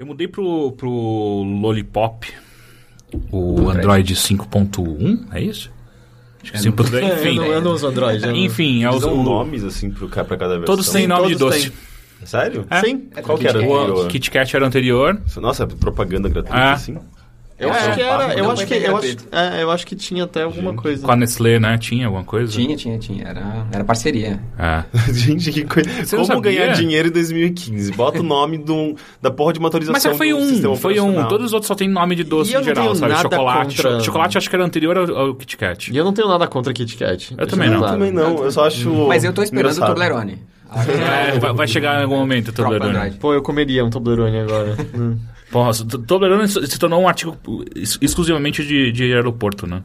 Eu mudei pro, pro Lollipop, o Android 5.1, é isso? Acho que 5.2, É, eu, enfim. não, eu não uso Android. eu não- Enfim, é os, nomes, assim, pro, ca- pra cada versão. todos têm nome de todos doce. têm. Sério? É. Sim. Qual que era o anterior? Kit Kat era o anterior. Nossa, propaganda gratuita, Ah. assim? Eu É, acho que era. Eu acho que. Eu acho, é, eu acho que tinha até alguma coisa. Com a Nestlé, né? Tinha alguma coisa? Tinha, tinha, tinha. Era, era parceria. Ah. Gente, que coisa. Você Como sabia? ganhar dinheiro em 2015? Bota o nome do, da porra de uma atualização Mas só foi um, foi um. Todos os outros só tem nome de doce E eu em não geral, tenho sabe? nada Chocolate. contra- cho- Chocolate acho que era anterior ao, ao Kit Kat. E eu não tenho nada contra Kit Kat. Eu também não. claro. Também não, eu só acho Mas eu tô esperando engraçado. o Toblerone. É, vai, vai chegar em algum momento, Próprio Toblerone. Pô, eu comeria um Toblerone agora. O Toblerone se tornou um artigo ex- exclusivamente de, de aeroporto, né?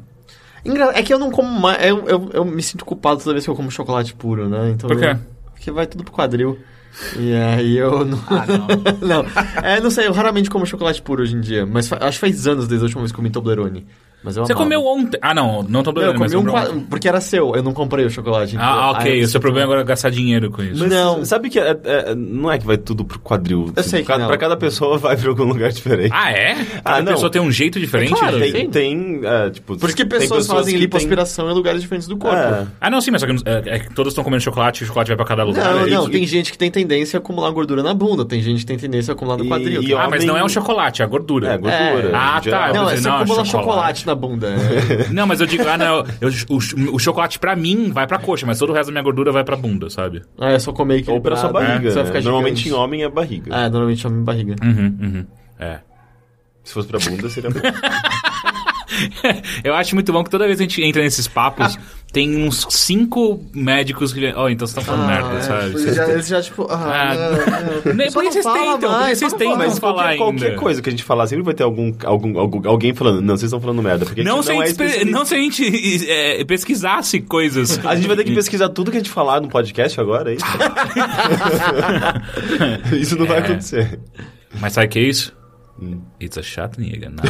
Engra- É que eu não como mais. Eu, eu, eu me sinto culpado toda vez que eu como chocolate puro, né? Então, Por quê? Porque vai tudo pro quadril. E aí eu não. Ah, não. não. É, não sei, eu raramente como chocolate puro hoje em dia. Mas fa- acho que faz anos desde a última vez que comi Toblerone. Mas eu Você amava. comeu ontem. Ah, não, não Não, Toblerone, eu mas comi um comprou qua- porque era seu, eu não comprei o chocolate. Ah, Aí ok. eu O seu problema agora é gastar dinheiro com isso. Mas Não. sabe que é- é- não é que vai tudo pro quadril. Eu sei que Cada- não. Pra cada pessoa vai pra algum lugar diferente. Ah, é? Ah, Cada não. pessoa tem um jeito diferente? É claro. de- tem, tem é, tipo... Por isso que tem pessoas, fazem que lipoaspiração em lugares diferentes do corpo. É. Ah, não, sim, mas só que, é, é que todos estão comendo chocolate e o chocolate vai pra cada lugar. Não, É não, isso. tem gente que tem tendência a acumular gordura na bunda, tem gente que tem tendência a acumular no E- quadril. e Ah, mas homem- não é um chocolate, é a gordura. É, gordura. É. Ah, em geral. tá. Não, é você não, acumula chocolate. chocolate na bunda. é. Não, mas eu digo, ah, não, eu- o, o chocolate pra mim vai pra coxa, mas todo o resto da minha gordura vai pra bunda, sabe? Ah, é só comer Ou pela sua equilibrado, barriga. Vai né? Normalmente gigante. em homem é barriga. Ah, normalmente homem barriga. Uhum, uhum. É. Se fosse pra bunda, seria... Eu acho muito bom que toda vez que a gente entra nesses papos, tem uns cinco médicos que. Oh, então vocês estão falando merda, é, sabe? Eles já, eles já, tipo... Ah, Ah, não, não. Por que vocês tentam? Mais, vocês tentam Mas falar qualquer, ainda? qualquer coisa que a gente falar, sempre vai ter algum, algum, algum- alguém falando, não, vocês estão falando merda. Porque Não se, não é especialista. não se a gente é, pesquisasse coisas. A gente vai ter que pesquisar tudo que a gente falar no podcast agora, é isso? isso não vai É. acontecer. Mas sabe o que é isso? It's a. Não.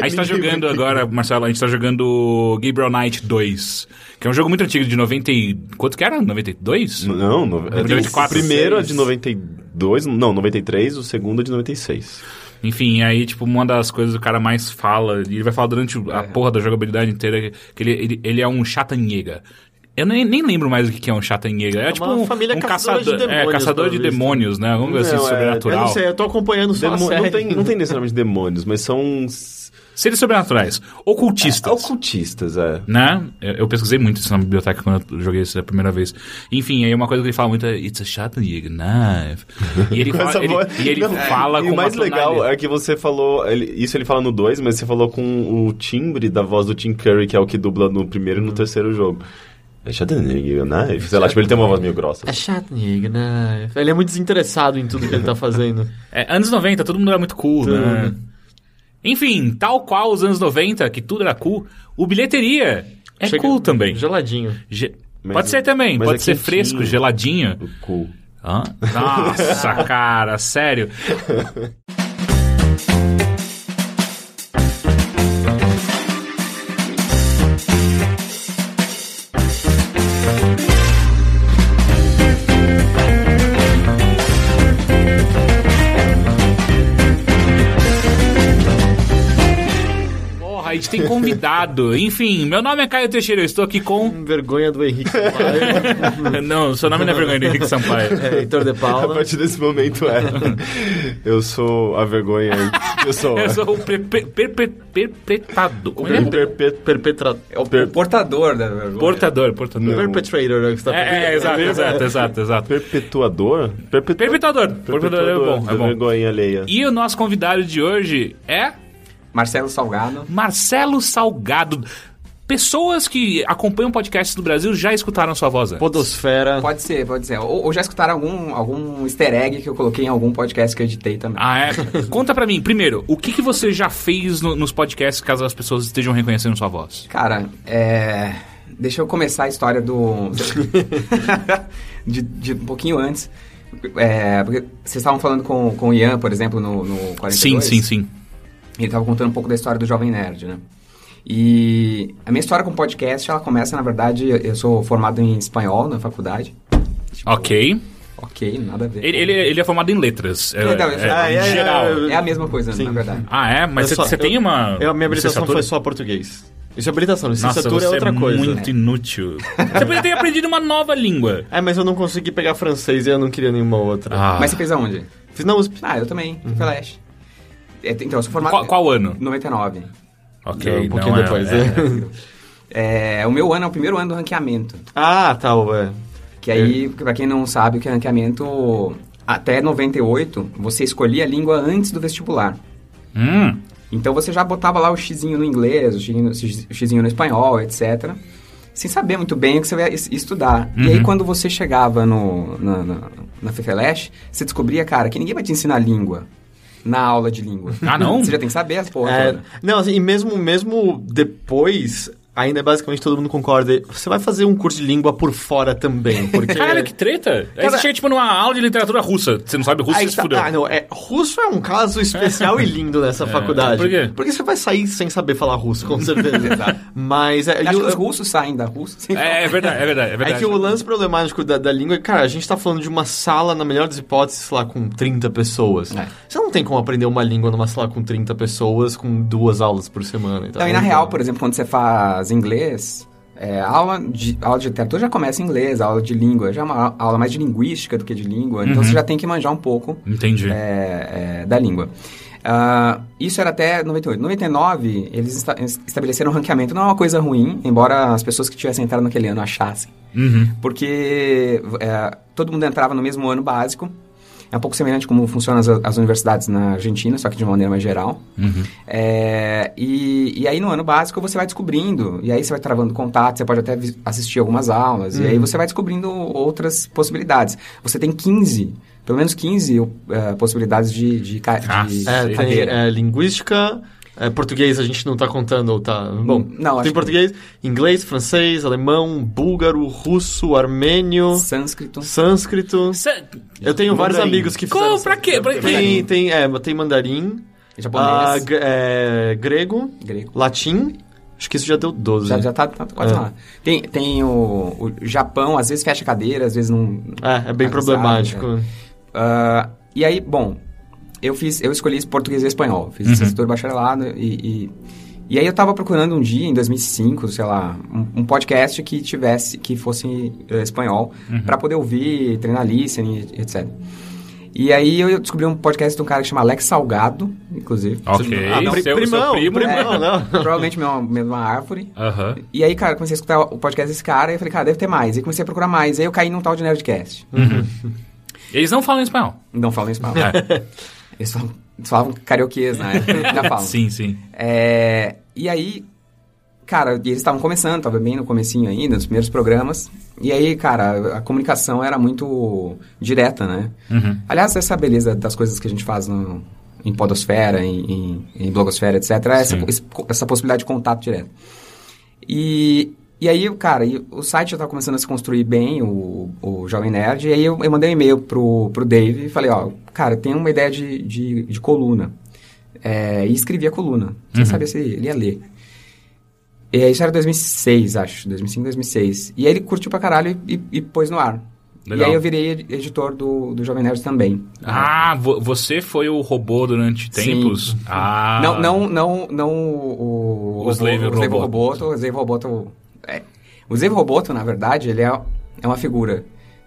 A gente tá jogando agora, Marcelo, a gente tá jogando Gabriel Knight 2, que é um jogo muito antigo, de 90 e... Quanto que era? 92? Não, no, é, 94, o primeiro é de 6. 92, não, 93, o segundo é de 96. Enfim, aí, tipo, uma das coisas que o cara mais fala, e ele vai falar durante É. a porra da jogabilidade inteira, que ele, ele, ele é um chatanhega. Eu nem, nem lembro mais o que é um chatanhega. É, tipo uma um, família um caçadora de caçador, é, demônios, caçador de demônios, né? Vamos ver assim, é- Eu sobrenatural. não sei, eu tô acompanhando só a Demo- série. não, tem, não tem necessariamente demônios, mas são Seres sobrenaturais. Ocultistas. ocultistas, é. né? Eu, eu pesquisei muito isso na biblioteca quando eu joguei isso a primeira vez. Enfim, aí uma coisa que ele fala muito é It's a Chatanega knife. E ele fala, ele, e ele Não, fala e com o mais legal é que você falou, ele- isso ele fala no 2, mas você falou com o timbre da voz do Tim Curry, que é o que dubla no primeiro e no terceiro jogo. É Chattanooga, né? Sei lá, tipo, ele tem uma voz meio grossa. É Chattanooga, né? Ele é muito desinteressado em tudo que ele tá fazendo. É, anos 90, todo mundo era muito cool, né? Tudo. Enfim, tal qual os anos 90, que tudo era cool, o bilheteria é Chega- cool também. Geladinho. Ge- Mas pode é- ser também, pode é ser quentinho. fresco, geladinho. O cool. Hã? Nossa, cara, sério. tem convidado. Enfim, meu nome é Caio Teixeira, eu estou aqui com. Vergonha do Henrique Sampaio. Não, seu nome não é vergonha do Henrique Sampaio. é, Heitor de A Paula. partir desse momento é. Eu sou a vergonha. Eu sou. Eu sou o perpe- perpe- perpetrador. É? Perpetra... É o, portador da vergonha. Portador, portador. Perpetrator, é o que você tá É, é, exato, exato, exato, exato. Perpetuador? Perpetu... Perpetuador. Perpetuador é bom, é bom. vergonha alheia. E o nosso convidado de hoje é Marcelo Salgado. Marcelo Salgado. Pessoas que acompanham podcasts do Brasil já escutaram sua voz antes. Podosfera. Pode ser, pode ser. Ou, ou já escutaram algum, algum easter egg que eu coloquei em algum podcast que eu editei também. Ah, é? Conta pra mim, primeiro, o que, que você já fez no- nos podcasts caso as pessoas estejam reconhecendo sua voz? Cara, é... Deixa eu começar a história do... de, de um pouquinho antes. É, porque vocês estavam falando com, com o Ian, por exemplo, no, no 42. Sim, sim, sim. Ele estava contando um pouco da história do Jovem Nerd, né? E a minha história com podcast, ela começa, na verdade, eu sou formado em espanhol na faculdade. Ok. Ok, nada a ver. Ele, ele, ele é formado em letras. É, Então, é, é, é, geral. é, É a mesma coisa, Sim. na verdade. Ah, é? Mas você tem uma. Eu, a minha habilitação foi só português. Isso é habilitação, Nossa, licenciatura você é outra coisa. muito inútil. Você poderia ter aprendido uma nova língua. É, mas eu não consegui pegar francês e eu não queria nenhuma outra. Ah. Mas você fez aonde? Fiz na USP. Ah, eu também, Flash. É, então, eu sou formado... Qual, qual ano? 99. Ok, um pouquinho não é- depois, é-? É, o meu ano é o primeiro ano do ranqueamento. Ah, tá, ué. Que aí, pra quem não sabe, o que é ranqueamento... Até 98, você escolhia a língua antes do vestibular. Hum, Então você já botava lá o xizinho no inglês, o xizinho, o xizinho no espanhol, etc. Sem saber muito bem o que você vai es- estudar. E aí quando você chegava no, na, na, na você descobria, cara, que ninguém vai te ensinar língua na aula de língua. Ah, não? Você já tem que saber as porra É, não, assim, e mesmo, mesmo depois, ainda é basicamente todo mundo concorda. Você vai fazer um curso de língua por fora também, porque... Caralho, que treta. Aí Cara- você chega, tipo, numa aula de literatura russa. Você não sabe russo, Aí você se tá- fudeu. ah, não, é, russo é um caso especial e lindo nessa faculdade. por quê? Porque você vai sair sem saber falar russo, com certeza. Mas é, Eu acho o- que os russos saem da Rússia sem É, é verdade, é verdade, é é verdade. que o lance problemático da, da língua é, cara, a gente tá falando de uma sala, na melhor das hipóteses, lá, com 30 pessoas. É. Você não tem como aprender uma língua numa sala com 30 pessoas, com duas aulas por semana. Então, Então, e na real, por exemplo, quando você faz inglês, é, aula de, aula de literatura já começa em inglês, aula de língua já é uma aula mais de linguística do que de língua. Então, você já tem que manjar um pouco é, é, da língua. Ah, isso era até 98. 99, eles esta- estabeleceram um ranqueamento. Não é uma coisa ruim, embora as pessoas que tivessem entrado naquele ano achassem. Uhum. Porque é, todo mundo entrava no mesmo ano básico. É um pouco semelhante como funcionam as, as universidades na Argentina, só que de uma maneira mais geral. Uhum. É, e, e aí no ano básico você vai descobrindo, e aí você vai travando contato, você pode até assistir algumas aulas, e aí você vai descobrindo outras possibilidades. Você tem 15, pelo menos 15 eh, possibilidades de, de, de Ah, É, tem é, linguística, é, português a gente não tá contando, tá? Bom, não, acho tem que- português, inglês, francês, alemão, búlgaro, russo, armênio, Sânscrito. sânscrito. Cê- Eu tenho vários Mandarim. amigos que Como? fizeram... Pra quê? Pra- Tem, tem, é, tem mandarim, ah, Japonês. gre- é, grego, grego. latim, acho que isso já deu 12. Já, já tá, tá quase É. lá. Tem, tem o, o Japão, às vezes fecha cadeira, às vezes não. É, é bem problemático. é. Ah, e aí, bom, eu fiz, eu escolhi português e espanhol. Fiz Uhum. licenciatura e bacharelado e, e, e aí eu tava procurando um dia, em 2005, sei lá, um, um podcast que tivesse, que fosse eh, espanhol, Uhum. pra poder ouvir, treinar listening, etc. E aí eu descobri um podcast de um cara que chama Alex Salgado, inclusive. Ok, Ah, pri- seu, primão, seu primo. primão, É, não. Provavelmente mesma, mesma árvore. Aham. E aí, cara, comecei a escutar o podcast desse cara e falei, cara, deve ter mais. E comecei a procurar mais. E aí eu caí num tal de Nerdcast. Eles não falam espanhol. Não falam espanhol. É. Eles falam, eles falavam carioquês, né? Ainda falam. Sim, sim. É, e aí, cara, eles estavam começando, tava bem no comecinho ainda, nos primeiros programas. E aí, cara, a comunicação era muito direta, né? Uhum. Aliás, essa beleza das coisas que a gente faz no, em podosfera, em, em, em blogosfera, etc. Essa, essa possibilidade de contato direto. E, e aí, cara, o site já estava começando a se construir bem, o, o Jovem Nerd, e aí eu, eu mandei um e-mail pro, pro Dave e falei, ó, cara, tem uma ideia de, de, de coluna. É, e escrevi a coluna, sem Uhum. saber se ele ia ler. E aí, isso era 2006, acho, 2005, 2006. E aí ele curtiu pra caralho e, e- e pôs no ar. Legal. E aí eu virei ed- editor do, do Jovem Nerd também. Ah, vo- você foi o robô durante Sim. tempos? Ah. Não, não, não, não o... O Slave o Slave Roboto. Roboto. O Slave Roboto... É, o Slave Roboto, na verdade, ele é, é uma figura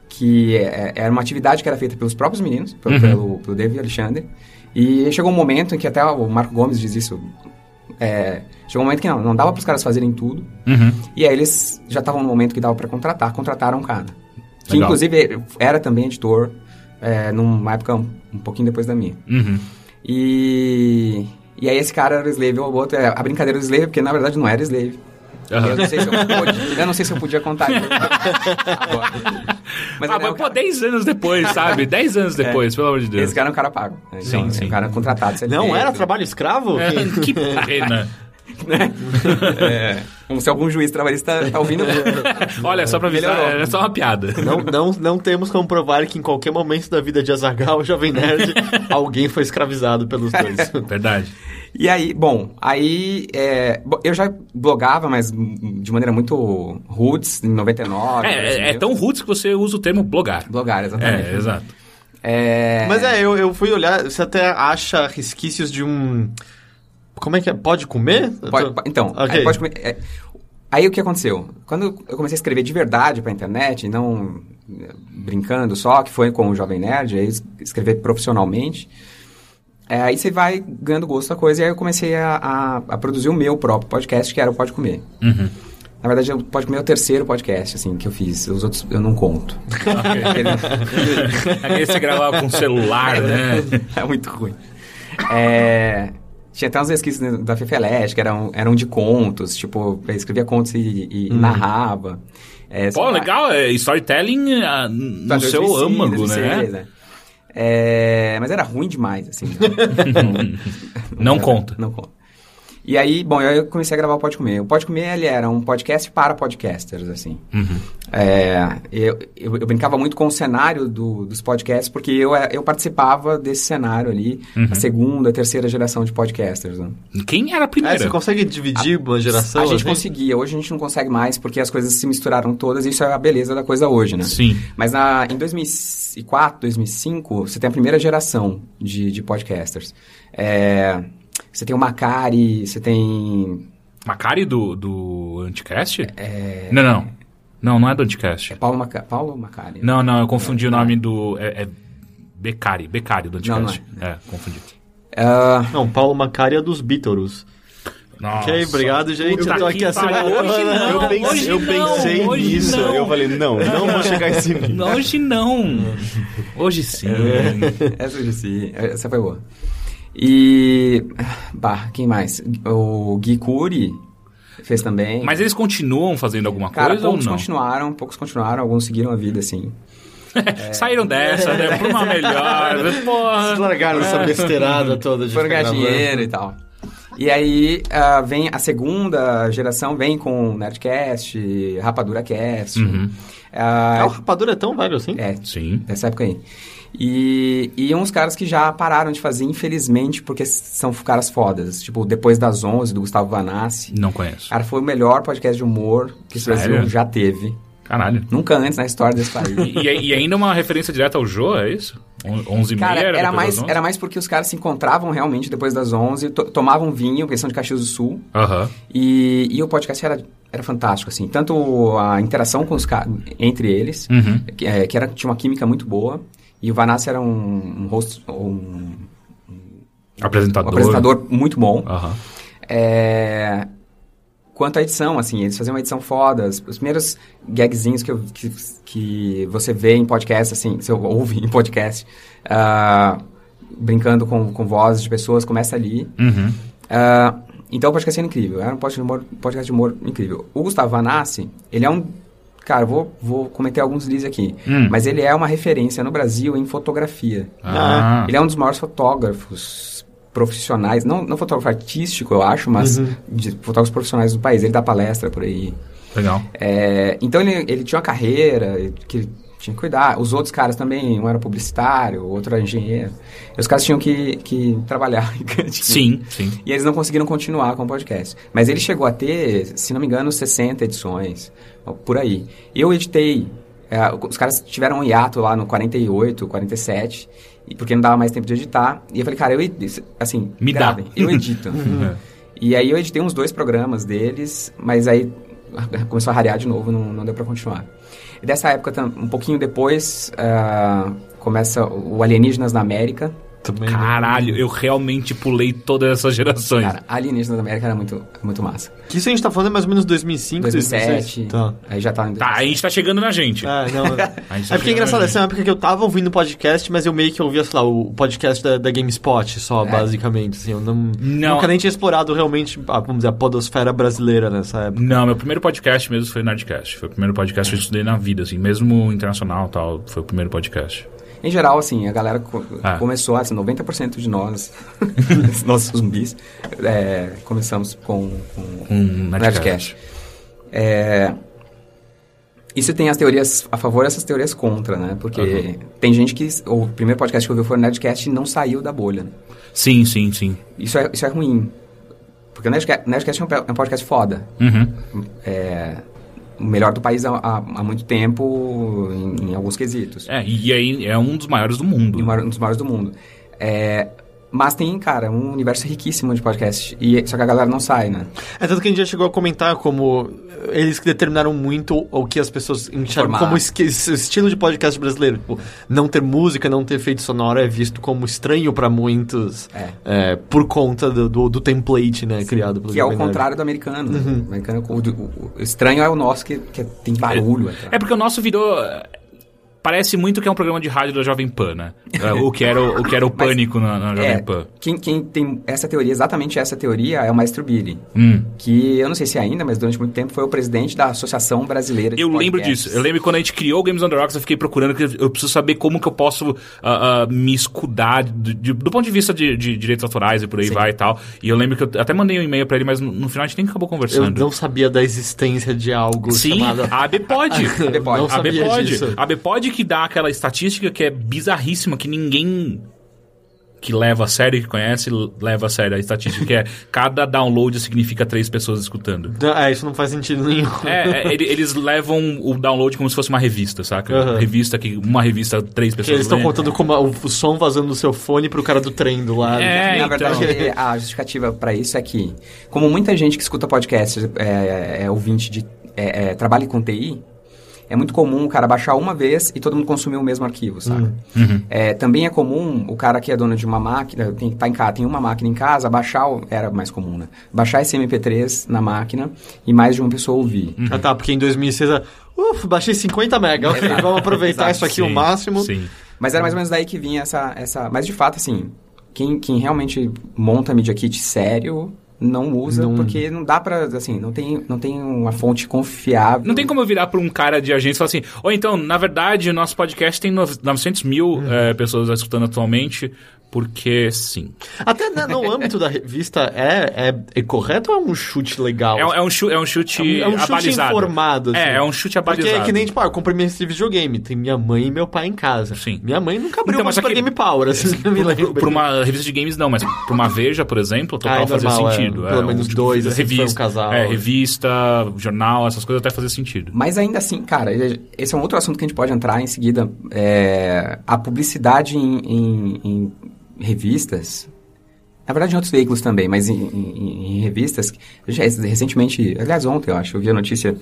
que é, era uma atividade que era feita pelos próprios meninos, pelo, Uhum. pelo, pelo Dave e Alexander. E chegou um momento em que até o Marco Gomes diz isso... é, chegou um momento que não, não dava para os caras fazerem tudo. Uhum. E aí eles já estavam no momento que dava para contratar, contrataram um cara. Que Legal. inclusive era também editor, é, numa época um, um pouquinho depois da minha. Uhum. E, e aí esse cara era o Slave Roboto, é, a brincadeira do Slave, porque na verdade não era Slave. Aham. Eu, não sei se eu, podia, eu não sei se eu podia contar agora. Mas ah, é mas um pô, cara- 10 anos depois, sabe? 10 anos depois, pelo amor de Deus. Esse cara é um cara pago. né? Sim, é sim. um cara contratado. Não era trabalho escravo? É, que pena. né? É, como se algum juiz trabalhista tá ouvindo. Olha, só pra avisar, Melhorou. é só uma piada. Não, não, não temos como provar que em qualquer momento da vida de Azagal, Jovem Nerd, alguém foi escravizado pelos dois. Verdade. E aí, bom, aí é, eu já blogava, mas de maneira muito roots, em 99. É, é, é 2000. tão roots que você usa o termo blogar. Blogar, exatamente. É, exato. É, Mas é, eu, eu fui olhar, você até acha resquícios de um... Como é que é? Pode comer? Pode- tô- então, Ok. aí, pode comer- é, aí o que aconteceu? Quando eu comecei a escrever de verdade pra internet, não é, brincando só, que foi com o Jovem Nerd, aí es- escrever profissionalmente, é, aí você vai ganhando gosto da coisa, e aí eu comecei a, a- a produzir o meu próprio podcast, que era o Pode Comer. Uhum. Na verdade, o Pode Comer é o terceiro podcast, assim, que eu fiz. Os outros eu não conto. Aquele você gravava com celular, né? é muito ruim. É, tinha até uns resquícios da Fefelete, que eram, eram de contos, tipo, eu escrevia contos e, e narrava. É, Pô, legal, é storytelling ah, no seu 2005, âmago, 2006, né? né? É, mas era ruim demais, assim. né? Não conta. Não conta. E aí, bom, eu comecei a gravar o Pode Comer. O Pode Comer, ele era um podcast para podcasters, assim. Uhum. É, eu, eu, eu brincava muito com o cenário do- dos podcasts, porque eu, eu participava desse cenário ali, Uhum. a segunda, a terceira geração de podcasters. Né? Quem era a É, primeira? você consegue dividir uma geração? a gente assim? conseguia, hoje a gente não consegue mais, porque as coisas se misturaram todas, e isso é a beleza da coisa hoje, né? Sim. Mas na, em 2004, 2005, você tem a primeira geração de, de podcasters. É, você tem o Macari, você tem Macari do, do Anticast? É... Não, não. Não, não é do Anticast. Paulo, Maca, Paulo Macari. Não, não, eu confundi o nome do... É, é Becari, Becari do Não, não Anticast. é. confundi. Ah, Não, Paulo Macari é dos Beatles. Nossa. Ok, obrigado, gente. Puta eu tô aqui a semana pariu. Hoje não, eu pensei, hoje eu não, pensei hoje nisso. não. Eu falei, não, não vou chegar em cima. Hoje não. Hoje sim. essa eu disse, essa foi boa. E. Bah, quem mais? O Gui Curi fez também. Mas eles continuam fazendo alguma Cara, coisa ou poucos não? continuaram, poucos continuaram, alguns seguiram a vida, assim. Saíram dessa, né? Por uma melhor. Vocês Porra. largaram essa besteirada toda de Foram ganhar dinheiro e tal. E aí ah, vem a segunda geração, vem com Nerdcast, Rapadura Cast. Uhum. Ah, o Rapadura é tão velho assim? é, Sim. dessa época aí. E, e uns caras que já pararam de fazer, infelizmente, porque são caras fodas. Tipo, Depois das 11, do Gustavo Vanassi. Não conheço. Cara, foi o melhor podcast de humor que esse? Brasil já teve. Caralho. Nunca antes na história desse país. E, e- ainda uma referência direta ao Jô, é isso? On- 11 e Cara, meia era, depois mais, das 11? era mais porque os caras se encontravam realmente depois das 11, to- tomavam vinho, porque são de Caxias do Sul, Aham. e, e o podcast era, era fantástico, assim. Tanto a interação com os entre eles, Uhum. que, é, que era, tinha uma química muito boa, e o Vanassi era um, um host, um, um Apresentador. apresentador muito bom. Aham. É, Quanto à edição, assim, eles faziam uma edição foda. Os os primeiros gagzinhos que, eu- que, que você vê em podcast, assim, você ouve em podcast, ah, brincando com, com vozes de pessoas, começa ali. Uhum. Ah, então o podcast era incrível, era um podcast de humor, podcast de humor incrível. O Gustavo Vanassi, ele é um... Cara, vou, vou cometer alguns leads aqui. Hum. Mas ele é uma referência no Brasil em fotografia. Ah. Ele é um dos maiores fotógrafos profissionais, não, não fotógrafo artístico, eu acho, mas Uhum. de fotógrafos profissionais do país. Ele dá palestra por aí. Legal. É, então ele, ele tinha uma carreira que tinha que cuidar. Os outros caras também, um era publicitário, o outro era engenheiro. E os caras tinham que, que trabalhar. Sim, sim. E eles não conseguiram continuar com o podcast. Mas ele chegou a ter, se não me engano, 60 edições, por aí. Eu editei, é, os caras tiveram um hiato lá no 48, 47, e porque não dava mais tempo de editar. E eu falei, cara, eu edi- assim, Me dá. gravem, eu edito. E aí eu editei uns dois programas deles, mas aí começou a rarear de novo, não, não deu pra continuar. E dessa época, um pouquinho depois, ah, começa o Alienígenas na América. Também. Caralho, eu realmente pulei todas essas gerações. Cara, Alienígenas na América era muito, muito massa. Que isso a gente tá falando é mais ou menos 2005, 2007. 2006. Tá. Aí já tá em Tá, a gente tá chegando na gente. É, não, A gente tá é porque é engraçado, essa é uma época que eu tava ouvindo podcast, mas eu meio que ouvia, sei lá, o podcast da, da GameSpot só, É. basicamente. Assim, eu não, Não. nunca nem tinha explorado realmente, a, vamos dizer, a podosfera brasileira nessa época. Não, meu primeiro podcast mesmo foi Nerdcast. Foi o primeiro podcast que eu estudei na vida, assim, mesmo internacional e tal, foi o primeiro podcast. Em geral, assim, a galera co- Ah. começou, assim, 90% de nós, nossos zumbis, é, começamos com, com Um Nerdcast. É, isso tem as teorias a favor e essas teorias contra, né? Porque tem gente que... O primeiro podcast que ouviu foi o Nerdcast e não saiu da bolha, né? Sim, sim, sim. Isso é, isso é ruim. Porque o Nerdcast, Nerdcast é um é um podcast foda. Uhum. É melhor do país há, há- há muito tempo em, em alguns quesitos. É, e aí é um dos maiores do mundo. E um dos maiores do mundo. É, mas tem, cara, um universo riquíssimo de podcast. E, só que a galera não sai, né? É tanto que a gente já chegou a comentar como eles que determinaram muito o que as pessoas enxergam como estilo de podcast brasileiro. Tipo, não ter música, não ter efeito sonoro é visto como estranho pra muitos É. é, por conta do, do, do template né, criado pelo Que é o contrário do americano. né? O, americano o, o- o estranho é o nosso, que, que tem barulho. atrás. É porque o nosso virou. Parece muito que é um programa de rádio da Jovem Pan, né? É, o que era o, o, que era o Mas- pânico na, na Jovem É, Pan. quem, quem tem essa teoria, exatamente essa teoria, é o Maestro Billy. Hum. Que eu não sei se ainda, mas durante muito tempo foi o presidente da Associação Brasileira de Eu lembro Podcasts. disso. Eu lembro quando a gente criou o Games on the Rocks, eu fiquei procurando, que eu preciso saber como que eu posso ah, ah, me escudar de- de- do ponto de vista de, de direitos autorais e por aí Sim. vai e tal. E eu lembro que eu até mandei um e-mail pra ele, mas no, no final a gente nem acabou Eu conversando. não sabia da existência de algo Sim, chamado... a AB pode. AB pode. Não A AB sabia pode. disso. A AB pode que dá aquela estatística que é bizarríssima, que ninguém que leva a sério, que conhece, leva a sério a estatística, que é cada download significa três pessoas escutando. É, isso não faz sentido nenhum. É, é, ele- eles levam o download como se fosse uma revista, saca? Aham. Revista que uma revista três Que pessoas eles estão contando como o, o som vazando do seu fone pro cara do trem do lado. É, Na então. verdade, a justificativa para isso é que, como muita gente que escuta podcast é, é ouvinte de é, é, trabalha com TI, é muito comum o cara baixar uma vez e todo mundo consumir o mesmo arquivo, sabe? Uhum. É, também é comum o cara que é dono de uma máquina, tem, tá em casa, tem uma máquina em casa, baixar, o- era mais comum, né? Baixar esse MP3 na máquina e mais de uma pessoa ouvir. Ah, tá, porque em 2006, ah, uf, baixei 50 mega, ok, vamos aproveitar isso aqui o Sim, máximo. Sim. Mas era mais ou menos daí que vinha essa... essa mas de fato, assim, quem, quem realmente monta Media Kit sério não usa, Não- porque não dá pra, assim, não tem, não tem uma fonte confiável. Não tem como eu virar pra um cara de agência e falar assim, ou então, na verdade, o nosso podcast tem nove- 900 mil Uhum. eh, pessoas escutando atualmente, porque sim. Até né, no âmbito da revista, é, é, é correto ou é um chute legal? É, é um, chu- é um chute É um chute abalizado. informado. assim. É, é um chute Porque abalizado. é que nem, tipo, ah, eu comprei minha revista de videogame. Tem minha mãe e meu pai em casa. Sim. Minha mãe nunca abriu Então, uma mas aqui- Game Power, assim, eu me lembro. Pra uma revista de games, não, mas pra uma Veja, por exemplo, total Ah, é fazia normal, é. sentido. Pelo um menos dois, assim, revista, um casal. É, revista, jornal, essas coisas até fazia sentido. Mas ainda assim, cara, esse é um outro assunto que a gente pode entrar em seguida. É, a publicidade em, em- em revistas, na verdade em outros veículos também, mas em, em- em revistas, já, recentemente, aliás ontem eu acho, eu vi a notícia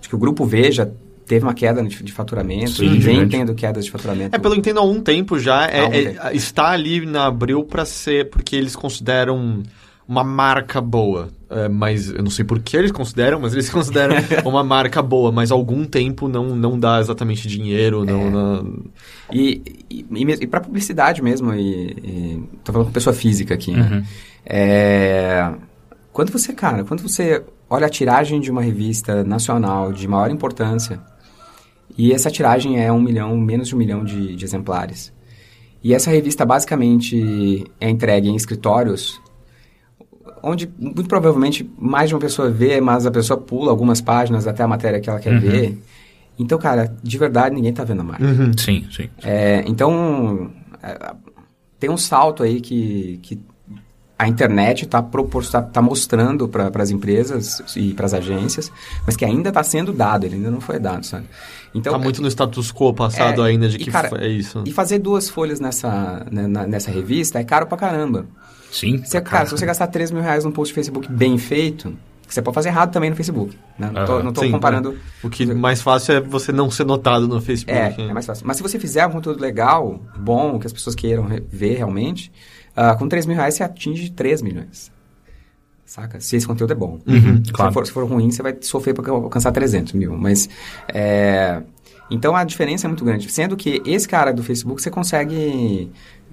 de que o Grupo Veja teve uma queda de, faturamento Sim, e vem tendo quedas de faturamento. É, pelo que entendo, há um tempo já, é- um é- tempo. está ali na Abril pra ser, porque eles consideram uma marca boa. É, mas eu não sei por que eles consideram, mas eles consideram uma marca boa, mas algum tempo não, não dá exatamente dinheiro, É. não... não- E, e, e, e para publicidade mesmo, e, e tô falando com pessoa física aqui, né? Uhum. É, quando você, cara, quando você olha a tiragem de uma revista nacional de maior importância, e essa tiragem é um milhão, menos de um milhão de, de exemplares, e essa revista basicamente é entregue em escritórios onde muito provavelmente mais de uma pessoa vê, mas a pessoa pula algumas páginas até a matéria que ela quer Uhum. ver. Então, cara, de verdade ninguém tá vendo a marca. Sim, sim. É, então, é, tem um salto aí que, que a internet está tá, tá mostrando para as empresas e para as agências, mas que ainda está sendo dado, ele ainda não foi dado, sabe? Então, tá muito no status quo passado é, ainda de que cara, é isso. E fazer duas folhas nessa, né, na- nessa revista é caro pra caramba. Sim. Você, cara, se você gastar 3 mil reais num post de Facebook bem feito, você pode fazer errado também no Facebook. Né? Não tô, Aham. não tô Sim, comparando... O que mais fácil é você não ser notado no Facebook. É, é mais fácil. Mas se você fizer um conteúdo legal, bom, que as pessoas queiram ver realmente, ah, com 3 mil reais você atinge 3 milhões. Saca? Se esse conteúdo é bom. se, claro. for, se for ruim, você vai sofrer para alcançar 300 mil. Mas, é... Então, a diferença é muito grande. Sendo que esse cara do Facebook, você consegue...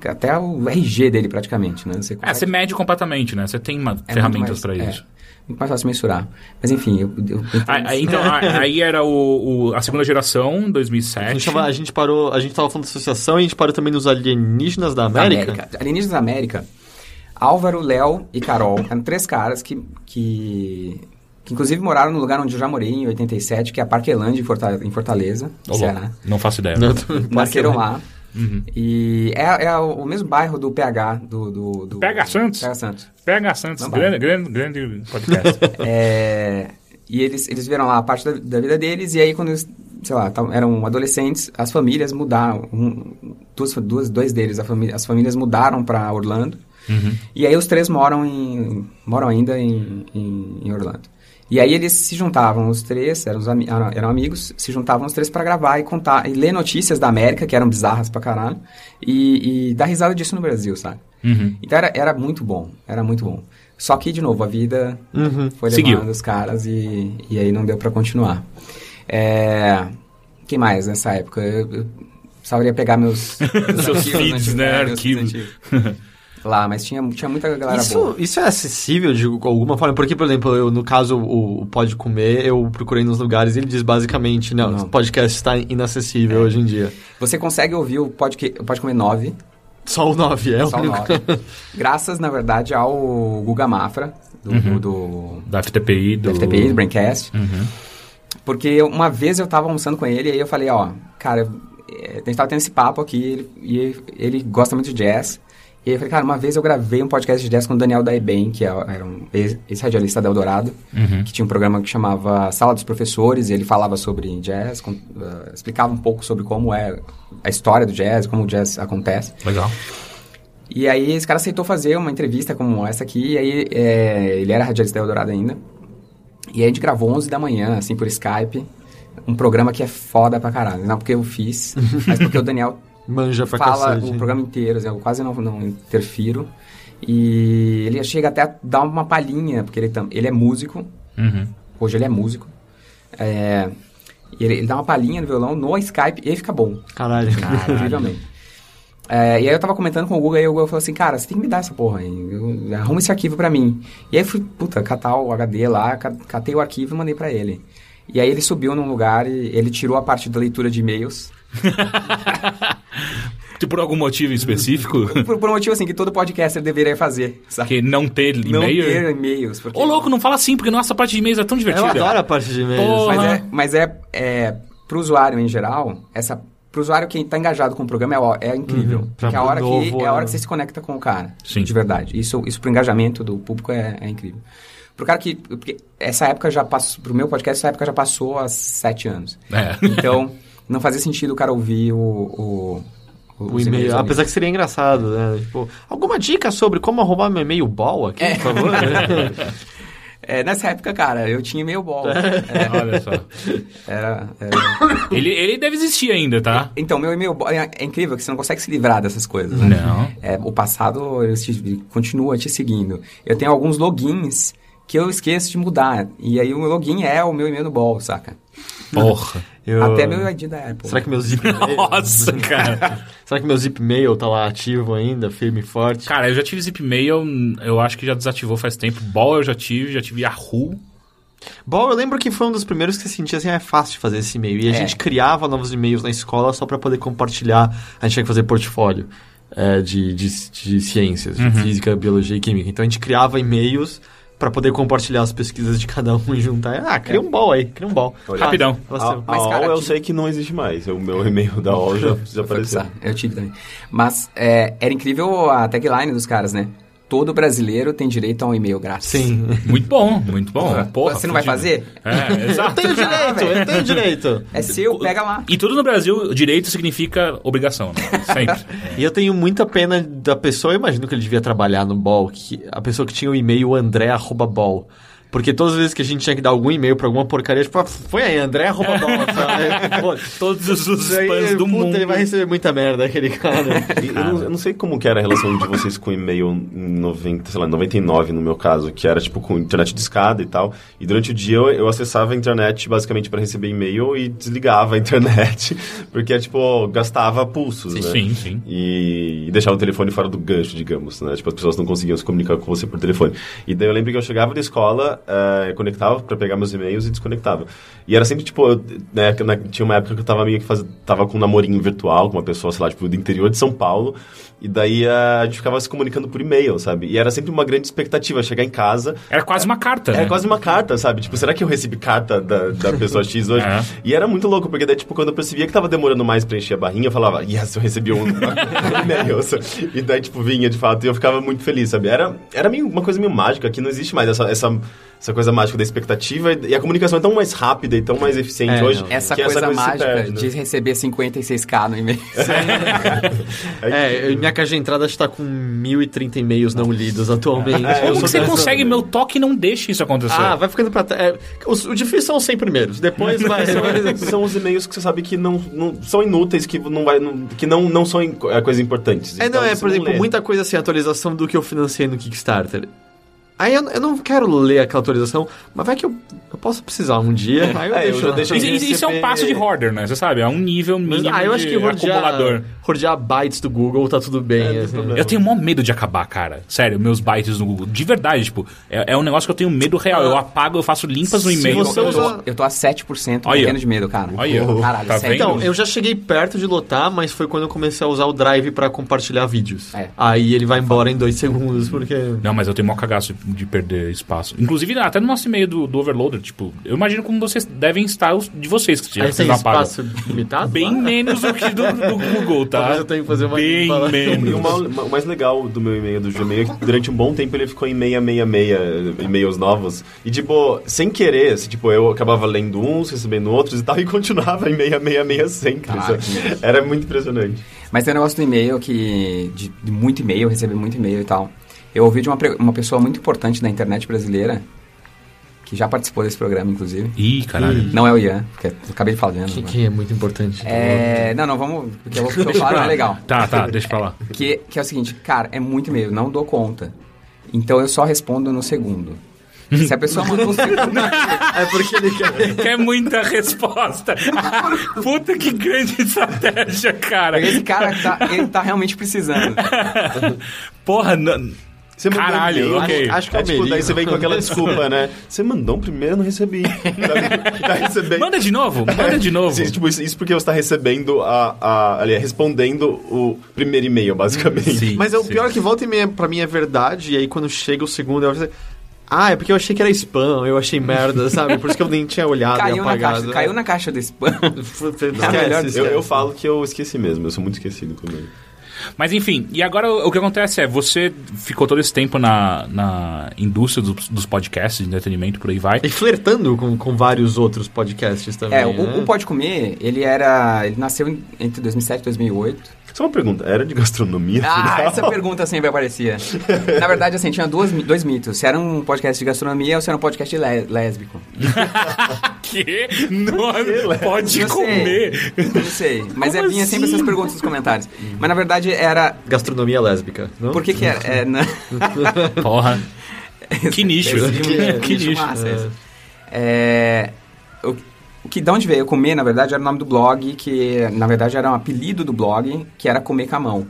Até o RG dele, praticamente, né? Você É, você mede completamente, né? Você tem uma- é ferramentas pra é. isso. muito mais fácil mensurar. Mas enfim, eu, eu, eu Aí, então, a- aí era o, o- a segunda geração, 2007. A gente, tava, a gente parou, a gente tava falando da associação e a gente parou também nos alienígenas da América. Alienígenas da América. Álvaro, Léo e Carol eram três caras que, que, que inclusive moraram no lugar onde eu já morei em 87, que é a Parquelândia em em Fortaleza, louco, Ceará. Não faço ideia. Nasceram lá. Uhum. E é, é o mesmo bairro do PH, do... do, do PH Santos? PH Santos. PH Santos, grande, grande, grande podcast. É, e eles, eles viram lá a parte da, da vida deles, e aí quando eles, sei lá, eram adolescentes, as famílias mudaram. Um, duas, duas, dois deles, família, as famílias mudaram para Orlando. Uhum. E aí os três moram, em, moram ainda em, em, em Orlando. E aí eles se juntavam, os três, eram, os ami- eram, amigos, se juntavam os três para gravar e contar, e ler notícias da América, que eram bizarras pra caralho, e, e dar risada disso no Brasil, sabe? Uhum. Então era, era muito bom, era muito bom. Só que, de novo, a vida Uhum. foi Seguiu. levando os caras e, e aí não deu pra continuar. É, quem mais nessa época? Eu, eu precisaria pegar meus, meus Seus arquivos feeds, né? meus Arquivos. Lá, mas tinha, tinha muita galera Isso, boa. isso é acessível de alguma forma? Porque, por exemplo, eu, no caso, o, o Pode Comer, eu procurei nos lugares e ele diz basicamente, não, o podcast está inacessível hoje em dia. Você consegue ouvir o Pode, Pode Comer 9, Só o 9 é o só o único. 9. Graças, na verdade, ao Guga Mafra, do, Uhum. do, Da FTPI, do... do FTPI, do Braincast. Uhum. Porque uma vez eu tava almoçando com ele e aí eu falei, ó, cara, é, a gente tava tendo esse papo aqui ele, e ele gosta muito de jazz. E aí eu falei, cara, uma vez eu gravei um podcast de jazz com o Daniel Daeben, que é- era um ex- ex-radialista da Eldorado, Uhum. que tinha um programa que chamava Sala dos Professores, e ele falava sobre jazz, com- eh, explicava um pouco sobre como é a história do jazz, como o jazz acontece. Legal. E aí esse cara aceitou fazer uma entrevista como essa aqui, e aí é, ele era radialista da Eldorado ainda. E aí a gente gravou 11 da manhã, assim, por Skype, um programa que é foda pra caralho. Não porque eu fiz, mas porque o Daniel Manja pra fala cacete. o programa inteiro, assim, eu quase não, não interfiro. E ele chega até a dar uma palhinha, porque ele, tam- ele é músico, Uhum. hoje ele é músico. É, e ele, ele dá uma palhinha no violão no Skype e aí fica bom. Caralho. Incrivelmente. É, e aí eu tava comentando com o Google e o Google falou assim, cara, você tem que me dar essa porra aí. Eu- Arruma esse arquivo pra mim. E aí eu fui, puta, catar o HD lá, ca- catei o arquivo e mandei pra ele. E aí ele subiu num lugar e ele tirou a parte da leitura de e-mails. Por algum motivo específico? Por, por um motivo assim que todo podcaster deveria fazer, sabe? que não ter Não e-mail? ter e-mails. Porque... Ô, louco, não fala assim, porque nossa parte de e-mails é tão Eu divertida. adoro a parte de e-mails. Porra. Mas é, mas é, é pro usuário em geral, essa pro usuário que tá engajado com o programa é, é incrível. Uhum. Porque é a hora novo, que é a hora que você se conecta com o cara. Sim. De verdade. Isso isso pro engajamento do público é, é incrível. Pro cara que porque essa época já passou pro meu podcast essa época já passou há sete anos. É. Então não fazia sentido o cara ouvir o o, O e-mail, apesar que seria engraçado, né? Tipo, alguma dica sobre como arrumar meu e-mail ball aqui, por favor? É, nessa época, cara, eu tinha e-mail ball. É, Olha só. era, era Ele, ele deve existir ainda, tá? Então, meu e-mail ball é, é incrível que você não consegue se livrar dessas coisas. né? Não. É, o passado te- continua te seguindo. Eu tenho alguns logins que eu esqueço de mudar. E aí o meu login é o meu e-mail no ball, saca? Porra. Eu- Até meu ID da Apple. Será que meu zip mail... Nossa, cara. Será que meu zip mail tá lá ativo ainda, firme e forte? Cara, eu já tive Zipmail, eu acho que já desativou faz tempo. Ball eu já tive, já tive Yahoo. Bom, eu lembro que foi um dos primeiros que você sentia assim, ah, é fácil de fazer esse e-mail. E a É. gente criava novos e-mails na escola só para poder compartilhar. A gente tinha que fazer portfólio é, de, de, de ciências, de física, biologia e química. Então a gente criava e-mails para poder compartilhar as pesquisas de cada um e juntar. Ah, cria um ball aí, cria um ball. Olha. Rapidão. Ah, A, a cara, eu que- sei que não existe mais. O meu e-mail da OL já, apareceu. Eu tive também. Mas é, era incrível a tagline dos caras, né? Todo brasileiro tem direito a um e-mail grátis. Sim. Muito bom, muito bom. Porra, Você não vai fazer? É, exato. Eu tenho direito, eu tenho direito. É seu, pega lá. E tudo no Brasil, direito significa obrigação, né? Sempre. E eu tenho muita pena da pessoa, eu imagino que ele devia trabalhar no Ball, que a pessoa que tinha o e-mail andré.ball. Porque todas as vezes que a gente tinha que dar algum e-mail pra alguma porcaria, tipo, ah, foi aí, andré.ball. sabe? Pô, Todos os spams do puta, mundo. ele vai receber muita merda, aquele cara. E eu, não, eu não sei como que era a relação de vocês com e-mail em 90, sei lá, 99 no meu caso, que era tipo com internet de escada e tal. E durante o dia eu, eu acessava a internet basicamente para receber e-mail e desligava a internet, porque tipo, gastava pulsos, né? Sim, sim. E, e deixava o telefone fora do gancho, digamos, né? Tipo, as pessoas não conseguiam se comunicar com você por telefone. E daí eu lembro que eu chegava da escola, eu conectava pra pegar meus e-mails e desconectava. E era sempre, tipo, eu, né, tinha uma época que eu tava meio que faz, tava com um namorinho virtual com uma pessoa, sei lá, tipo, do interior de São Paulo. E daí eh, a gente ficava se comunicando por e-mail, sabe? E era sempre uma grande expectativa chegar em casa. Era quase uma carta, Era né? quase uma carta, sabe? Tipo, será que eu recebi carta da, da pessoa X hoje? É. E era muito louco, porque daí, tipo, quando eu percebia que tava demorando mais pra encher a barrinha, eu falava, yes, eu recebi um e-mail. E daí, tipo, vinha de fato, e eu ficava muito feliz, sabe? Era, era meio, uma coisa meio mágica, que não existe mais essa, essa, essa coisa mágica da expectativa, e a comunicação é tão mais rápida e tão mais eficiente É, hoje. não. Essa que coisa se mágica perde, né? de receber 56k no e-mail. É, eu- minha caixa de entrada está com 1.030 e-mails não lidos atualmente. É, eu Como você consegue? Meu toque não deixa isso acontecer. Ah, vai ficando pra trás. É, o difícil são os 100 primeiros. Depois vai. São os e-mails que você sabe que não, não são inúteis, que não, vai, não- que não, não são é, coisas importantes. É, Então não, é, por exemplo, lê. muita coisa assim, atualização do que eu financiei no Kickstarter. Aí eu, eu não quero ler aquela atualização, mas vai que eu, eu posso precisar um dia. Aí eu É, eu deixo. já lá. deixo- Isso, isso- é um passo de hoarder, né? Você sabe, é um nível Mas, mínimo ah, eu acho de que acumulador. rodear, rodear bytes do Google tá tudo bem. É, assim. Eu tenho maior medo de acabar, cara. Sério, meus bytes no Google. De verdade, tipo, é, é um negócio que eu tenho medo real. Eu apago, eu faço limpas no Se e-mail. você eu- Eu usa- tô, eu tô a 7% Olha. morrendo de medo, cara. Olha, Caralho, tá? Então, eu já cheguei perto de lotar, mas foi quando eu comecei a usar o Drive pra compartilhar vídeos. É. Aí ele vai embora em dois segundos, porque... Não, mas eu tenho maior cagaço de perder espaço. Inclusive, até no nosso e-mail do, do Overloader, tipo, eu imagino como vocês devem estar os de vocês, que vocês tem apagam. espaço limitado? Bem lá? menos do que do, do Google, tá? Talvez eu tenha que fazer uma Bem limpa. E menos. o ma- o mais legal do meu e-mail do Gmail é que durante um bom tempo ele ficou em 666 e-mails novos. E, tipo, sem querer, assim, tipo, eu acabava lendo uns, recebendo outros e tal, e continuava em 666 sempre. Era muito impressionante. Mas tem um negócio do e-mail que. De, de muito e-mail, receber muito e-mail e tal. Eu ouvi de uma, uma pessoa muito importante da internet brasileira, que já participou desse programa, inclusive. Ih, caralho. Não é o Ian, porque eu acabei de falar do Ian. Que, não é? que é muito importante. É, não, não, vamos. Porque eu que eu falo é legal. Tá, tá, deixa pra lá. Que, que é o seguinte, cara, é muito e-mail, não dou conta. Então eu só respondo no segundo. Se a pessoa mandou um segundo. É porque ele quer... Quer muita resposta. Puta que grande estratégia, cara. Esse cara tá, ele tá realmente precisando. Porra, não... Você mandou Caralho, e-mail, ok. Acho que é É, tipo, daí você vem com aquela desculpa, né? Você mandou um primeiro, eu não recebi. tá, tá recebendo. Manda de novo, manda de novo. Sim, tipo, isso, isso porque você tá recebendo a, a. Ali, respondendo o primeiro e-mail, basicamente. Sim. Mas é o pior que volta e meia pra mim é verdade, e aí quando chega o segundo, eu falo ah, é porque eu achei que era spam, eu achei merda, sabe? Por isso que eu nem tinha olhado e Caiu na, apagado. caixa, caiu na caixa do spam. Esquece, É melhor. Eu, eu falo que eu esqueci mesmo, eu sou muito esquecido com ele. Mas enfim, e agora o que acontece é, você ficou todo esse tempo na, na indústria dos, dos podcasts, de entretenimento, por aí vai. E flertando com, com vários outros podcasts também, É, o, né? o Pode Comer, ele era. Ele nasceu entre 2007 e 2008. Só uma pergunta, era de gastronomia? Ah, afinal? essa pergunta sempre aparecia. Na verdade, assim, tinha duas, dois mitos. Se era um podcast de gastronomia ou se era um podcast lé- lésbico. que? Não, pode Não sei. comer. Não sei. Mas Como é, vinha sempre assim? essas perguntas nos comentários. Mas na verdade era. Gastronomia lésbica, não? Por que que era? É, na... Porra. Que nicho. Que nicho. massa, esse. É, o, o que de onde veio comer, na verdade, era o nome do blog, que na verdade era um apelido do blog, que era comer com a mão.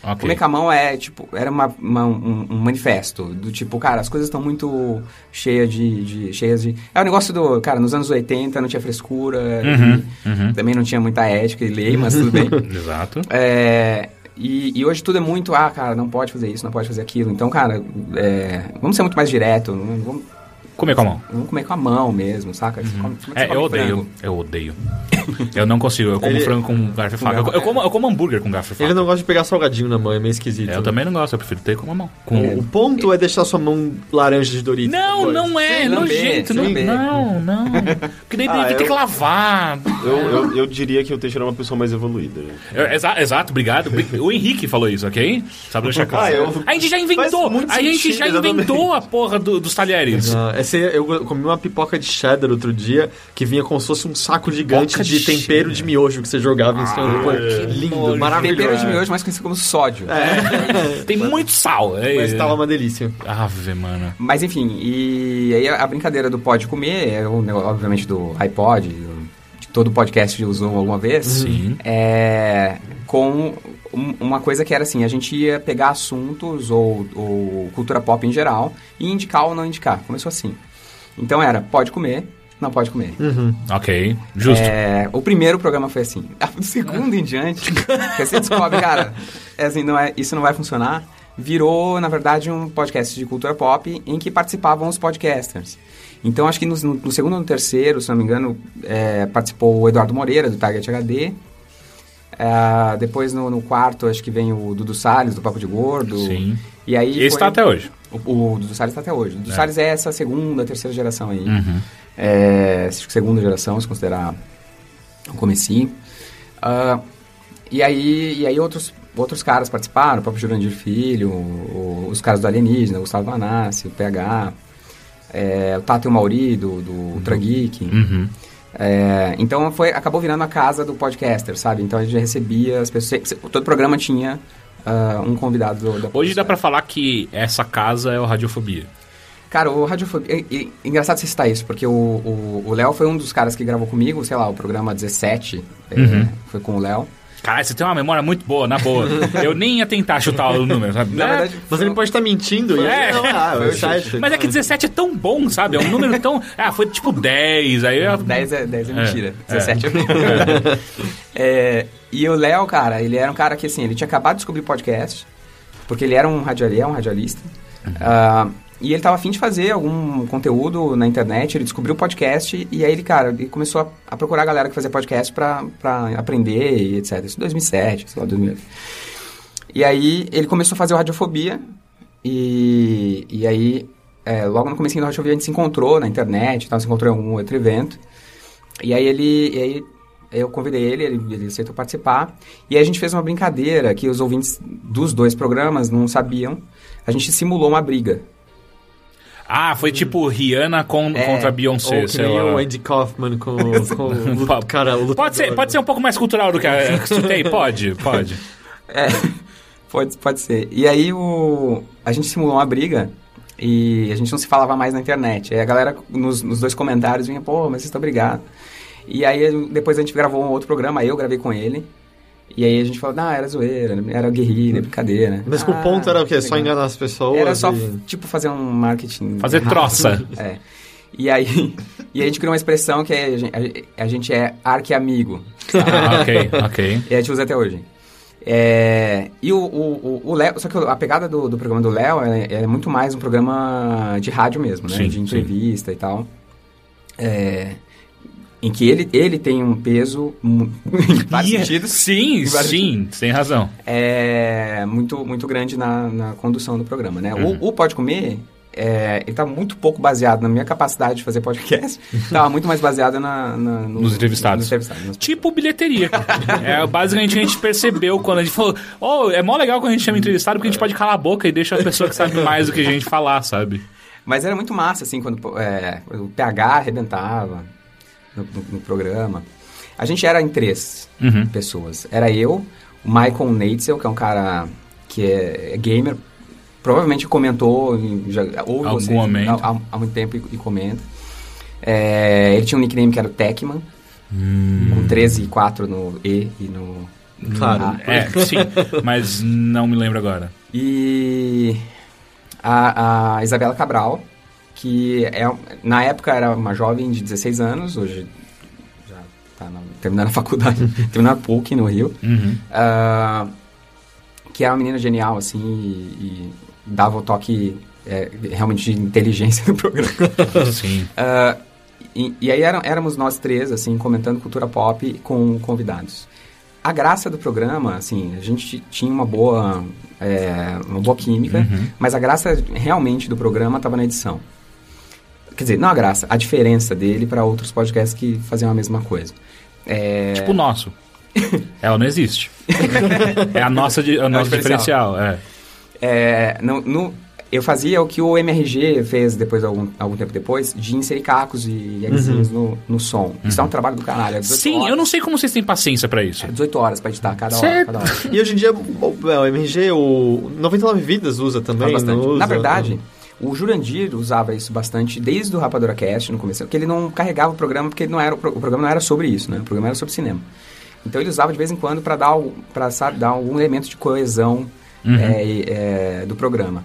Ok. Comer com a mão é, tipo, era uma, uma- um, um manifesto do tipo, cara, as coisas estão muito cheias de, de- cheias de... É o negócio do, cara, nos anos 80 não tinha frescura, Uhum, e uhum. também não tinha muita ética e lei, mas tudo bem. Exato. É, e, e hoje tudo é muito, ah, cara, não pode fazer isso, não pode fazer aquilo. Então, cara, é, vamos ser muito mais direto, vamos, Comer com a mão. vamos comer com a mão mesmo, saca? Você come- é É, eu odeio. frango? Eu odeio. Eu não consigo. Eu como Ele- frango com garfo e faca. Eu, eu como, eu como hambúrguer com garfo e faca. Ele não gosta de pegar salgadinho na mão, é meio esquisito. É, Eu também não gosto. Eu prefiro ter com a mão. Com... O, o ponto é deixar sua mão laranja de Doritos. Não, depois. não é. Sim, nojento. Não, lamber. não, não. Porque daí Ah, eu- que lavar. Eu, eu, eu diria que o Teixeira é uma pessoa mais evoluída. né? Eu- exa- exato, obrigado. O Henrique falou isso, ok? Sabe deixar claro. Ah, eu- A gente já inventou. A gente sentido, já exatamente. inventou a porra do- dos talheres. Ah, essa eu comi uma pipoca de cheddar outro dia que vinha como se fosse um saco gigante Pipoca de, de tempero de miojo que você jogava em cima do pão. é. Lindo, maravilhoso. Tempero de miojo, mais conhecido como sódio. Tem muito sal. É, Mas tava uma delícia. Ave, mano. Mas enfim, e aí a, brincadeira do pode comer, é o negócio, obviamente, do iPod, todo podcast usou alguma vez. Sim. É, com um- uma coisa que era assim, a gente ia pegar assuntos ou, ou cultura pop em geral e indicar ou não indicar. Começou assim. Então era, pode comer, não pode comer. Ok, justo. É, o primeiro programa foi assim. O segundo em diante, que você descobre, cara, é assim, não é, isso não vai funcionar. Virou, na verdade, um podcast de cultura pop em que participavam os podcasters. Então, acho que no, no segundo ou no terceiro, se não me engano, é, participou o Eduardo Moreira, do Target HD. É, depois, no, no quarto, acho que vem o Dudu Salles, do Papo de Gordo. Sim. E aí Esse foi- tá até hoje. o, o Dudu Salles está até hoje. O Dudu É. Salles é essa segunda, terceira geração aí. Uhum. É, acho que segunda geração, se considerar o comecinho. Ah, e aí, e aí outros, outros caras participaram, o próprio Jurandir Filho, o- o- os caras do Alienígena, o Gustavo Manassi, o PH, é, o Tato e o Mauri, do, do Geek. Uhum. É, então foi, acabou virando a casa do podcaster, sabe? Então a gente recebia as pessoas. Todo programa tinha ah, um convidado do, da Hoje dá pra falar que essa casa é o Radiofobia. Cara, o Radiofobia. E, e- engraçado você citar isso, porque o- Léo foi um dos caras que gravou comigo, sei lá, o programa 17 é, Uhum. foi com o Léo. Caralho, você tem uma memória muito boa, na boa. Eu nem ia tentar chutar o número, sabe? Na É, verdade, Mas ele pode estar mentindo. e- É. Não, ah, Foi o o site. Mas é que 17 é tão bom, sabe? É um número tão. Ah, foi tipo 10, aí. eu- 10 é, 10 é É, mentira, é. 17 é, É, E o Léo, cara, ele era um cara que assim, ele tinha acabado de descobrir podcast, porque ele era um radialista, é um radialista. Ah, e ele tava afim de fazer algum conteúdo na internet, ele descobriu o podcast e aí ele, cara, ele começou a, a procurar a galera que fazia podcast pra aprender e etc. Isso em 2007, sei lá, 2008. E aí ele começou a fazer o Radiofobia e, e aí é, logo no começo da Radiofobia a gente se encontrou na internet, tal, se encontrou em algum outro evento. E aí ele, e aí eu convidei ele, ele, ele aceitou participar. E aí a gente fez uma brincadeira que os ouvintes dos dois programas não sabiam. A gente simulou uma briga. Ah, foi tipo Rihanna com, É, contra Beyoncé, Ou sei lá. o Andy Kaufman com, com o cara, o Pode ser, pode ser um pouco mais cultural do que a que citei? Pode, pode. É, pode, pode ser. E aí o, a gente simulou uma briga e a gente não se falava mais na internet. Aí a galera nos, nos dois comentários vinha, pô, mas vocês estão brigados. E aí depois a gente gravou um outro programa, aí eu gravei com ele. E aí a gente falou, não, era zoeira, era guerrilha, brincadeira. Mas que o Ah, ponto era o quê? Só enganar as pessoas? Era só, e- tipo, fazer um marketing. Fazer errado. troça. É. E aí, e aí a gente criou uma expressão que é, a gente- a gente é arque-amigo. Ah, ok, ok. E a gente usa até hoje. É, e o, o, o- Léo, só que a pegada do, do programa do Léo é, é muito mais um programa de rádio mesmo, né? Sim, de entrevista e tal. É, em que ele, ele tem um peso em vários E é- sentidos. Sim, vários sim, tem razão. é muito, muito grande na, na condução do programa, né? Uhum. O, o Pode Comer, é, ele tá muito pouco baseado na minha capacidade de fazer podcast, tava muito mais baseado na, na- no- Nos entrevistados. nos entrevistados, nas Tipo bilheteria. É basicamente a gente percebeu quando a gente falou: Oh, é mó legal quando a gente chama entrevistado porque a gente pode calar a boca e deixa a pessoa que sabe mais do que a gente falar, sabe? Mas era muito massa, assim, quando é, o PH arrebentava no, no- no programa. A gente era em três Uhum. pessoas. Era eu, o Michael Neitzel, que é um cara que é, é gamer, provavelmente comentou, em- já, ouve Algum vocês momento. há, há- há muito tempo e, e comenta. É, ele tinha um nickname que era o Techman, Hum. com 13 e 4 no E e no... Claro. Ah, É, sim, mas não me lembro agora. E a, a Isabela Cabral, que é, na época era uma jovem de 16 anos, hoje já está terminando a faculdade, terminando a PUC no Rio, Uhum. ah, que é uma menina genial, assim, e, e dava o toque é, realmente de inteligência no programa. Sim. Ah, e, e aí eram, éramos nós três, assim, comentando cultura pop com convidados. A graça do programa, assim, a gente tinha uma boa, é, uma boa química, Uhum. mas a graça realmente do programa estava na edição. Quer dizer, não a graça, a diferença dele para outros podcasts que faziam a mesma coisa. É, Tipo o nosso. Ela não existe. É a nossa, di- o nosso diferencial. diferencial. é. É, no, no- eu fazia o que o MRG fez depois, algum, algum tempo depois, de inserir cacos e eggzinhos no, no som. Isso é um trabalho do caralho. É 18 Uhum. Sim, horas, eu não sei como vocês têm paciência pra isso. É 18 horas pra editar cada hora. Certo. Cada hora. E hoje em dia, o, é, o MRG, o 99 Vidas usa também. Faz bastante. usa? Na verdade, o Jurandir usava isso bastante desde o Rapadura Cast, no começo, porque ele não carregava o programa, porque não era, o pro- o programa não era sobre isso, né? O programa era sobre cinema. Então ele usava de vez em quando para dar, pra, sabe, dar algum elemento de coesão Uhum. é, é, do programa.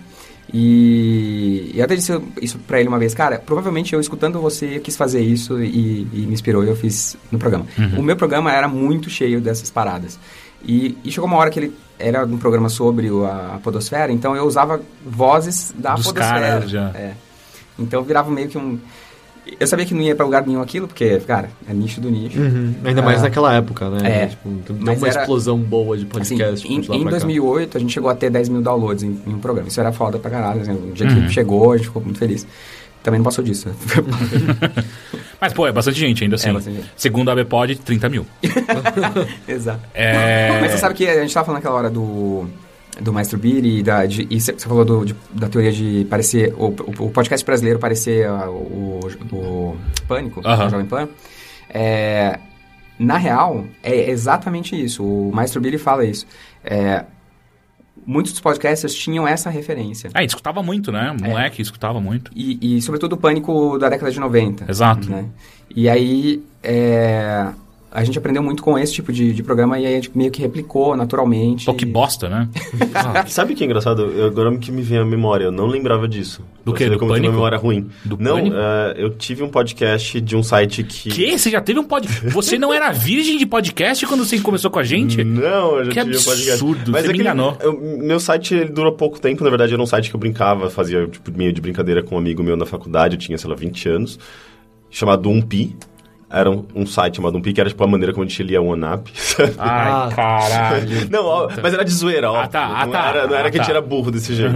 E, e eu até disse isso pra ele uma vez, cara, provavelmente eu escutando você quis fazer isso e, e me inspirou e eu fiz no programa. Uhum. O meu programa era muito cheio dessas paradas. E, e chegou uma hora que ele era um programa sobre o- a, podosfera, então eu usava vozes da Dos podosfera. caras já. É. Então virava meio que um... Eu sabia que não ia pra lugar nenhum aquilo, porque, cara, é nicho do nicho. Uhum. Ainda mais Ah. naquela época, né? É. Tipo, deu uma era- explosão boa de Assim, podcast. em, de lá em pra cá. 2008, a gente chegou a ter 10 mil downloads em, em um programa. Isso era foda pra caralho. Assim, o dia Uhum. que chegou, a gente ficou muito feliz. Também não passou disso. né? Mas, pô, é bastante gente ainda assim. É bastante gente. Segundo a Bpod, 30 mil. Exato. É... Mas você sabe que a gente tava falando naquela hora do, do Maestro Billy e, da, de, e você falou do, de- da teoria de parecer... O, o, o podcast brasileiro parecer ah, o, o, o Pânico, Aham. o Jovem Pan. É, na real, é exatamente isso. O Maestro Billy fala isso. É, muitos dos podcasters tinham essa referência. Gente escutava muito, né? Moleque, escutava muito. E, e, sobretudo o pânico da década de 90. Exato. Né? E aí é, a gente aprendeu muito com esse tipo de, de programa e aí a gente meio que replicou naturalmente. Pô, que bosta, né? Ah, Sabe o que é engraçado? Eu, agora que me vem à memória, eu não lembrava disso. Do quê? Do como Pânico? uma memória ruim. Do não, Pânico? eh, eu tive um podcast de um site que... que? Você já teve um podcast? Você não era virgem de podcast quando você começou com a gente? Não, eu já Que tive um podcast. absurdo, Mas você me aquele- enganou. eu- meu site ele durou pouco tempo, na verdade era um site que eu brincava, fazia tipo, meio de brincadeira com um amigo meu na faculdade, eu tinha, sei lá, 20 anos, chamado Umpi. Era um, um site chamado que era tipo a maneira como a gente lia o OneUp. Ai, Ah. caralho. Não, ó, mas era de zoeira, ó. Ah, tá, ah, não, tá, era, não era ah, que a gente tá. era burro desse jeito.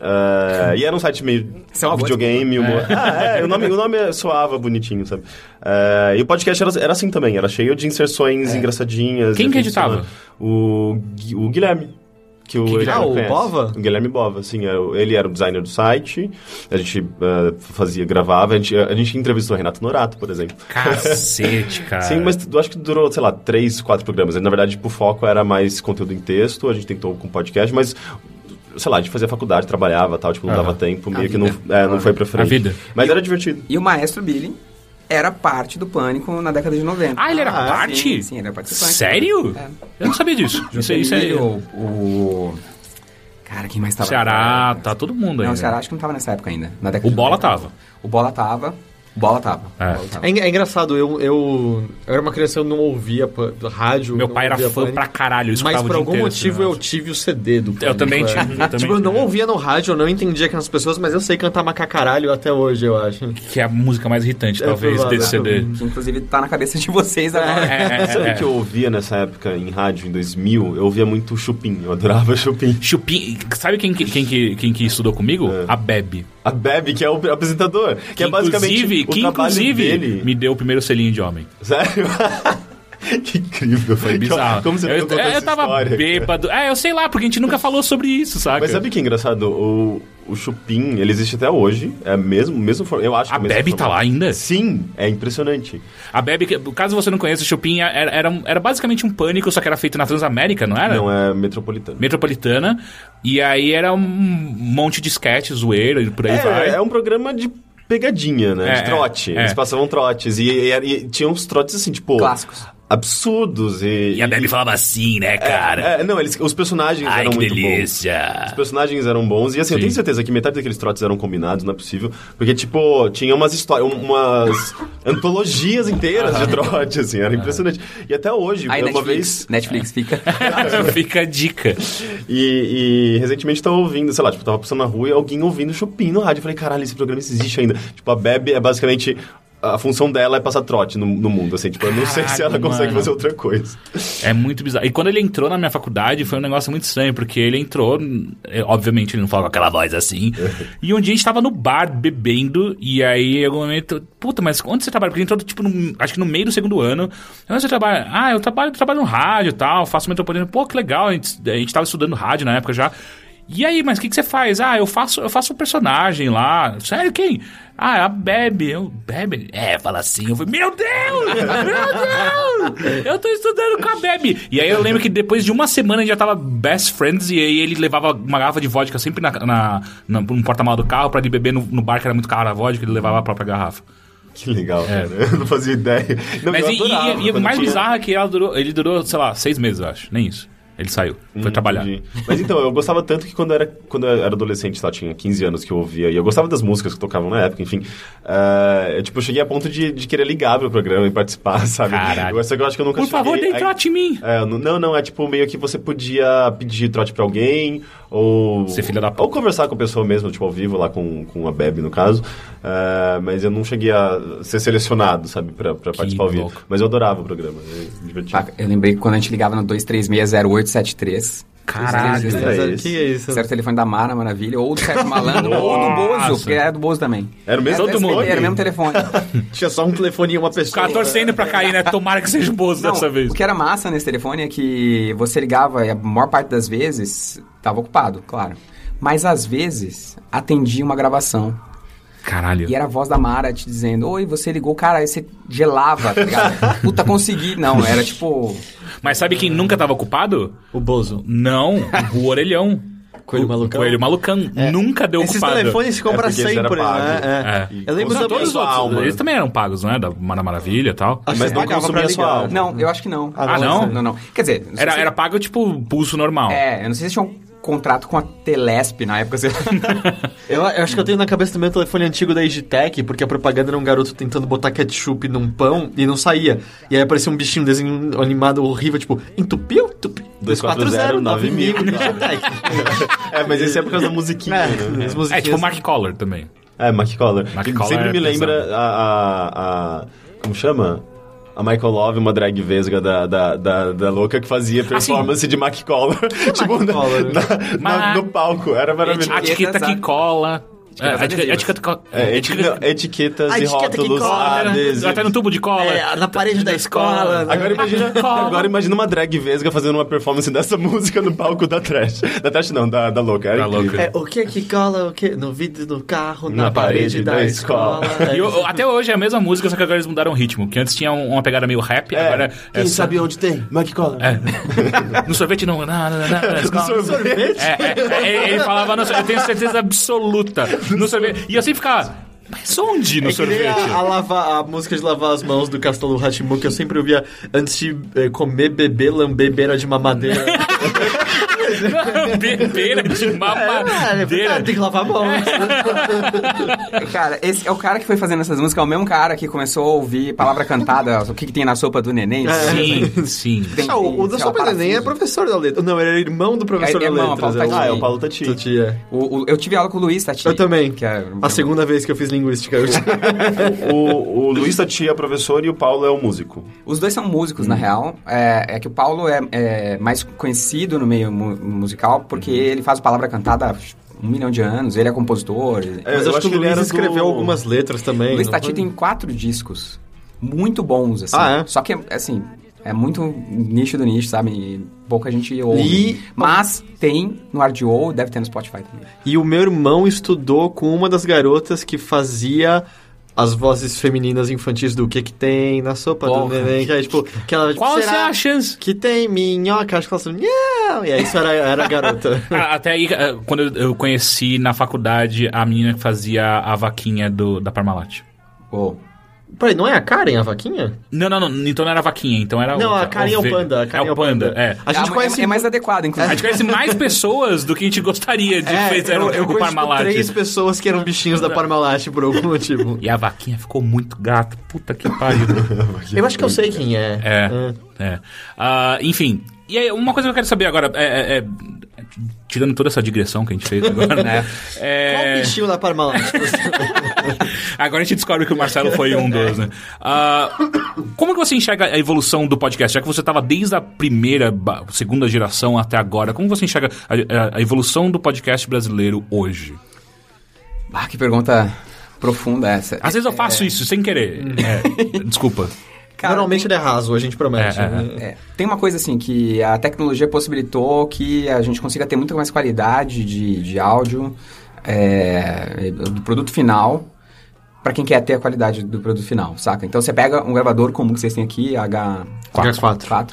Eh, e era um site meio Isso é videogame, humor. Ah, é, o nome, o nome soava bonitinho, sabe? Eh, e o podcast era, era assim também, era cheio de inserções engraçadinhas. Quem que editava? O, o Guilherme. Que o, Que Ah, o conhece. Bova? O Guilherme Bova, sim. é, Ele era o designer do site, a gente eh, fazia, gravava, a gente, a gente entrevistou o Renato Norato, por exemplo. Cacete, cara. Sim, mas eu acho que durou, sei lá, três, quatro programas. Na verdade, tipo, o foco era mais conteúdo em texto, a gente tentou com podcast, mas, sei lá, a gente fazia faculdade, trabalhava tal, tipo, não Aham. dava tempo, meio que não, é, não foi pra frente. A vida. Mas era divertido. E o Maestro Billy era parte do pânico na década de 90. Ah, ele era Ah, parte? Sim, sim, ele era participante. Sério? É. Eu não sabia disso. Isso, Ele, isso é... o, o- Cara, quem mais tava? Ceará, tá todo mundo aí. Não, o né? Ceará acho que não tava nessa época ainda. Na década O de Bola 90. tava. O Bola tava. Bola tava. É. Bola tava. É, é engraçado, eu, eu, eu era uma criança, eu não ouvia rádio. Meu pai era fã Pânico, pra caralho, eu escutava Mas por algum inteiro motivo eu tive o CD do Pânico. também é. tive, eu também tipo, eu não ouvia no rádio, eu não entendia que eram as pessoas, mas eu sei cantar macacaralho até hoje, eu acho. Que é a música mais irritante, É talvez, desse CD. Que inclusive tá na cabeça de vocês agora. É, é, Sabe é. o que eu ouvia nessa época em rádio, em 2000? Eu ouvia muito Chupim, eu adorava Chupim. Chupim, sabe quem, que- quem, que, quem que estudou comigo? É. A Bebe. A Bebe, que é o apresentador. Que, é basicamente inclusive, o que trabalho inclusive dele. me deu o primeiro selinho de homem. Sério? que incrível. Foi bizarro. Como você eu, é, eu essa tava história? bêbado. É, eu sei lá, porque a gente nunca falou sobre isso, saca? Mas sabe o que é engraçado? O, o Chupim, ele existe até hoje. É mesmo, mesmo eu acho que A é mesmo Bebe tá lá ainda? Sim, é impressionante. A Bebe, caso você não conheça, o Chupim era, era, era basicamente um pânico, só que era feito na Transamérica, não era? Não é metropolitano. Metropolitana. E aí era um monte de sketch, zoeira e por aí vai. É, é um programa de pegadinha, né? É, de trote. é. Eles passavam trotes. E, e, e tinha uns trotes assim, tipo. Clássicos. Absurdos. E, E a Bebe falava assim, né, cara? É, não, eles, os personagens Ai, eram que muito bons. delícia. Os personagens eram bons. E assim, eu Sim. tenho certeza que metade daqueles trotes eram combinados, não é possível. Porque, tipo, tinha umas histórias, umas antologias inteiras de trote, assim, era impressionante. E até hoje, Aí uma Netflix, vez. Netflix fica. Fica a dica. E, e recentemente tava ouvindo, sei lá, tipo, tava passando na rua e alguém ouvindo Chupim no rádio. Eu falei, caralho, esse programa existe ainda. Tipo, a Bebe é basicamente. A função dela é passar trote no, no mundo, assim. Tipo, eu não sei se ela Caralho, consegue mano. fazer outra coisa. É muito bizarro. E quando ele entrou na minha faculdade, foi um negócio muito estranho, porque ele entrou, é, obviamente ele não fala com aquela voz assim. e um dia a gente tava no bar bebendo, e aí em algum momento, puta, mas onde você trabalha? Porque ele entrou, tipo, no- acho que no meio do segundo ano. Onde você trabalha? Ah, eu trabalho, trabalho no rádio e tal, faço metropolitano. Pô, que legal, a gente, a gente tava estudando rádio na época já. E aí, mas o que, que você faz? Ah, eu faço, eu faço um personagem lá. Sério, quem? Ah, é a Bebe. Eu, Bebe? É, fala assim. Eu falei, meu Deus! Meu Deus! Eu tô estudando com a Bebe. E aí eu lembro que depois de uma semana a gente já tava best friends e aí ele levava uma garrafa de vodka sempre na, na, na, no porta-malas do carro pra ele beber no, no bar que era muito caro a vodka, ele levava a própria garrafa. Que legal, cara. Eu não fazia ideia. Não, É. Mas e, e- adorava e mais tinha- bizarro é que ela durou, ele durou, sei lá, seis meses, eu acho. Nem isso. Ele saiu, foi Hum, trabalhar. entendi. Mas então, eu gostava tanto que quando eu era, quando eu era adolescente, lá tinha 15 anos que eu ouvia, e eu gostava das músicas que tocavam na época, enfim. eh, eu, tipo, eu cheguei a ponto de, de querer ligar pro programa e participar, sabe? Caralho. Eu, só que eu acho que eu nunca Por favor, dê trote em mim. É, não- não, é tipo meio que você podia pedir trote pra alguém, ou... Ser filha da puta. Ou conversar com a pessoa mesmo, tipo, ao vivo, lá com, com a Bebe, no caso. Eh, mas eu não cheguei a ser selecionado, sabe, pra, pra participar ao vivo. Mas eu adorava o programa, é divertido. Ah, Eu lembrei que quando a gente ligava no 2360873. Caralho. É O que é isso? Certo telefone da Mara Maravilha, ou do Sérgio Malandro, ou do Bozo, porque era do Bozo também. Era o mesmo Era, telefone? Era o mesmo telefone. Tinha só um telefone e uma pessoa. Ficava torcendo pra cair, né? Tomara que seja o Bozo Não, dessa vez. O que era massa nesse telefone é que você ligava e a maior parte das vezes tava ocupado, claro. Mas às vezes atendia uma gravação. Caralho. E era a voz da Mara te dizendo: Oi, você ligou, cara, aí você gelava, tá ligado? Puta, consegui. Não, era tipo. Mas sabe quem nunca tava ocupado? O Bozo. Não, o orelhão. Coelho malucão? Coelho malucão. Nunca deu Esses ocupado. telefones ficam É pra porque esse era sempre, né? É. É. Eu lembro todos pessoa... sua alma. Eles também eram pagos, não é? Da Mara Maravilha e tal. Mas não consumia sua alma. Não, eu acho que não. Ah, não? Não, não. Quer dizer, Era, se- era pago tipo pulso normal. É, eu não sei se tinha um contrato com a Telesp na época. sei lá. Eu, eu acho que eu tenho na cabeça também o telefone antigo da Egitec, porque a propaganda era um garoto tentando botar ketchup num pão e não saía. E aí aparecia um bichinho, um desenho animado horrível, tipo, entupiu? Entupiu. 240 9000. Egitec. É, mas esse é por causa da musiquinha, É, né? É tipo o Mark Collar também. É, Mark Collar. Mark Collar sempre é me pesado. lembra a, a, a- Como chama? A Michael Love, uma drag vesga da, da, da, da louca que fazia performance de Mark Collar. tipo, na- Collar? na- na- no palco. Era maravilhoso. Etiqueta que cola. É, etiqueta, adesivas. etiqueta, co- É, etiqueta- eti- não, etiquetas A e etiqueta rótulos. cola, né? adesivos. Até no tubo de cola. É, na parede da escola. Agora imagina, Cola. agora imagina uma drag vesga fazendo uma performance dessa música no palco da Trash. Da Trash não, da, da louca. Da louca. É, o que que cola, o que? No vidro do carro, na, Na parede, parede da, da escola. escola. E até hoje é a mesma música, só que agora eles mudaram o ritmo. Que antes tinha um- uma pegada meio rap, agora é Quem só- sabe onde tem? Mark Collar. É. No sorvete não. não, não, não, não, na escola. Sorvete? É, é, é, ele falava, no, eu tenho certeza absoluta. No sorvete. E eu sempre ficava, mas onde no É sorvete? a, a, lavar, a música de lavar as mãos do Castelo Ratimu que eu sempre ouvia antes de eh, comer, beber, lamber beira de mamadeira. Bebeira de É, mamadeira. tem que lavar a mão. Cara, esse é o cara que foi fazendo essas músicas, é o mesmo cara que começou a ouvir palavra cantada, o que, que tem na sopa do neném. Sim, sim. Tem- Ah, o, o da Sopa Neném é parafuso. professor da letra. Não, ele era irmão do professor É da irmão, letras. Paulo é o-. Ah, é o Paulo Tati. Tati, é. O- o- eu tive aula com o Luiz Tati. Eu também. Que é, A segunda vez que eu fiz linguística. Eu... O, o Luiz Tati é professor e o Paulo é o músico. Os dois são músicos, Hum. na real. É, é que o Paulo é, é mais conhecido no meio musical porque Uhum. ele faz palavra cantada há um milhão de anos, ele é compositor. É, Mas eu acho acho que o Luiz escreveu do- algumas letras também. O Luiz Tati foi? tem quatro discos muito bons, assim. Ah, é? Só que, assim, é muito nicho do nicho, sabe? E pouca gente ouve. E- Mas tem no RDO, deve ter no Spotify também. E o meu irmão estudou com uma das garotas que fazia as vozes femininas infantis do que que tem na sopa do Porra. neném. Que é, tipo, que ela, tipo, Qual será a chance? que tem minhoca? Acho que ela falou, não. E aí isso era, era a garota. Ah, Até aí, eh, quando eu- conheci na faculdade a menina que fazia a vaquinha do, da Parmalat. Pô. Peraí, não é a Karen a vaquinha? Não, não, não. Então não era a vaquinha, então era Não, outra, a Karen é o ovelha. panda. A Karen é o panda, é. A gente é, conhece... é mais adequado, A inclusive. gente conhece mais pessoas do que a gente gostaria de É, fazer eu, eu com o Parmalat. três pessoas que eram bichinhos da Parmalat por algum motivo. E a vaquinha ficou muito gata. Puta que pariu. Eu acho que eu sei quem é. É, é. Ah, enfim, e aí, uma coisa que eu quero saber agora, é, é- é- tirando toda essa digressão que a gente fez agora, né? Qual É, bichinho da Parmalat? agora a gente descobre que o Marcelo foi um dos, né? Ah, como que você enxerga a evolução do podcast? Já que você estava desde a primeira, segunda geração até agora, como você enxerga a, a- a evolução do podcast brasileiro hoje? Ah, que pergunta profunda essa. Às vezes eu faço isso sem querer. É, desculpa. Cara, Normalmente ele é raso, a gente promete. É, é, né? É, tem uma coisa assim que a tecnologia possibilitou que a gente consiga ter muito mais qualidade de, de áudio é, do produto final para quem quer ter a qualidade do produto final, saca? Então você pega um gravador comum que vocês têm aqui, H4, H4.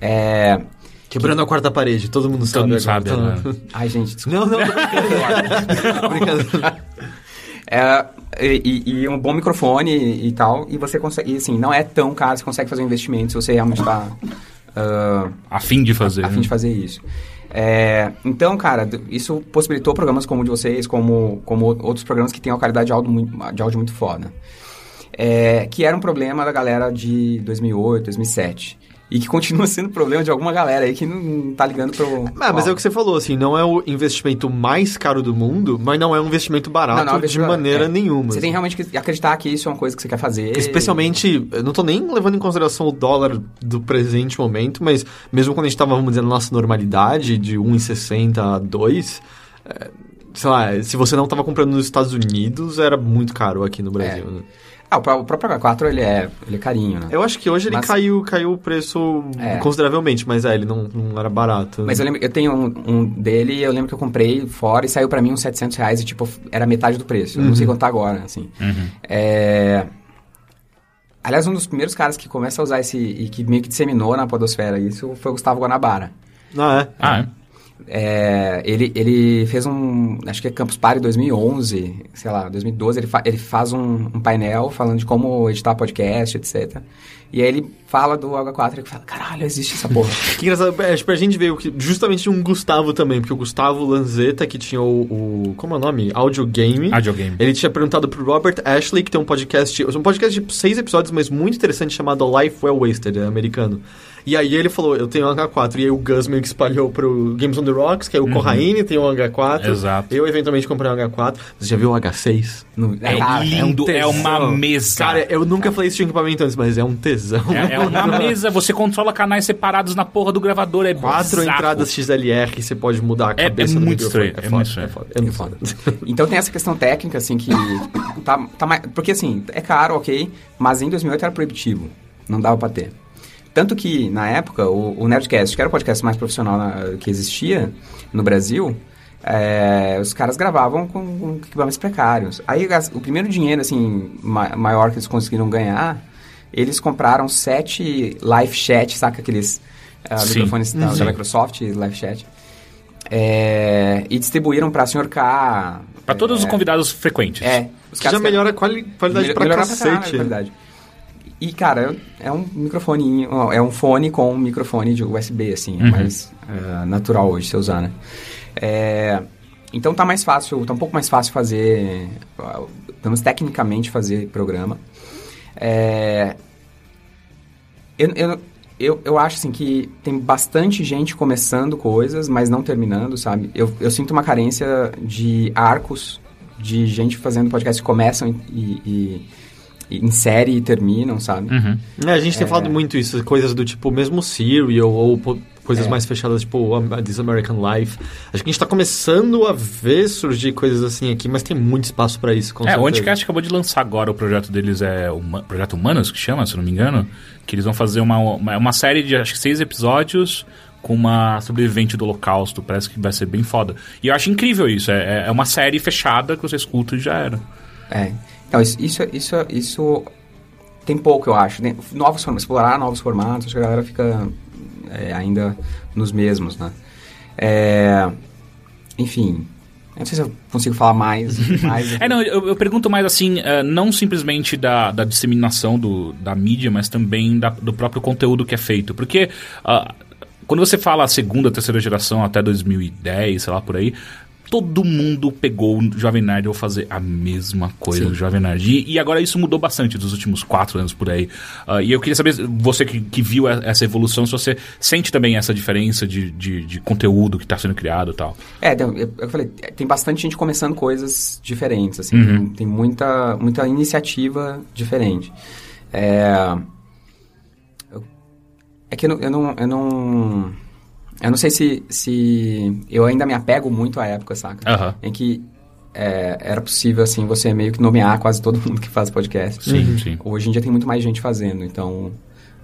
é... Quebrando a quarta parede, todo mundo sabe. Todo mundo agora. sabe, Todo- né? Ai, gente, desculpa. Não, não, brincando. Brincadeira. É, e, e um bom microfone e, e tal, e você consegue, e assim, não é tão caro, você consegue fazer um investimento se você realmente está ah, A fim de fazer. a fim né? de fazer isso. É, então, cara, isso possibilitou programas como o de vocês, como, como outros programas que têm uma qualidade de áudio muito, de áudio muito foda. É, que era um problema da galera de 2008, 2007. E que continua sendo problema de alguma galera aí que não, não tá ligando pro... Ah, mas é o que você falou, assim, não é o investimento mais caro do mundo, mas não é um investimento barato Não, não, de investimento- maneira é. nenhuma. Você tem realmente que acreditar que isso é uma coisa que você quer fazer. Especialmente, eu não tô nem levando em consideração o dólar do presente momento, mas mesmo quando a gente tava, vamos dizer, na nossa normalidade de 1,60 a 2, é, sei lá, se você não tava comprando nos Estados Unidos, era muito caro aqui no Brasil. né? Ah, o pró- o próprio H4, ele é, ele é carinho, né? Eu acho que hoje ele Mas- caiu, caiu o preço É. consideravelmente, mas é, ele não, não era barato. Mas eu lembro, eu tenho um, um dele, eu lembro que eu comprei fora e saiu pra mim uns 700 reais e, tipo, era metade do preço. Eu não sei quanto tá agora, assim. Uhum. É... Aliás, um dos primeiros caras que começa a usar esse e que meio que disseminou na podosfera isso foi o Gustavo Guanabara. Ah, é? Ah, é? É, ele, ele fez um, acho que é Campus Party 2011, sei lá, 2012, ele, fa- ele faz um, um painel falando de como editar podcast, etc. E aí ele fala do H4 e fala, caralho, existe essa porra. Que engraçado, é, tipo, a gente veio que justamente um Gustavo também, porque o Gustavo Lanzetta, que tinha o, o- como é o nome? Audio Game. Audiogame. Ele tinha perguntado pro Robert Ashley, que tem um podcast, um podcast de seis episódios, mas muito interessante, chamado Life Well Wasted, é americano. E aí ele falou, eu tenho um H4, e aí o Gus meio que espalhou pro Games on the Rocks, que é o Corraine tem um H4. Exato. Eu eventualmente comprei um H4. Você já viu o H6? No- É cara, lindo, é, tesão. uma mesa. Cara, eu nunca falei isso de equipamento antes, mas é um tesão. É, é uma mesa, você controla canais separados na porra do gravador, é Quatro bizarro. entradas XLR que você pode mudar a É- é cabeça do muito microfone. estranho, é foda, muito estranho. É foda, é muito foda. Então tem essa questão técnica, assim, que tá, tá mais... Porque, assim, é caro, ok, mas em 2008 era proibitivo. Não dava pra ter. Tanto que, na época, o, o Nerdcast, que era o podcast mais profissional na- que existia no Brasil, é, os caras gravavam com, com equipamentos precários. Aí, o primeiro dinheiro, assim, ma- maior que eles conseguiram ganhar, eles compraram sete Live Chat, saca aqueles ah, Sim. microfones da, da. Microsoft, Live Chat, é, e distribuíram pra Sr. K... Pra todos os é, convidados frequentes. é, os Que já melhora a quali- qualidade Melhor- pra melhorar cacete. caralho a qualidade. E, cara, é um microfone, é um fone com um microfone de USB, assim, é Uhum. mais é, natural hoje você usar, né? É, então tá mais fácil, tá um pouco mais fácil fazer, pelo menos tecnicamente fazer programa. É, eu, eu, eu, eu acho, assim, que tem bastante gente começando coisas, mas não terminando, sabe? Eu, eu sinto uma carência de arcos, de gente fazendo podcast que começam e, e em série e terminam, sabe? Uhum. É, a gente tem falado muito isso, coisas do tipo, mesmo Serial ou coisas É. mais fechadas, tipo um, This American Life. Acho que a gente tá começando a ver surgir coisas assim aqui, mas tem muito espaço pra isso, com É, o certeza. Anticast acabou de lançar agora o projeto deles, é o Huma- Projeto Humanos, que chama, se eu não me engano. Que eles vão fazer uma, uma, uma série de, acho que seis episódios com uma sobrevivente do holocausto. Parece que vai ser bem foda. E eu acho incrível isso. É, é uma série fechada que você escuta e já era. É. Então, isso, isso, isso, isso tem pouco, eu acho. né? Novos formatos, explorar novos formatos, acho que a galera fica é, ainda nos mesmos, né? É, enfim, eu não sei se eu consigo falar mais. mais É, não, eu, eu pergunto mais assim, eh, não simplesmente da, da disseminação do, da mídia, mas também da- do próprio conteúdo que é feito. Porque ah, quando você fala a segunda, terceira geração até 2010, sei lá, por aí, todo mundo pegou o Jovem Nerd ou fazer a mesma coisa Sim. do Jovem Nerd. E, e agora isso mudou bastante dos últimos quatro anos por aí. Ah, e eu queria saber, você que, que viu essa evolução, se você sente também essa diferença de, de, de conteúdo que está sendo criado e tal. É, então, eu, eu falei, tem bastante gente começando coisas diferentes, assim, Uhum. tem, tem muita, muita iniciativa diferente. É, é que eu não, eu não, eu não, eu não sei se, se eu ainda me apego muito à época, saca? Aham. Em que é, era possível, assim, você meio que nomear quase todo mundo que faz podcast. Sim, sim. Hoje em dia tem muito mais gente fazendo, então...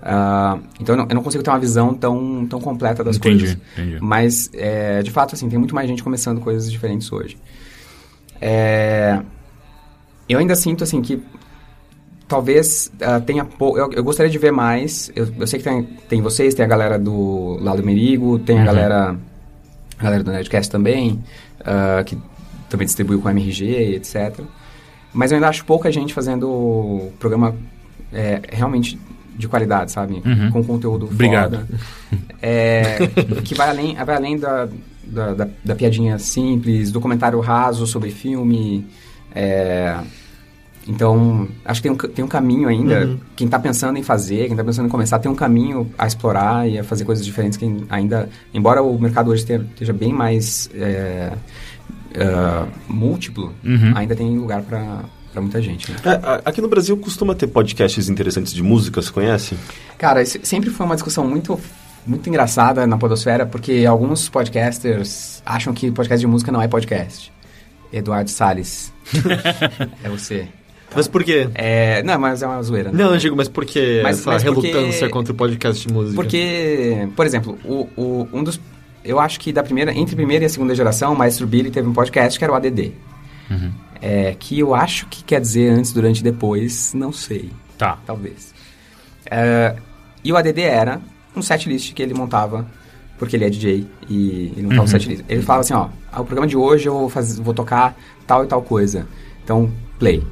ah, então eu não, eu não consigo ter uma visão tão, tão completa das Entendi, coisas. entendi. Mas, é, de fato, assim, tem muito mais gente começando coisas diferentes hoje. É, eu ainda sinto, assim, que talvez ah, tenha pouco... Eu, eu gostaria de ver mais. Eu, eu sei que tem, tem vocês, tem a galera do Lado Merigo, tem a Uhum. galera, a galera do Nerdcast também, ah, que também distribuiu com a MRG, etc. Mas eu ainda acho pouca gente fazendo programa é, realmente de qualidade, sabe? Uhum. Com conteúdo Obrigado. foda. É, que vai além, vai além da, da, da, da piadinha simples, documentário raso sobre filme. é, então, acho que tem um, tem um caminho ainda. Uhum. Quem tá pensando em fazer, quem tá pensando em começar, tem um caminho a explorar e a fazer coisas diferentes que ainda... Embora o mercado hoje esteja, esteja bem mais é, é, múltiplo, Uhum. ainda tem lugar para muita gente, né? É, aqui no Brasil costuma ter podcasts interessantes de música, você conhece? Cara, sempre foi uma discussão muito, muito engraçada na podosfera, porque alguns podcasters acham que podcast de música não é podcast. Eduardo Salles. é você. Mas por quê? É, não, mas é uma zoeira. né? Não, eu digo, mas por que Mas- essa mas porque- relutância contra o podcast de música? Porque, por exemplo, o, o- um dos... Eu acho que da primeira, entre a primeira e a segunda geração, o Maestro Billy teve um podcast que era o ADD. Uhum. É, que eu acho que quer dizer antes, durante e depois, não sei. Tá. talvez. É, e o ADD era um setlist que ele montava, porque ele é DJ e ele montava Uhum. um setlist. Ele falava assim, ó, ah, o programa de hoje eu vou, fazer, vou tocar tal e tal coisa. Então, play.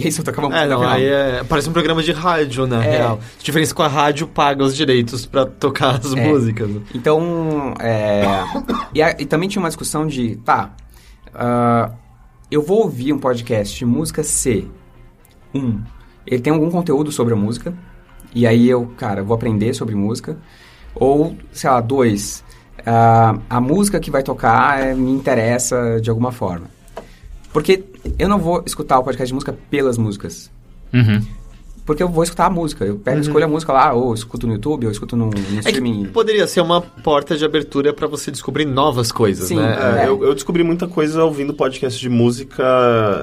E aí você tocava um É, não, aí é, parece um programa de rádio, na É. real. A diferença é que a rádio paga os direitos pra tocar as É. músicas. Então, é, e, a- e também tinha uma discussão de, tá, ah, eu vou ouvir um podcast de música C. Um, ele tem algum conteúdo sobre a música, e aí eu, cara, vou aprender sobre música. Ou, sei lá, dois, ah, a música que vai tocar eh, me interessa de alguma forma. Porque eu não vou escutar o podcast de música pelas músicas. Uhum. Porque eu vou escutar a música. Eu pego, escolho a música lá, ou escuto no YouTube, ou escuto no, no É streaming. que poderia ser uma porta de abertura pra você descobrir novas coisas, Sim, né? É, É. Eu, eu descobri muita coisa ouvindo podcast de música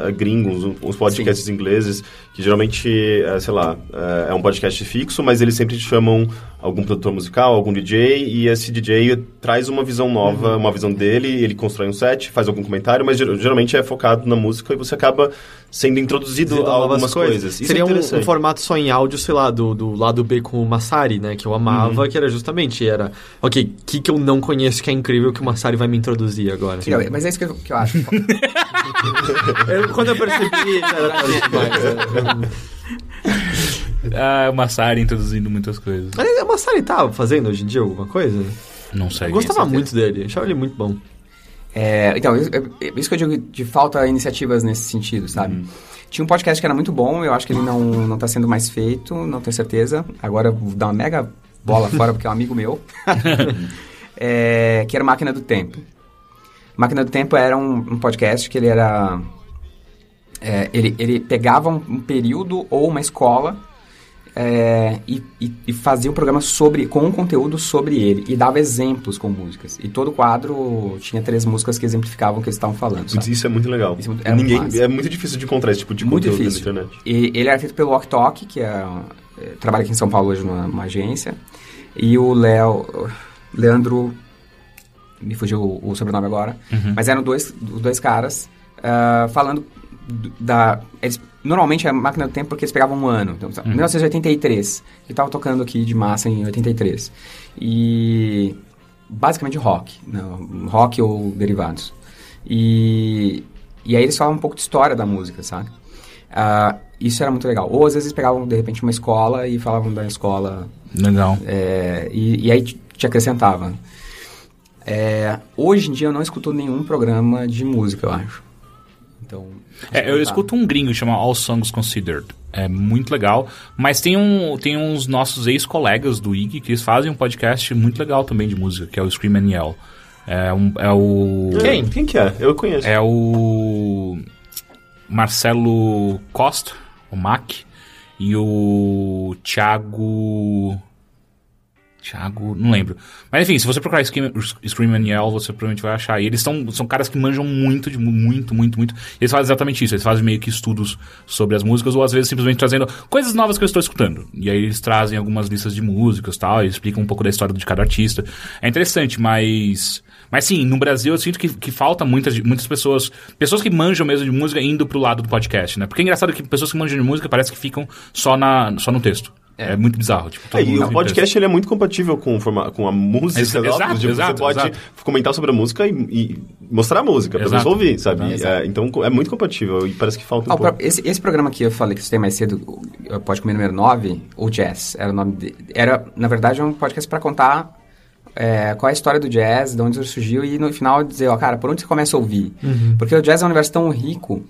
eh, gringos, uns podcasts ingleses, que geralmente, eh, sei lá, eh, é um podcast fixo, mas eles sempre chamam algum produtor musical, algum DJ, e esse DJ traz uma visão nova, Uhum. uma visão dele, ele constrói um set, faz algum comentário, mas ger- geralmente é focado na música e você acaba sendo introduzido a algumas coisas. Isso Seria é um, um formato só em áudio, sei lá, do, do lado B com o Massari, né? Que eu amava, Uhum. que era justamente, era... Ok, o que, que eu não conheço que é incrível que o Massari vai me introduzir agora? Não, mas é isso que eu, que eu acho. Eu- quando eu percebi, era demais. né? Ah, o Massari introduzindo muitas coisas. Mas o Massari tá fazendo hoje em dia alguma coisa? Não sei. Eu gostava muito dele, achava ele muito bom. É, então, isso, é- isso que eu digo de falta iniciativas nesse sentido, sabe? Tinha um podcast que era muito bom, eu acho que ele não, não tá sendo mais feito, não tenho certeza. Agora eu vou dar uma mega bola fora porque é um amigo meu. É, que era Máquina do Tempo. Máquina do Tempo era um, um podcast que ele era... é, ele, ele pegava um, um período ou uma escola é, e, e- e fazia um programa sobre, com um conteúdo sobre ele e dava exemplos com músicas. E todo quadro tinha três músicas que exemplificavam o que eles estavam falando. Sabe? Isso é muito legal. Isso é muito- é muito Ninguém, massa. é muito difícil de encontrar esse tipo de Muito conteúdo difícil. na internet. E ele era feito pelo Ok Talk, que é, é, trabalha aqui em São Paulo hoje numa, numa agência. E o Léo, Leandro, me fugiu o, o sobrenome agora, mas eram dois, dois caras ah, falando do- da... Eles, normalmente é máquina do tempo porque eles pegavam um ano. Então, 1983. Ele estava tocando aqui de massa em 83. E basicamente rock, não, rock ou derivados. E, e aí eles falam um pouco de história da música, sabe? Ah, isso era muito legal. Ou às vezes pegavam, de repente, uma escola e falavam da escola Legal. é, e, e aí te, te acrescentava. É, hoje em dia eu não escuto nenhum programa de música, eu acho. Então. É, eu escuto um gringo que chama All Songs Considered. É muito legal. Mas tem, um, tem uns nossos ex-colegas do IG que eles fazem um podcast muito legal também de música, que é o Scream and Yell. É, um, é o. Quem? Quem que é? Eu conheço. É o Marcelo Costa, o Mac, e o Thiago. Thiago, não lembro. Mas enfim, se você procurar Scream, Scream and Yell, você provavelmente vai achar. E eles são, são caras que manjam muito, de mu- muito, muito, muito. E eles fazem exatamente isso. Eles fazem meio que estudos sobre as músicas, ou às vezes simplesmente trazendo coisas novas que eu estou escutando. E aí eles trazem algumas listas de músicas tal, e explicam um pouco da história de cada artista. É interessante, mas. Mas sim, no Brasil eu sinto que, que falta muitas, muitas pessoas, pessoas que manjam mesmo de música indo pro lado do podcast, né? Porque é engraçado que pessoas que manjam de música parece que ficam só, na, só no texto. É, muito bizarro. Tipo, todo É, e o podcast ele é muito compatível com, com a música. Ex- óbvio, exato, tipo, exato, você pode exato. comentar sobre a música e, e mostrar a música Exato. pessoa ouvir, sabe? É, então é muito compatível e parece que falta um Ah, pouco. esse, esse programa que eu falei que você tem mais cedo, Pode Comer número 9, o Jazz, era o nome dele. Era, na verdade, um podcast pra contar é, qual é a história do jazz, de onde ele surgiu e no final dizer, ó, cara, por onde você começa a ouvir? Porque o jazz é um universo tão rico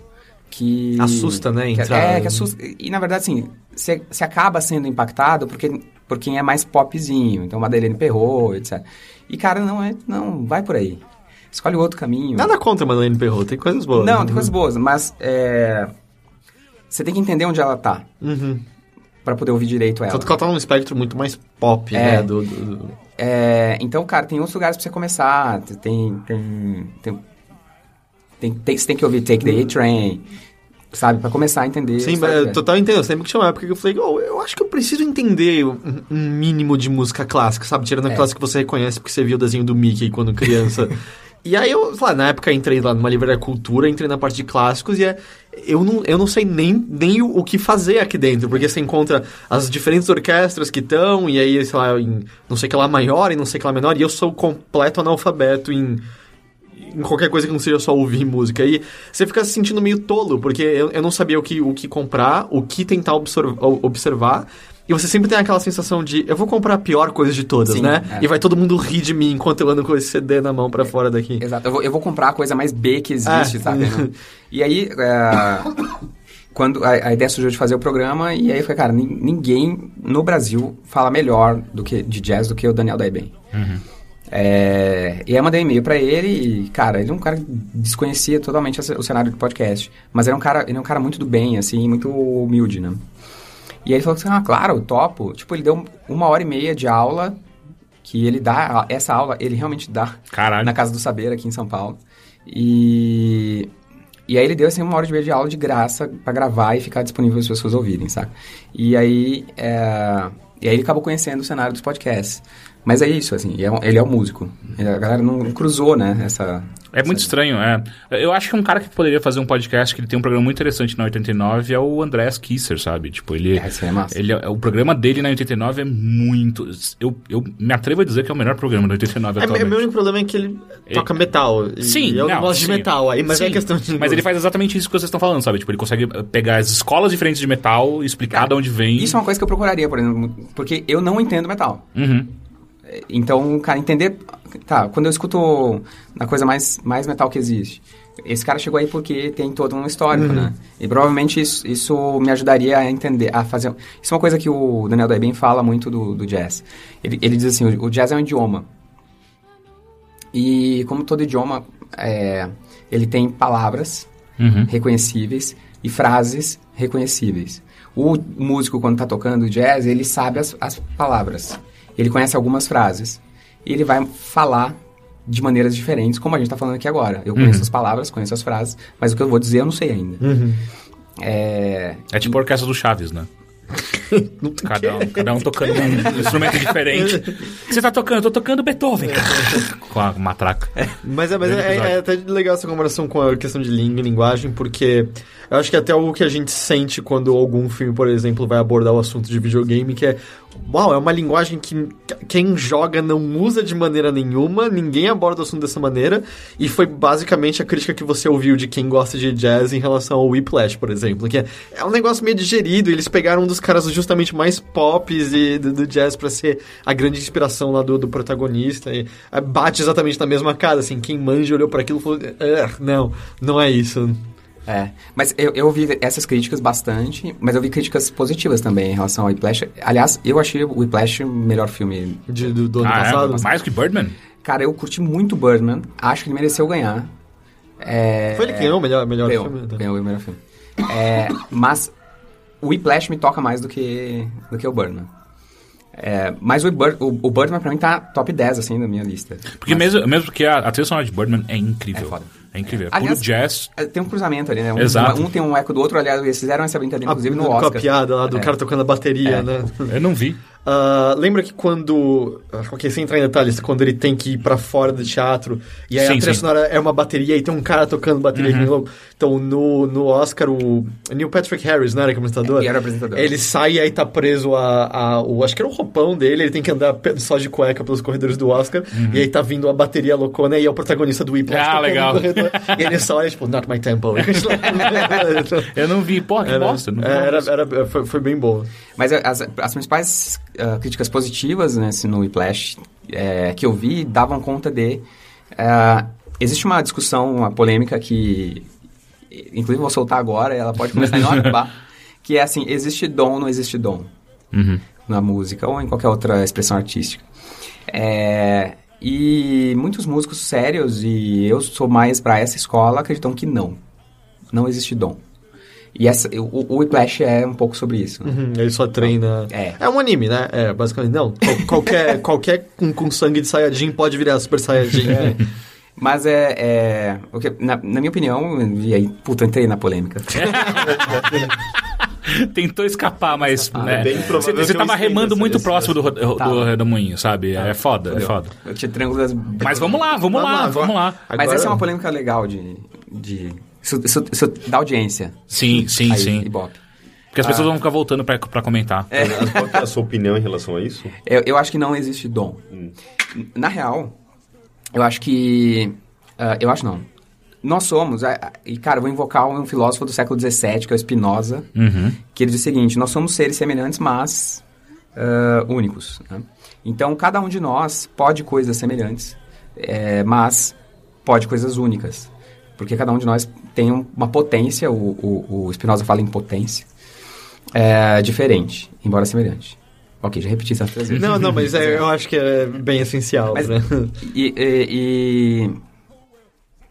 que... Assusta, né, Que, entrar- é, que assusta. E, na verdade, assim, você acaba sendo impactado porque, por quem é mais popzinho. Então, Madeleine Perrot, etc. E, cara, não é... Não, vai por aí. Escolhe outro caminho. Nada contra Madeleine Perrot, tem coisas boas. Não, tem coisas boas, mas é, você tem que entender onde ela tá Uhum. pra poder ouvir direito ela. Tanto que ela tá num espectro muito mais pop, É. né? Do, do- do- É, então, cara, tem outros lugares pra você começar. Tem, tem, tem, tem, tem- você tem que ouvir Take the A-Train, sabe? Pra começar a entender. Sim, mas eu total entendo. Sempre que tinha uma época que eu falei, oh, eu acho que eu preciso entender um, um mínimo de música clássica, sabe? Tirando É. aquelas que você reconhece porque você viu o desenho do Mickey quando criança. e aí eu, sei lá, na época entrei lá numa livraria cultura, entrei na parte de clássicos e é, eu, não, eu não sei nem, nem o, o que fazer aqui dentro, porque você encontra as diferentes orquestras que estão, e aí, sei lá, em não sei que lá maior e não sei que lá menor, e eu sou completo analfabeto em em qualquer coisa que não seja só ouvir música. E você fica se sentindo meio tolo, porque eu, eu não sabia o que, o que comprar, o que tentar obsor- o- observar. E você sempre tem aquela sensação de, eu vou comprar a pior coisa de todas, Sim, né? é. E vai todo mundo rir de mim enquanto eu ando com esse CD na mão pra fora daqui. Exato, eu vou, eu vou comprar a coisa mais B que existe, É. sabe? né? E aí, é, quando a, a ideia surgiu de fazer o programa, e aí foi, cara, nin- ninguém no Brasil fala melhor do que, de jazz do que o Daniel Daibem. É, e aí eu mandei um e-mail pra ele e, cara, ele é um cara que desconhecia totalmente o cenário do podcast. Mas ele é um cara, ele é um cara muito do bem, assim, muito humilde, né? E aí ele falou assim, ah, claro, topo. Tipo, ele deu uma hora e meia de aula, que ele dá, essa aula ele realmente dá Caralho. na Casa do Saber, aqui em São Paulo. E, e aí ele deu assim, uma hora de meia de aula de graça pra gravar e ficar disponível para as pessoas ouvirem, sabe? E aí, é, e aí ele acabou conhecendo o cenário dos podcasts. Mas é isso, assim, ele é um, ele é um músico. Ele- A galera não cruzou, né, essa... É muito estranho, é. Eu acho que um cara que poderia fazer um podcast, que ele tem um programa muito interessante na 89, é o Andreas Kisser, sabe? Tipo, ele... Essa é massa. Ele, é- o programa dele na 89 é muito... Eu, eu me atrevo a dizer que é o melhor programa da 89 É, atualmente. meu único problema é que ele toca metal. e Sim, eu não não, gosto de sim. metal aí, mas é Sim, questão de. Mas ele faz exatamente isso que vocês estão falando, sabe? Tipo, ele consegue eh, pegar as escolas diferentes de metal, explicar de onde vem. Isso é uma coisa que eu procuraria, por exemplo, porque eu não entendo metal. Uhum. Então, cara, entender. Tá, quando eu escuto na coisa mais, mais metal que existe, esse cara chegou aí porque tem todo um histórico, né? E provavelmente isso, isso me ajudaria a entender, a fazer. Isso é uma coisa que o Daniel Daibin fala muito do, do jazz. Ele, ele diz assim: o, o jazz é um idioma. E como todo idioma, é, ele tem palavras Uhum. reconhecíveis e frases reconhecíveis. O músico, quando está tocando jazz, ele sabe as, as palavras. Ele conhece algumas frases. E ele vai falar de maneiras diferentes, como a gente está falando aqui agora. Eu conheço as palavras, conheço as frases, mas o que eu vou dizer eu não sei ainda. É, É tipo a orquestra do Chaves, né? cada, um, cada um tocando um instrumento diferente. O que Você tá tocando? Eu tô tocando Beethoven. Com a matraca. Mas, é, mas é, é episódio. até legal essa comparação com a questão de língua e linguagem, porque eu acho que é até algo que a gente sente quando algum filme, por exemplo, vai abordar o assunto de videogame, que é, uau, é uma linguagem que quem joga não usa de maneira nenhuma, ninguém aborda o assunto dessa maneira, e foi basicamente a crítica que você ouviu de quem gosta de jazz em relação ao Whiplash, por exemplo, que é, é um negócio meio digerido, eles pegaram um dos caras justamente mais pops e, do, do jazz pra ser a grande inspiração lá do, do protagonista, e ah, bate exatamente na mesma casa, assim, quem manja olhou para aquilo e falou, "Ah, não, não é isso. É, mas eu, eu ouvi essas críticas bastante, mas eu vi críticas positivas também em relação ao Whiplash. Aliás, eu achei o Whiplash o melhor filme. De, do, do ano Ah, passado. é? Mais que Birdman? Cara, eu curti muito Birdman, acho que ele mereceu ganhar. É, Foi ele que ganhou o melhor, melhor ganhou, filme? Ganhou o melhor filme. É, mas o Whiplash me toca mais do que, do que o Birdman. É, mas o, Bir- o, o Birdman pra mim tá top 10, assim, na minha lista. Porque mesmo, mesmo porque a, a trilha sonora de Birdman é incrível. É foda. É incrível. É Aliás, puro jazz. É, Tem um cruzamento ali, né? Um, Exato. Um, tem um eco do outro, aliás, eles fizeram essa brincadeira, inclusive, no com Oscar. a piada lá do É. cara tocando a bateria, É. né? Eu não vi. Ah, lembra que quando. ah, Ok, sem entrar em detalhes, quando ele tem que ir pra fora do teatro e aí Sim, a trilha sonora é uma bateria e tem um cara tocando bateria Uhum. louco. Então no, no Oscar, o Neil Patrick Harris, não era que é apresentador? E era apresentador. Ele sai e aí tá preso a, a- o. Acho que era o roupão dele, ele tem que andar só de cueca pelos corredores do Oscar. E aí tá vindo a bateria loucona e é o protagonista do Whiplash. Uhum. Ah, legal. corredor. e ele só olha, tipo, not my tempo. Eu não vi, porra, que Era, bosta. Não era, era- foi, foi bem boa. Mas as, as principais ah, críticas positivas nesse, no Whiplash é, que eu vi davam conta de... ah, existe uma discussão, uma polêmica que... Inclusive vou soltar agora, ela pode começar em pá, que é assim, existe dom ou não existe dom Uhum. na música ou em qualquer outra expressão artística. É, e muitos músicos sérios, e eu sou mais para essa escola, acreditam que não. Não existe dom. E essa, o, o Whiplash é um pouco sobre isso. né? Uhum, ele só treina. É. um anime, né? É, basicamente. Não. Qual- qualquer, qualquer com, com sangue de Saiyajin pode virar Super Saiyajin. É. Mas é. é o que- na, na minha opinião, e aí, puta, entrei na polêmica. Tentou escapar, mas. né, É você, você tava remando essa- muito próximo do, do, Tava. redemoinho, sabe? É foda, é foda. Eu tinha triângulo das... Mas vamos lá, vamos, lá, vamos lá. Mas Agora- essa é uma polêmica legal de. de isso, isso, isso dá audiência. Sim, sim, aí, sim. Ibope. Porque as pessoas vão ficar voltando pra, pra comentar. Mas qual é a sua opinião em relação a isso? Eu, eu acho que não existe dom. Na real, eu acho que. ah, eu acho não. Nós somos, ah, ah, e cara, eu vou invocar um filósofo do século XVII, que é o Spinoza, Uhum. que ele diz o seguinte: nós somos seres semelhantes, mas ah, únicos. né? Então, cada um de nós pode coisas semelhantes, eh, mas pode coisas únicas. Porque cada um de nós tem um- uma potência, o, o, o Spinoza fala em potência, é, diferente, embora semelhante. Ok, já repeti isso três vezes. Não, não, mas é, eu acho que é bem essencial. Mas- né? E, e- e-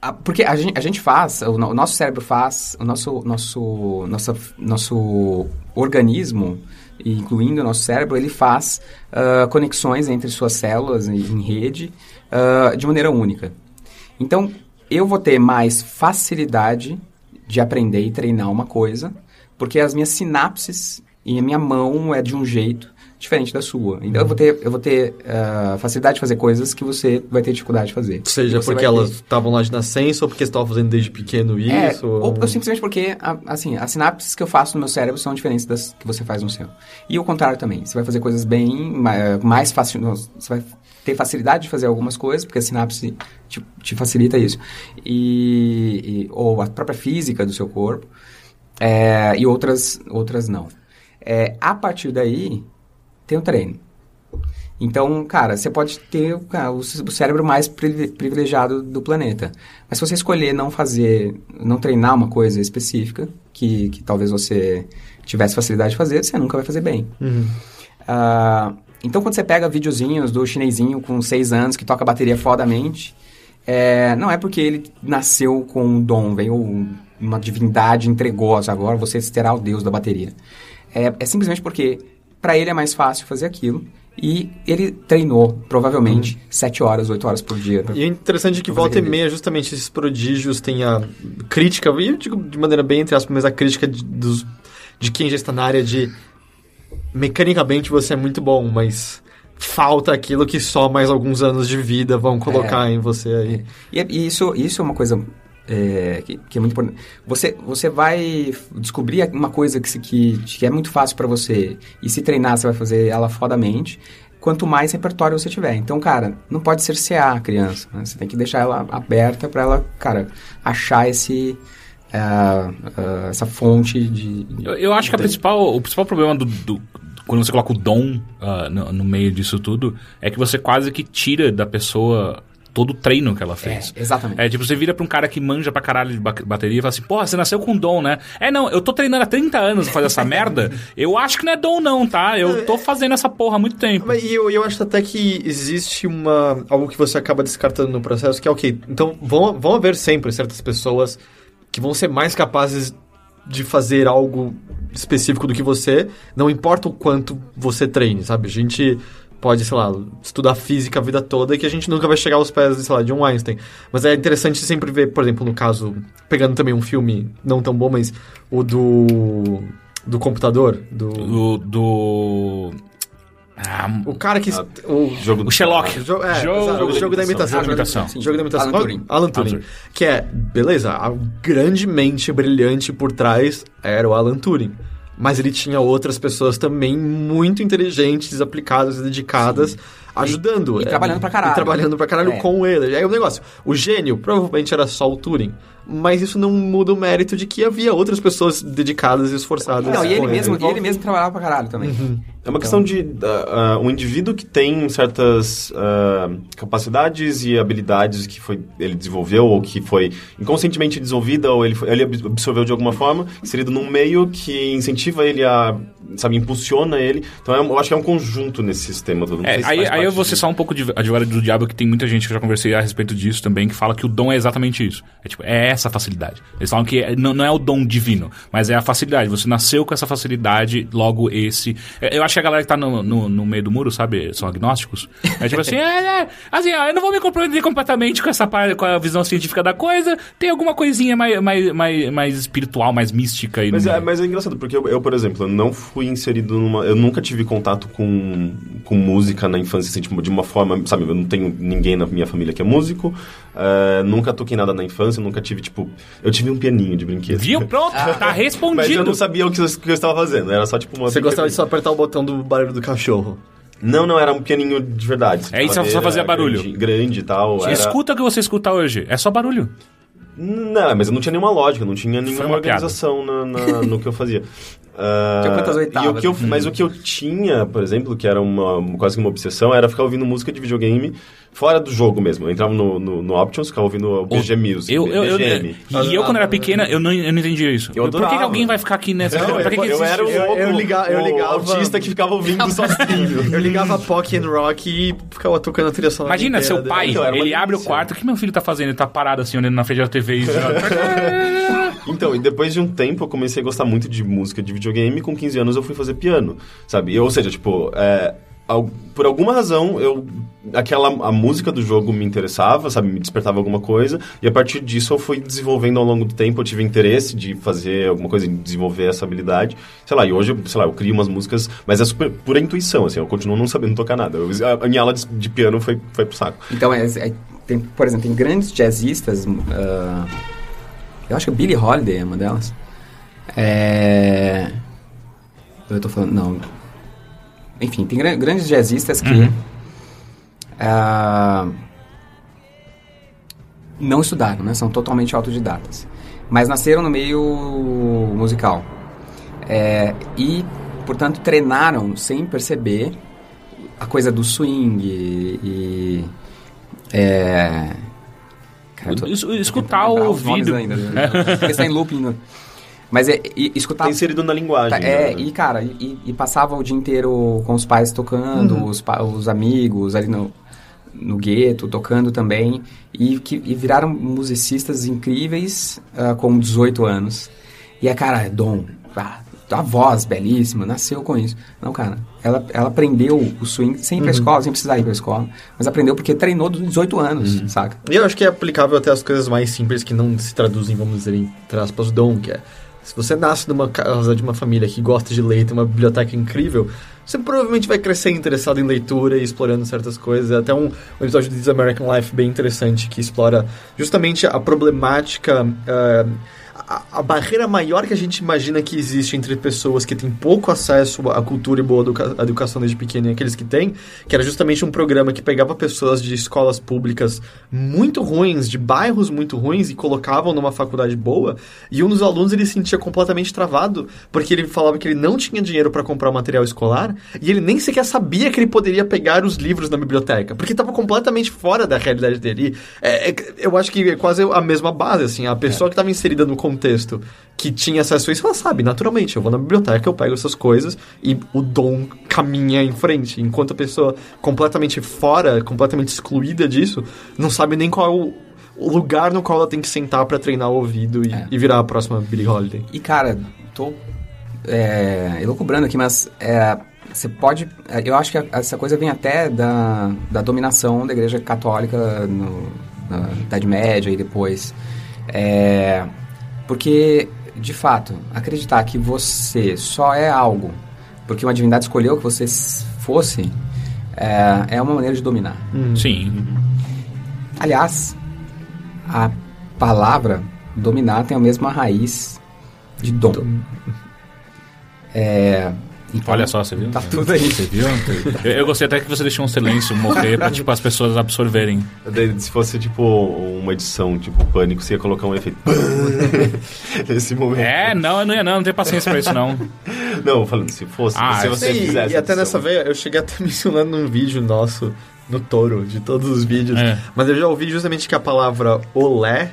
a- porque a gente, a gente faz, o, no- o nosso cérebro faz, o nosso, nosso, nossa, nosso organismo, incluindo o nosso cérebro, ele faz ah, conexões entre suas células em, em rede ah, de maneira única. Então, eu vou ter mais facilidade de aprender e treinar uma coisa, porque as minhas sinapses e a minha mão é de um jeito diferente da sua. Então, eu vou ter, eu vou ter ah, facilidade de fazer coisas que você vai ter dificuldade de fazer. Seja porque elas estavam lá de nascença ou porque você estava fazendo desde pequeno é, isso. ou, ou simplesmente porque, a- assim, as sinapses que eu faço no meu cérebro são diferentes das que você faz no seu. E o contrário também. Você vai fazer coisas bem ma- mais fácil. Você vai ter facilidade de fazer algumas coisas, porque a sinapse te, te facilita isso. E, e- ou a própria física do seu corpo. É, e outras, outras não. É, a partir daí, tem o treino. Então, cara, você pode ter cara, o cérebro mais privi- privilegiado do planeta. Mas se você escolher não fazer, não treinar uma coisa específica, que, que talvez você tivesse facilidade de fazer, você nunca vai fazer bem. Ah, então, quando você pega videozinhos do chinesinho com seis anos que toca bateria fodamente, é, não é porque ele nasceu com um dom, veio um- uma divindade entregou, agora você será o deus da bateria. É, é simplesmente porque para ele é mais fácil fazer aquilo e ele treinou, provavelmente, sete horas, oito horas por dia. E é interessante que volta e meia, justamente esses prodígios têm a crítica, e eu digo de maneira bem entre aspas, mas a crítica de, dos, de quem já está na área de mecanicamente você é muito bom, mas falta aquilo que só mais alguns anos de vida vão colocar em você aí. E, e isso, isso é uma coisa é, que, que é muito importante. Você, você vai descobrir uma coisa que, que, que é muito fácil para você e se treinar você vai fazer ela fodamente. Quanto mais repertório você tiver. Então, cara, não pode cercear a criança. né? Você tem que deixar ela aberta para ela, cara, achar esse, ah, essa fonte de. Eu, eu acho que principal, o principal problema do, do- quando você coloca o dom ah, no, no meio disso tudo é que você quase que tira da pessoa todo o treino que ela fez. É, exatamente. É, tipo, você vira pra um cara que manja pra caralho de ba- bateria e fala assim, porra, você nasceu com dom, né? É, não, eu tô treinando há 30 anos pra fazer essa merda, eu acho que não é dom não, tá? Eu tô fazendo essa porra há muito tempo. E eu, eu acho até que existe uma algo que você acaba descartando no processo, que é ok. Então vão, vão haver sempre certas pessoas que vão ser mais capazes de fazer algo específico do que você, não importa o quanto você treine, sabe? A gente pode, sei lá, estudar física a vida toda que a gente nunca vai chegar aos pés, sei lá, de um Einstein. Mas é interessante sempre ver, por exemplo, no caso, pegando também um filme não tão bom, mas o do do computador, do Do, do... Ah, O cara que... Ah, o, Jogo o Sherlock. o jogo, é, Jogo o da jogo da imitação. da imitação. Sim. Jogo da imitação. Alan Turing. Alan Turing. Turing. Que é, beleza, a grande mente brilhante por trás era o Alan Turing. Mas ele tinha outras pessoas também muito inteligentes, aplicadas e dedicadas, ajudando. E trabalhando pra caralho. E trabalhando pra caralho É. com ele. Aí o negócio, o gênio provavelmente era só o Turing. Mas isso não muda o mérito de que havia outras pessoas dedicadas e esforçadas. Não, e ele mesmo, e ele mesmo trabalhava pra caralho também. É uma questão de uh, uh, um indivíduo que tem certas uh, capacidades e habilidades que foi, ele desenvolveu ou que foi inconscientemente desenvolvida ou ele, foi- ele ab- absorveu de alguma forma, inserido num meio que incentiva ele a, sabe, impulsiona ele. Então é eu acho que é um conjunto nesse sistema todo. Não É, aí, aí eu vou ser só um pouco de advogado do diabo, que tem muita gente que eu já conversei a respeito disso também, que fala que o dom é exatamente isso. É tipo, é essa facilidade. Eles falam que é- não, não é o dom divino, mas é a facilidade. Você nasceu com essa facilidade, logo esse. é, Eu acho que a galera que tá no, no, no meio do muro, sabe, são agnósticos. É tipo assim, é, é, assim, ó, eu não vou me comprometer completamente com essa parte, com a visão científica da coisa. Tem alguma coisinha mais, mais, mais, mais espiritual, mais mística aí Mas é, mas é engraçado, porque eu, eu, por exemplo, não fui inserido numa. Eu nunca tive contato com, com música na infância, assim, tipo, de uma forma. Sabe, eu não tenho ninguém na minha família que é músico. eh, nunca toquei nada na infância, nunca tive, tipo. Eu tive um pianinho de brinquedo. Viu? Pronto, tá Mas eu respondido. não sabia o que eu, que eu estava fazendo. Era só, tipo, uma. Você gostava de só apertar o botão do barulho do cachorro. Não, não, era um pianinho de verdade. É isso, só fazia barulho. Grande, e tal. era- Escuta o que você escuta hoje. É só barulho. Não, mas eu não tinha nenhuma lógica, não tinha nenhuma organização na- na- no que eu fazia. Ah, quantas e oitavas? o que eu, Mas o que eu tinha, por exemplo, que era uma, quase que uma obsessão, era ficar ouvindo música de videogame fora do jogo mesmo. Eu entrava no, no, no Options, ficava ouvindo o BG Music, Eu, eu, eu, e eu, quando era pequena, eu não, eu não entendia isso. Eu Por que, que alguém vai ficar aqui nessa... Não, pra que eu, que eu era o louco, eu liga- eu o ligava- autista que ficava ouvindo sozinho. Eu ligava Pock and Rock e ficava tocando a trilha sonora Imagina, seu dele. pai, Então, era uma ele abre o quarto, o que meu filho tá fazendo? Ele tá parado assim, olhando na frente da TV e... Então, e depois de um tempo eu comecei a gostar muito de música de videogame com 15 anos eu fui fazer piano, sabe? Ou seja, tipo, é, por alguma razão eu aquela a música do jogo me interessava, sabe, me despertava alguma coisa e a partir disso eu fui desenvolvendo ao longo do tempo, eu tive interesse de fazer alguma coisa, de desenvolver essa habilidade. Sei lá, e hoje, sei lá, eu crio umas músicas, mas é super pura intuição, assim, eu continuo não sabendo tocar nada. Eu- a, a minha aula de, de piano foi foi pro saco. Então, é, é- tem, por exemplo, tem grandes jazzistas. ah, eu acho que a Billie Holiday é uma delas. É. Eu tô falando. Não. Enfim, tem gran- grandes jazzistas que. ah, não estudaram, né? São totalmente autodidatas. Mas nasceram no meio musical. É, e, portanto, treinaram sem perceber a coisa do swing e. e, é, cara, escutar o ouvido. Ainda, né? Porque está em looping. né? Mas é, e- escutar. Tá inserido na linguagem. Tá, é, né? e cara, e, e passava o dia inteiro com os pais tocando, os, pa- os amigos ali no, no gueto, tocando também, e, que, e viraram musicistas incríveis ah, com 18 anos. E a cara, é dom, ah, a voz belíssima, nasceu com isso. Não, cara, ela, ela aprendeu o swing sem ir pra escola, sem precisar ir pra escola, mas aprendeu porque treinou dos 18 anos, saca? E eu acho que é aplicável até as coisas mais simples que não se traduzem, vamos dizer, entre aspas, dom, que é... Se você nasce numa casa de uma família que gosta de ler e tem uma biblioteca incrível, você provavelmente vai crescer interessado em leitura e explorando certas coisas. É até um, um episódio de This American Life bem interessante que explora justamente a problemática... eh, a, a barreira maior que a gente imagina que existe entre pessoas que têm pouco acesso à cultura e boa educa educação desde pequeno e aqueles que têm, que era justamente um programa que pegava pessoas de escolas públicas muito ruins, de bairros muito ruins, e colocavam numa faculdade boa, e um dos alunos ele se sentia completamente travado, porque ele falava que ele não tinha dinheiro para comprar o material escolar, e ele nem sequer sabia que ele poderia pegar os livros na biblioteca, porque estava completamente fora da realidade dele. E, é, é, eu acho que é quase a mesma base, assim, a pessoa que estava inserida no contexto que tinha acesso a isso, ela sabe, naturalmente, eu vou na biblioteca, eu pego essas coisas e o dom caminha em frente, enquanto a pessoa completamente fora, completamente excluída disso, não sabe nem qual é o, o lugar no qual ela tem que sentar para treinar o ouvido e, É. e virar a próxima Billie Holiday. E, cara, tô é, elucubrando aqui, mas é, você pode... é, Eu acho que essa coisa vem até da, da dominação da Igreja Católica no, na Idade Média e depois. É, porque, de fato, acreditar que você só é algo porque uma divindade escolheu que você fosse, é, é uma maneira de dominar. Sim. Aliás, a palavra dominar tem a mesma raiz de dom. É, então, Olha só, você viu? Tá tudo aí. Você viu? Eu, eu gostei até que você deixou um silêncio morrer pra, tipo, as pessoas absorverem. Se fosse, tipo, uma edição, tipo, pânico, você ia colocar um efeito. Nesse momento. É, não, eu não ia não, não tenho paciência pra isso não. Não, falando, se fosse, Ah, se você Sim, fizesse. e até edição. nessa veia, eu cheguei até mencionando num vídeo nosso, no Toro, de todos os vídeos. É. Mas eu já ouvi justamente que a palavra olé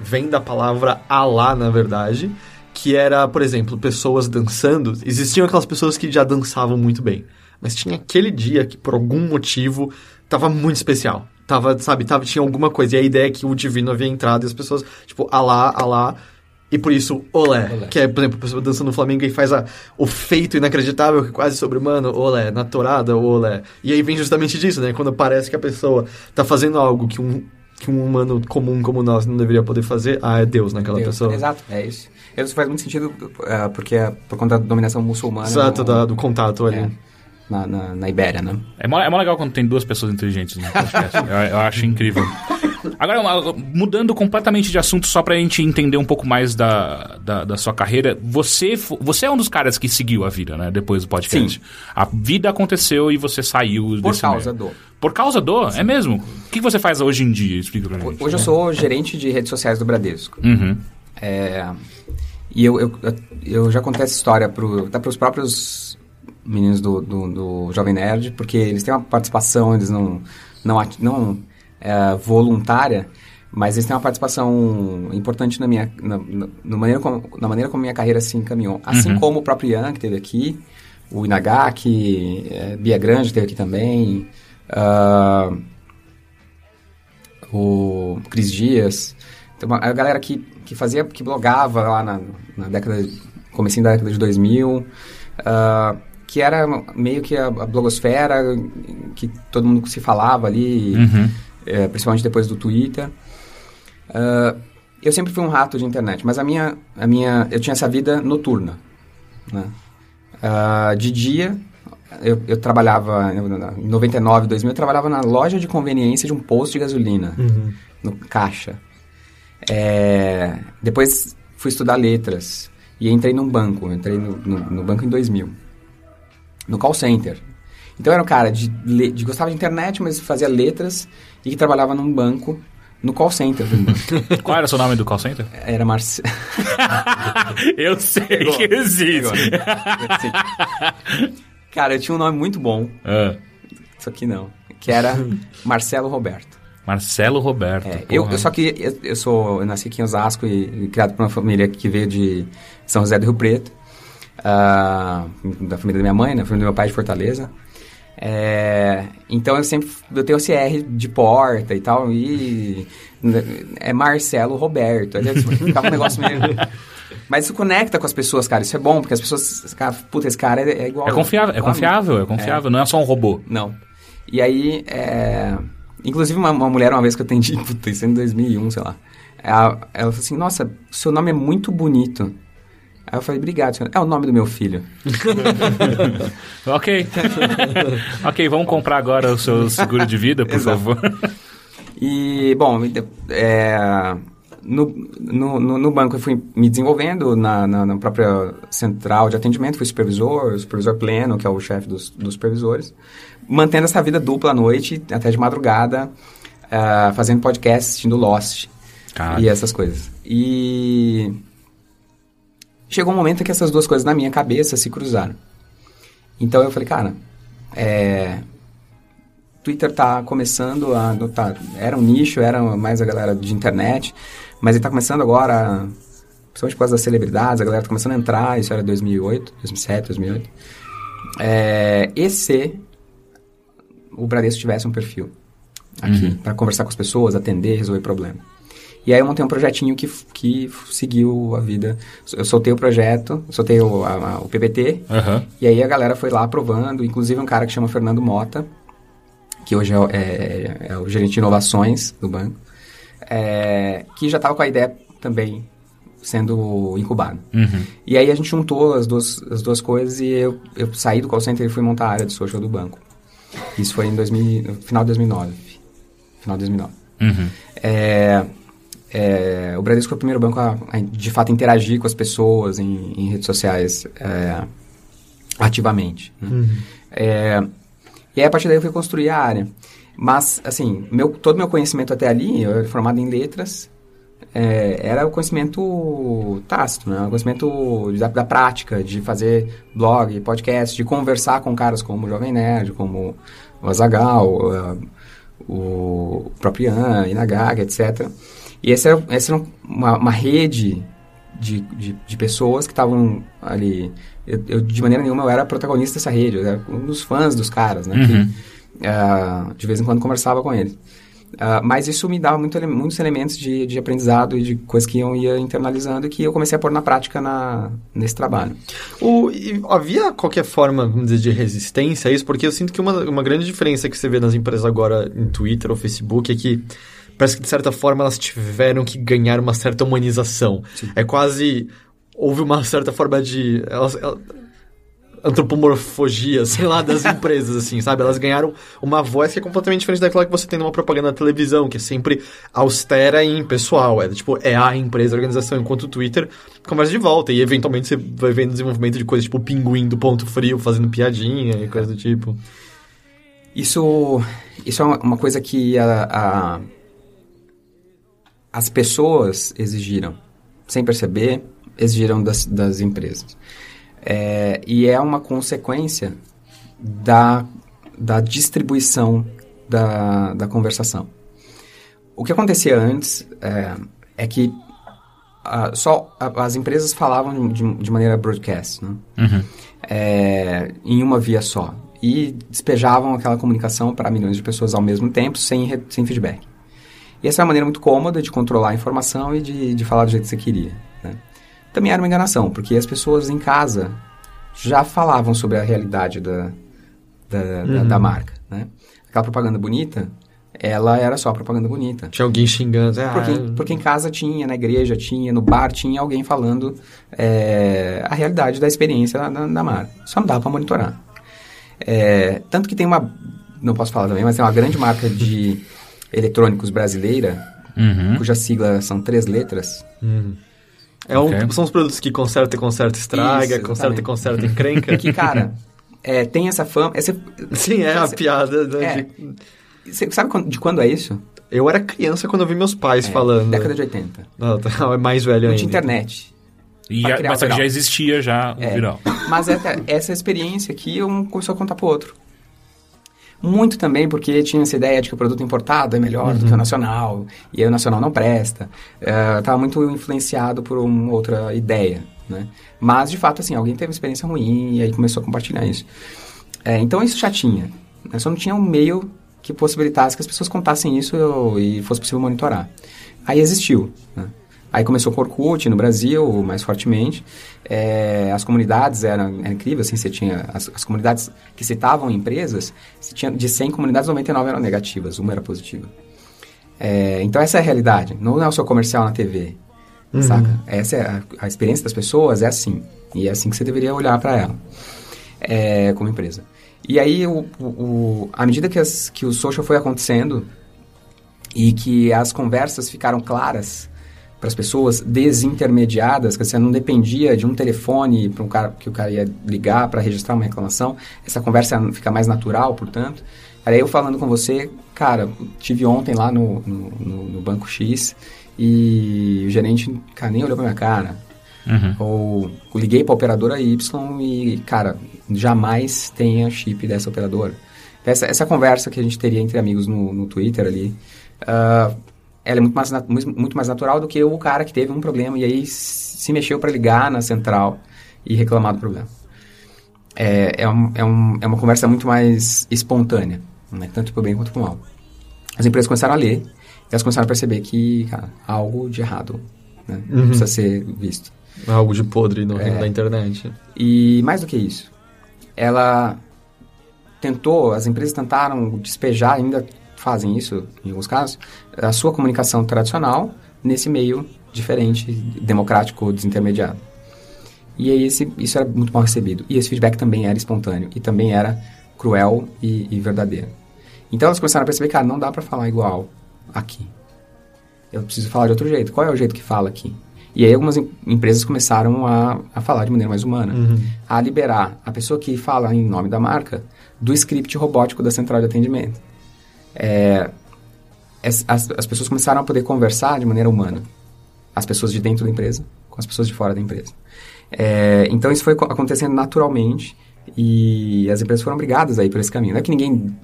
vem da palavra alá, na verdade. Que era, por exemplo, pessoas dançando. Existiam aquelas pessoas que já dançavam muito bem. Mas tinha aquele dia que, por algum motivo, tava muito especial. Tava, sabe, tava, tinha alguma coisa. E a ideia é que o divino havia entrado e as pessoas, tipo, alá, alá. E por isso, olé, Olé. Que é, por exemplo, a pessoa dançando no Flamengo e faz a, o feito inacreditável, que é quase sobre-humano, olé, na torada, olé. E aí vem justamente disso, né? Quando parece que a pessoa tá fazendo algo que um, que um humano comum como nós não deveria poder fazer, ah, é Deus naquela Deus. pessoa. Exato, é isso. Isso faz muito sentido uh, porque é por conta da dominação muçulmana. Exato, no- da- do contato ali. é, na, na, na Ibéria, né? É mó, é mó legal quando tem duas pessoas inteligentes no podcast. eu, eu acho incrível. Agora, mudando completamente de assunto, só pra gente entender um pouco mais da, da, da sua carreira, você, você é um dos caras que seguiu a vida, né? Depois do podcast. Sim. A vida aconteceu e você saiu Por causa meio. do. Por causa do? É mesmo? O que você faz hoje em dia? Explica pra gente. Hoje eu sou gerente de redes sociais do Bradesco. Uhum. É, e eu, eu, eu- já contei essa história pro, até para os próprios meninos do, do, do Jovem Nerd, porque eles têm uma participação, eles não, não, não é, voluntária, mas eles têm uma participação importante na minha na, na, na maneira, como, na maneira como minha carreira se encaminhou. Assim como o próprio Ian, que esteve aqui, o Inagaki, é, Bia Grande esteve aqui também, ah, o Cris Dias. Uma, a galera que, que fazia, que blogava lá na, na década, comecinho da década de 2000, ah, que era meio que a, a blogosfera, que todo mundo se falava ali, Uhum. Eh, principalmente depois do Twitter. Ah, eu sempre fui um rato de internet, mas a minha, a minha, eu tinha essa vida noturna, né? Ah, de dia, eu, eu trabalhava, em 99, 2000, eu trabalhava na loja de conveniência de um posto de gasolina, no caixa. É, depois fui estudar letras e entrei num banco, entrei no, no, no banco em 2000, no call center. Então eu era um cara de, de gostava de internet, mas fazia letras e que trabalhava num banco, no call center. Qual era o seu nome do call center? Era Marcelo. eu sei que existe. Cara, eu tinha um nome muito bom, Ah, isso aqui não, que era Marcelo Roberto. Marcelo Roberto. É, eu, eu só que eu, eu sou eu nasci aqui em Osasco e, e criado por uma família que veio de São José do Rio Preto, ah, da família da minha mãe, né, da família do meu pai de Fortaleza. É, então eu sempre eu tenho esse R de porta e tal e é Marcelo Roberto. Aí ficava um negócio meio mas isso conecta com as pessoas, cara. Isso é bom, porque as pessoas. Cara, puta, esse cara é, é igual. É confiável, é a mim. confiável, é confiável. Não é só um robô. Não. E aí, é... inclusive uma, uma mulher, uma vez que eu atendi, puta, isso é em 2001, sei lá. Ela, ela falou assim, nossa, seu nome é muito bonito. Aí eu falei, obrigado, senhora. É o nome do meu filho. Ok. ok, vamos comprar agora o seu seguro de vida, por Exato. favor. E, bom, é, no, no, no, banco eu fui me desenvolvendo na, na, na própria central de atendimento, fui supervisor, supervisor pleno, que é o chefe dos, dos supervisores, mantendo essa vida dupla à noite, até de madrugada, ah, fazendo podcast, assistindo Lost e essas coisas. E chegou um momento em que essas duas coisas na minha cabeça se cruzaram. Então eu falei, cara, é, Twitter tá começando a. Tá, era um nicho, era mais a galera de internet, mas ele tá começando agora, principalmente por causa das celebridades, a galera tá começando a entrar, isso era 2008, 2007, 2008. É, e se o Bradesco tivesse um perfil aqui, para conversar com as pessoas, atender, resolver problema. E aí eu montei um projetinho que, que seguiu a vida. Eu soltei o projeto, soltei o, a- a- o PPT, Aham. e aí a galera foi lá aprovando, inclusive um cara que chama Fernando Mota, que hoje é, o- é- é o gerente de inovações do banco, é, que já estava com a ideia também sendo incubado. Uhum. E aí a gente juntou as duas, as duas coisas e eu, eu saí do call center e fui montar a área de social do banco. Isso foi em 2000, no final de 2009. Final de 2009. Uhum. É, é, o Bradesco foi o primeiro banco a, a, de fato, interagir com as pessoas em, em redes sociais é, ativamente. Né? É, e aí, a partir daí, eu fui construir a área. Mas, assim, meu, todo meu conhecimento até ali, eu era formado em letras, é, era o conhecimento tácito, né? O conhecimento da, da, prática, de fazer blog, podcast, de conversar com caras como o Jovem Nerd, como o Azagal, uh, o próprio Ian, Inagaga, etc. E essa era, essa era uma, uma rede de, de, de, pessoas que estavam ali. Eu, eu, de maneira nenhuma, eu era protagonista dessa rede, eu era um dos fãs dos caras, né? Uhum. Que, uh, de vez em quando conversava com eles. Uh, mas isso me dava muito, muitos elementos de, de aprendizado e de coisas que eu ia internalizando e que eu comecei a pôr na prática na, nesse trabalho. O, havia qualquer forma, vamos dizer, de resistência a isso? Porque eu sinto que uma, uma grande diferença que você vê nas empresas agora em Twitter ou Facebook é que parece que de certa forma elas tiveram que ganhar uma certa humanização. Sim. É quase. Houve uma certa forma de. Elas, elas, antropomorfogia, sei lá, das empresas, assim, sabe? Elas ganharam uma voz que é completamente diferente daquela que você tem numa propaganda na televisão, que é sempre austera e impessoal. É tipo, é a empresa, a organização, enquanto o Twitter conversa de volta. E eventualmente você vai vendo desenvolvimento de coisas tipo o pinguim do ponto frio fazendo piadinha e coisa do tipo. Isso, isso é uma coisa que a, a as pessoas exigiram, sem perceber, exigiram das, das empresas. É, e é uma consequência da, da distribuição da, da conversação. O que acontecia antes é, é que a, só a, as empresas falavam de, de maneira broadcast, né? Uhum. É, em uma via só. E despejavam aquela comunicação para milhões de pessoas ao mesmo tempo, sem, sem feedback. E essa é uma maneira muito cômoda de controlar a informação e de, de falar do jeito que você queria. Né? Também era uma enganação, porque as pessoas em casa já falavam sobre a realidade da, da, Uhum. da, da marca. Né? Aquela propaganda bonita, ela era só propaganda bonita. Tinha alguém xingando. Ah, Porque, porque em casa tinha, na igreja tinha, no bar tinha alguém falando é, a realidade da experiência da, da, da marca. Só não dava para monitorar. É, tanto que tem uma, não posso falar também, mas tem uma grande marca de eletrônicos brasileira, Uhum. cuja sigla são três letras. É um. São os produtos que conserta e conserta estraga, Isso, conserta e exatamente. conserta encrenca. Que, cara, é, tem essa fama... Essa, Sim, é a Cê- piada. né, É. de- Você sabe quando- de quando é isso? Eu era criança quando eu vi meus pais É, falando. Década de 80. Não, tá, é mais velho Não ainda. tinha internet. E criar mas já existia já o É. viral. Mas é- essa experiência aqui um começou a contar pro outro. Muito também porque tinha essa ideia de que o produto importado é melhor do que o nacional, e aí o nacional não presta. Estava muito influenciado por uma outra ideia, né? Mas, de fato, assim, alguém teve uma experiência ruim e aí começou a compartilhar isso. É, então, isso já tinha. né? Só não tinha um meio que possibilitasse que as pessoas contassem isso e fosse possível monitorar. Aí existiu, né? Aí começou com o Orkut no Brasil, mais fortemente. É, as comunidades eram, era incrível, assim, você tinha... As, as comunidades que citavam empresas, você tinha, de 100 comunidades, 99 eram negativas, uma era positiva. É, então essa é a realidade, não é o seu comercial na TV, saca? Essa é a, a experiência das pessoas é assim, e é assim que você deveria olhar para ela, é, como empresa. E aí, o- o- à medida que, as, que o social foi acontecendo e que as conversas ficaram claras para as pessoas, desintermediadas, que você não dependia de um telefone para um cara que o cara ia ligar para registrar uma reclamação, essa conversa fica mais natural, portanto. Era eu falando com você, cara, tive ontem lá no, no, no- Banco X e o gerente, cara, nem olhou pra minha cara. Uhum. Ou liguei pra operadora Y e, cara, jamais tenha chip dessa operadora. Essa, essa conversa que a gente teria entre amigos no, no Twitter ali, ah, ela é muito mais, muito mais natural do que o cara que teve um problema e aí se mexeu para ligar na central e reclamar do problema. É, é, um, é, um, é uma conversa muito mais espontânea, né? tanto pro bem quanto pro mal. As empresas começaram a ler e elas começaram a perceber que, cara, há algo de errado né? precisa ser visto. Algo de podre no É. reino da internet. E mais do que isso, ela tentou, as empresas tentaram despejar, ainda fazem isso em alguns casos, a sua comunicação tradicional nesse meio diferente, democrático, desintermediado. E aí esse, isso era muito mal recebido. E esse feedback também era espontâneo e também era cruel e, e verdadeiro. Então elas começaram a perceber, cara, não dá para falar igual aqui. Eu preciso falar de outro jeito. Qual é o jeito que fala aqui? E aí algumas em, empresas começaram a, a falar de maneira mais humana. A liberar a pessoa que fala em nome da marca do script robótico da central de atendimento. É, as, as, as pessoas começaram a poder conversar de maneira humana. As pessoas de dentro da empresa com as pessoas de fora da empresa. É, então isso foi co- acontecendo naturalmente e as empresas foram obrigadas aí por esse caminho. Não é que ninguém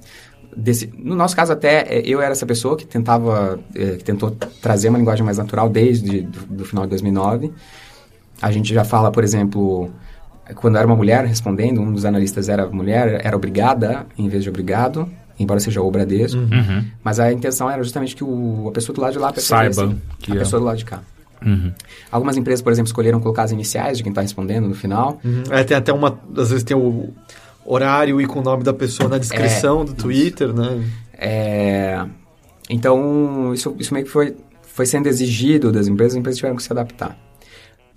desse- no nosso caso até é, eu era essa pessoa que tentava é, que tentou trazer uma linguagem mais natural desde do, do final de 2009 a gente já fala por exemplo quando era uma mulher respondendo um dos analistas era mulher era obrigada em vez de obrigado embora seja o Bradesco Uhum. mas a intenção era justamente que o, a pessoa do lado de lá percebesse Saiba que a é. pessoa do lado de cá Uhum. algumas empresas por exemplo escolheram colocar as iniciais de quem está respondendo no final Uhum. É, tem até uma. Às vezes tem o horário e com o nome da pessoa na descrição do Twitter, né? É, então, isso, isso meio que foi, foi sendo exigido das empresas, as empresas tiveram que se adaptar.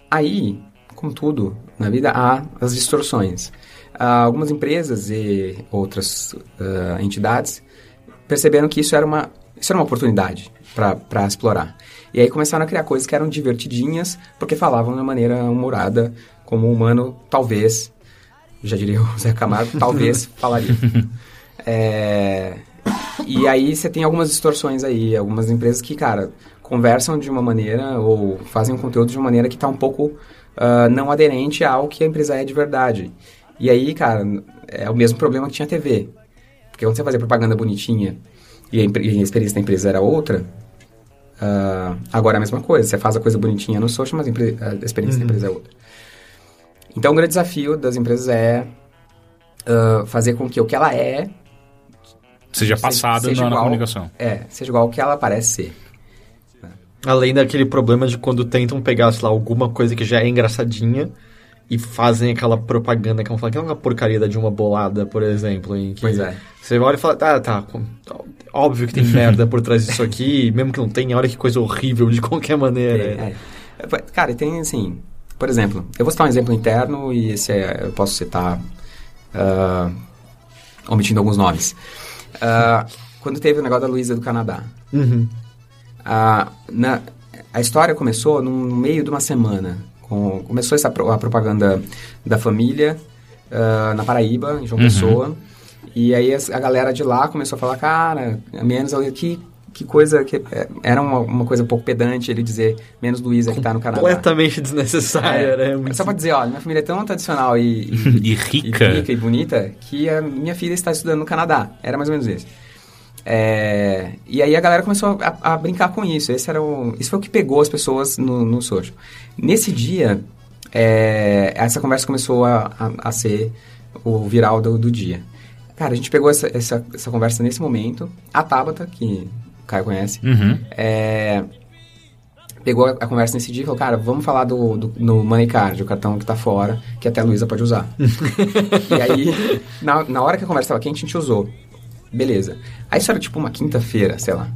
Aí, como tudo na vida, há as distorções. Algumas empresas e outras ah, entidades perceberam que isso era uma, isso era uma oportunidade para explorar. E aí começaram a criar coisas que eram divertidinhas, porque falavam de uma maneira humorada, como o humano talvez, já diria o Zé Camargo, talvez falaria. É, e aí você tem algumas distorções aí, algumas empresas que, cara, conversam de uma maneira ou fazem um conteúdo de uma maneira que está um pouco ah, não aderente ao que a empresa é de verdade. E aí, cara, é o mesmo problema que tinha a TV. Porque quando você fazia propaganda bonitinha e a, e a experiência da empresa era outra, ah, agora é a mesma coisa. Você faz a coisa bonitinha no social, mas a, experiência da empresa é outra. Então, o grande desafio das empresas é ah, fazer com que o que ela é Seja Seja- passado seja na, na comunicação. É, seja igual ao que ela parece ser. Além daquele problema de quando tentam pegar, sei lá, alguma coisa que já é engraçadinha e fazem aquela propaganda que vão falar que é uma porcaria da de uma bolada, por exemplo. Em que Pois é. Você olha e fala, tá, tá, com- óbvio que tem merda por trás disso aqui, mesmo que não tenha, olha que coisa horrível de qualquer maneira. É, é. Cara, e tem assim, por exemplo, eu vou citar um exemplo interno e esse é, eu posso citar ah, omitindo alguns nomes. Ah, quando teve o negócio da Luísa do Canadá, Uhum. a, na, a história começou no meio de uma semana. Com, começou essa a propaganda da família ah, na Paraíba, em João Pessoa. E aí a galera de lá começou a falar, cara, menos ali, que, coisa, que é, era uma, uma coisa um pouco pedante ele dizer menos Luísa que tá no Canadá. Completamente desnecessária, É, né? Muito Só pra dizer, olha, minha família é tão tradicional e, E rica. e rica e bonita que a minha filha está estudando no Canadá. Era mais ou menos isso. É, e aí a galera começou a, a brincar com isso. Esse era o, isso foi o que pegou as pessoas no, no social. Nesse dia, é, essa conversa começou a, a, a ser o viral do, do dia. Cara, a gente pegou essa, essa, essa conversa nesse momento. A Tabata, que o Caio conhece, Uhum. é, pegou a, conversa nesse dia e falou, cara, vamos falar do, do, Money Card, o cartão que tá fora, que até a Luísa pode usar. e aí, na, na hora que a conversa tava quente, a gente usou. Beleza. Aí isso era tipo uma quinta-feira, sei lá.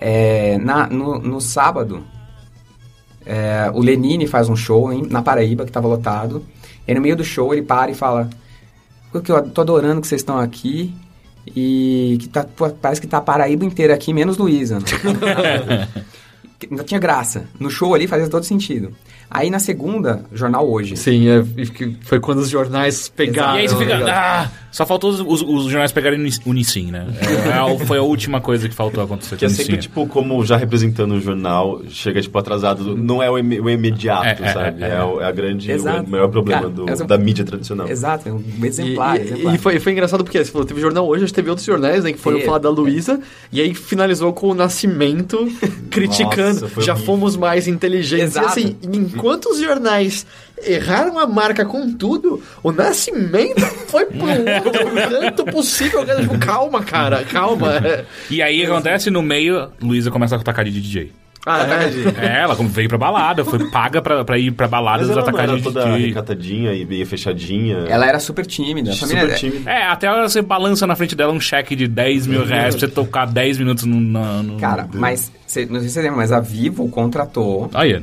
É, na, no, no sábado, é, o Lenine faz um show em- na Paraíba, que tava lotado. E no meio do show ele para e fala: Porque eu tô adorando que vocês estão aqui. E que tá, pô, parece que tá a Paraíba inteira aqui, menos Luísa. Que Ainda tinha graça. No show ali fazia todo sentido. Aí na segunda, jornal hoje. Sim, é, que foi quando os jornais pegaram. E aí você fica. Ah, só faltou os, os- os jornais pegarem Uni- Unicim, né? É, a- foi a última coisa que faltou acontecer Que é sempre, tipo, como já representando o jornal, chega, tipo, atrasado. Não é o, ime- o imediato, É, é, sabe? é, É, é. o- é a grande, o Exato. maior problema Cara, do- essa- da mídia tradicional. Exato, é um exemplar. e- exemplar. e foi, foi engraçado porque você falou, teve jornal hoje, a gente teve outros jornais né, que foram falar da Luísa, e aí finalizou com o Nascimento criticando. Nossa, Já horrível. fomos mais inteligentes. Exato. E assim, enquanto os jornais erraram a marca com tudo, o Nascimento foi pro outro canto possível. Tipo, calma, cara, calma. E aí acontece no meio, Luísa começa a tocar de DJ. Ah, é? É, ela veio pra balada, foi paga pra, pra ir pra balada dos era atacados toda de... recatadinha e meio fechadinha. Ela era super tímida. A família, super tímida. É, até ela você balança na frente dela um cheque de 10 mil reais pra você tocar 10 minutos no... no, no- Cara, mas, cê- não sei se você lembra, mas a Vivo contratou, Olha...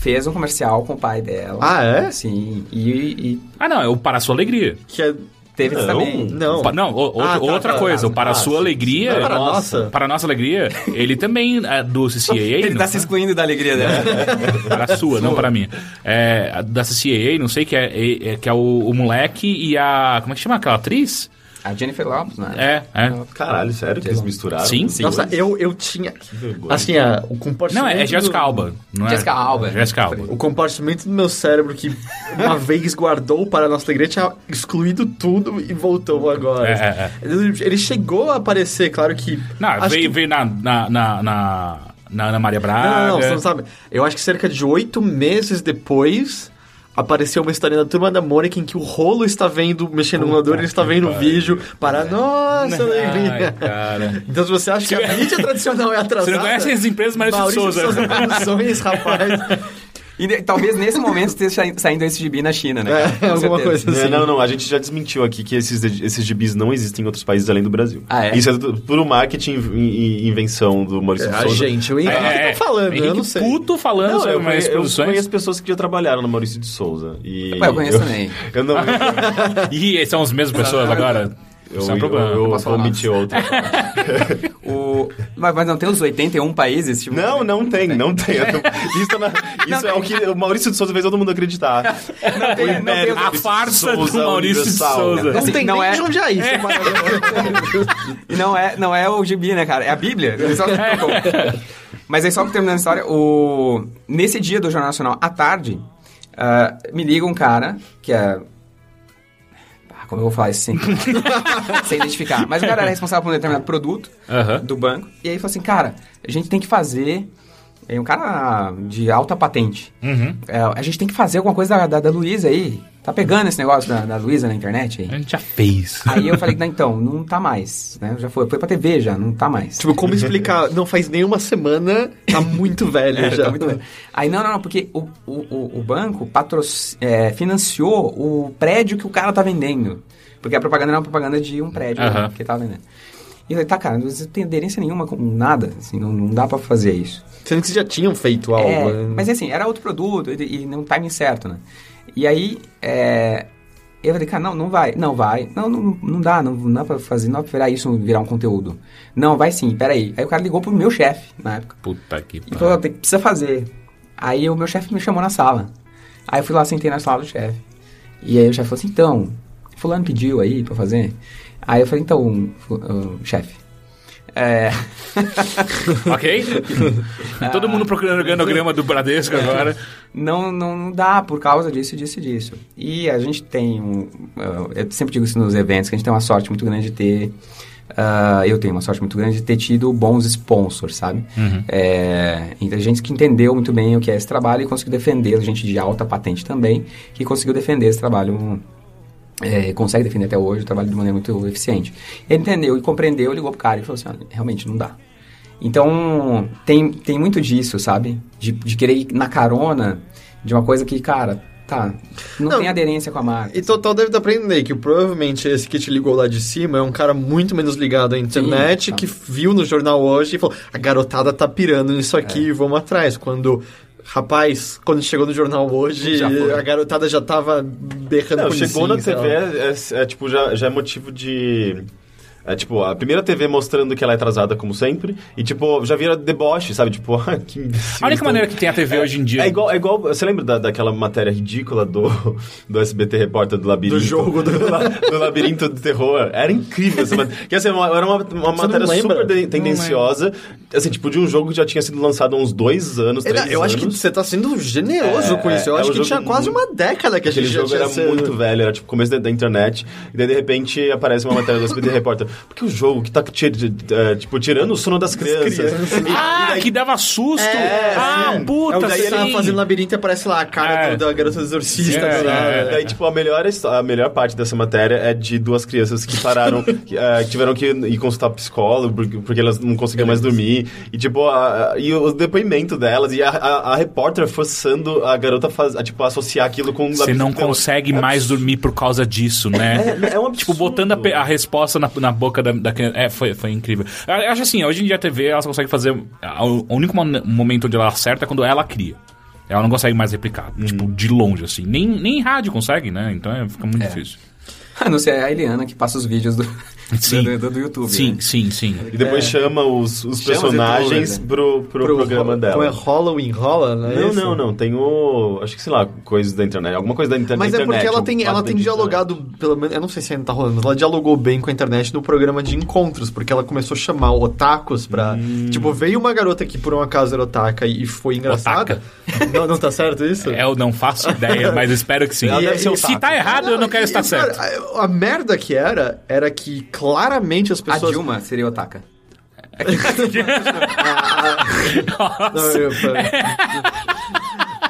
fez um comercial com o pai dela. Ah, é? Sim, e, e Ah, não, é o Para a Sua Alegria. Que é... teve Não, também. Não. Pa- Não, o- Ah, outra, tá, outra tá, coisa, tá. o Para a Ah, Sua sim. Alegria... Para a nossa. Para a nossa alegria, ele também é do CCAA. Ele não tá se excluindo da alegria dela. Para a sua, não para a minha. É, da CCAA, não sei, que é, é- é- que é o, o moleque e a... Como é que chama aquela atriz? A Jennifer Lopes, né? É, é. Caralho, sério que eles misturaram? Sim. Sim. Nossa, eu, eu tinha... vergonha. Assim, a, o comportamento... Não, é, é Jessica Alba. Não é? Jessica Alba. Jessica Alba. O compartimento do meu cérebro que uma vez guardou para a nossa alegria tinha excluído tudo e voltou agora. É, é, Ele, ele chegou a aparecer, claro que... Não, veio, que- veio na, na, na, na, na Ana Maria Braga. Não, não, não, você não sabe. Eu acho que cerca de oito meses depois apareceu uma história da Turma da Mônica em que o rolo está vendo, mexendo no emulador, ele está vendo o vídeo para nossa alegria. Ai, cara. Então se você acha que a mídia tradicional é atrasada... Você não conhece as empresas Maurício, Maurício de Souza. Produções, rapaz. E de- talvez nesse momento esteja sa- saindo esse gibi na China, né? É, Com alguma certeza. coisa assim. Não, não, não. A gente já desmentiu aqui que esses, esses gibis não existem em outros países além do Brasil. Ah, é? Isso é puro marketing e invenção do Maurício de A Souza. gente, o Henrique É, tá falando, eu Henrique não sei. Puto falando Não, sobre eu, mais conheço, eu conheço pessoas que já trabalharam no Maurício de Souza. E Ué, eu conheço também. Eu não. E são as mesmas pessoas agora? Eu, Isso é um problema. eu, eu, posso falar omiti outro. O... Mas, mas não tem os 81 países? Tipo... Não, não tem, não tem. Isso, é na- isso é o que o Maurício de Souza fez todo mundo acreditar. Não tem, não tem A farsa do Maurício de. Souza. Não Assim, tem não nem é- de onde é isso. E não é, não é o gibi, né, cara? É a Bíblia. Só- Mas aí, só terminando a história, o... nesse dia do Jornal Nacional, à tarde, ah, me liga um cara que é... Como eu vou falar isso sem, sem identificar? Mas o cara era responsável por um determinado produto do banco. E aí falou assim, cara, a gente tem que fazer... É um cara de alta patente. Uhum. É, a gente tem que fazer alguma coisa da, da, da Luísa aí. Tá pegando esse negócio da, da Luísa na internet aí? A gente já fez. Aí eu falei, não, então, não tá mais, né? Já foi, foi pra TV já, não tá mais. Tipo, como explicar? Não faz nenhuma semana, tá muito velho já. Tá muito bem. Aí, não, não, não, porque o, o, o, banco patroc... é, financiou o prédio que o cara tá vendendo. Porque a propaganda era uma propaganda de um prédio né, Aham. que ele tava vendendo. E eu falei, tá, cara, não tem aderência nenhuma com nada, assim, não, não dá pra fazer isso. Sendo que vocês já tinham feito algo. É, né? mas assim, era outro produto e, e no timing certo, né? E aí, é, eu falei, cara, não, não vai, não vai, não, não, não dá, não, não dá pra fazer, não dá pra virar isso, virar um conteúdo. Não, vai sim, peraí. Aí o cara ligou pro meu chefe, na época, Puta que e pariu. falou, tem, precisa fazer. Aí o meu chefe me chamou na sala. Aí eu fui lá, sentei na sala do chefe. E aí o chefe falou assim, então, fulano pediu aí pra fazer. Aí eu falei, então, fu- uh, chefe, é... Ok? Todo mundo procurando o organograma do Bradesco agora. não, não, não dá por causa disso, disso e disso. E a gente tem um. eu sempre digo isso nos eventos, que a gente tem uma sorte muito grande de ter. uh, eu tenho uma sorte muito grande de ter tido bons sponsors, sabe? É, então, gente que entendeu muito bem o que é esse trabalho e conseguiu defender, gente de alta patente também, que conseguiu defender esse trabalho. É, consegue defender até hoje o trabalho de maneira muito eficiente. Ele entendeu e compreendeu, ligou pro cara e falou assim: "Olha, realmente não dá. Então, tem, tem muito disso, sabe? De, de querer ir na carona de uma coisa que, cara, tá, não, Não, tem aderência com a marca. E total deve aprender que provavelmente esse que te ligou lá de cima é um cara muito menos ligado à internet, Sim, tá. que viu no jornal hoje e falou: a garotada tá pirando nisso É. aqui, vamos atrás. Quando. Rapaz, quando chegou no jornal hoje, a garotada já tava berrando Não, chegou na. TV, é, é, é, tipo, já, já é motivo de... É tipo, a primeira TV mostrando que ela é atrasada como sempre, e tipo, já vira deboche, sabe? Tipo, ah, que imbecil. A única Então- maneira que tem a TV hoje em dia. É igual, é igual. Você lembra da, daquela matéria ridícula do, do SBT Repórter do Labirinto? Do jogo do- do Labirinto do Terror. Era incrível essa matéria. Que, assim, era uma, uma matéria super de- tendenciosa. Assim, tipo, de um jogo que já tinha sido lançado há uns dois anos, três eu acho que anos. você tá sendo generoso É, com isso. Eu é, acho é um que tinha jogo quase uma década que a gente Aquele já jogo tinha era sido- muito velho, era tipo começo da, da internet, e daí de repente aparece uma matéria do SBT Repórter. Porque o jogo que tá é, tipo, tirando o sono das crianças. crianças. E- e Ah, daí- que dava susto! É, ah, sim. puta, É daí ele tava sim. fazendo labirinto e aparece lá a cara É. da garota exorcista. É, do nada. é, Daí, tipo, a melhor, a melhor parte dessa matéria é de duas crianças que pararam, que, eh, que tiveram que ir consultar psicólogo porque, porque elas não conseguiam mais dormir. E, tipo, a, a- e o depoimento delas e a, a, a repórter forçando a garota a, faz, a, tipo, associar aquilo com... Você não consegue mais dormir por causa disso, né? É, é um Tipo, absurdo. botando a, pe- a resposta na, na boca da, da criança. É, foi, foi incrível. Eu acho assim, hoje em dia a TV, ela consegue fazer... O único momento onde ela acerta é quando ela cria. Ela não consegue mais replicar. Uhum. Tipo, de longe, assim. Nem, nem em rádio consegue, né? Então é, fica muito É. difícil. A não ser a Eliana que passa os vídeos do, Sim. do, do- do YouTube. Sim, né? sim, sim. E depois chama os, os Chama os personagens youtubers, né? pro, pro, Pro- programa dela. Como é Halloween rola, né? Não, Isso? não, não. Tem o. Acho que, sei lá, coisas da internet. Alguma coisa da, inter Mas é internet. porque ela tem, ela tem internet. dialogado, pelo menos, eu não sei se ainda tá rolando, mas ela dialogou bem com a internet no programa de encontros, porque ela começou a chamar otakus pra. Hum. Tipo, veio uma garota que por um acaso era otaka e foi engraçada. Não, não tá certo isso? É, Eu não faço ideia, mas espero que sim. Ela deve ser Se tá errado, eu não quero estar e, certo. cara, a, a merda que era, era que claramente as A pessoas. Dilma seria Otaka. Não, eu-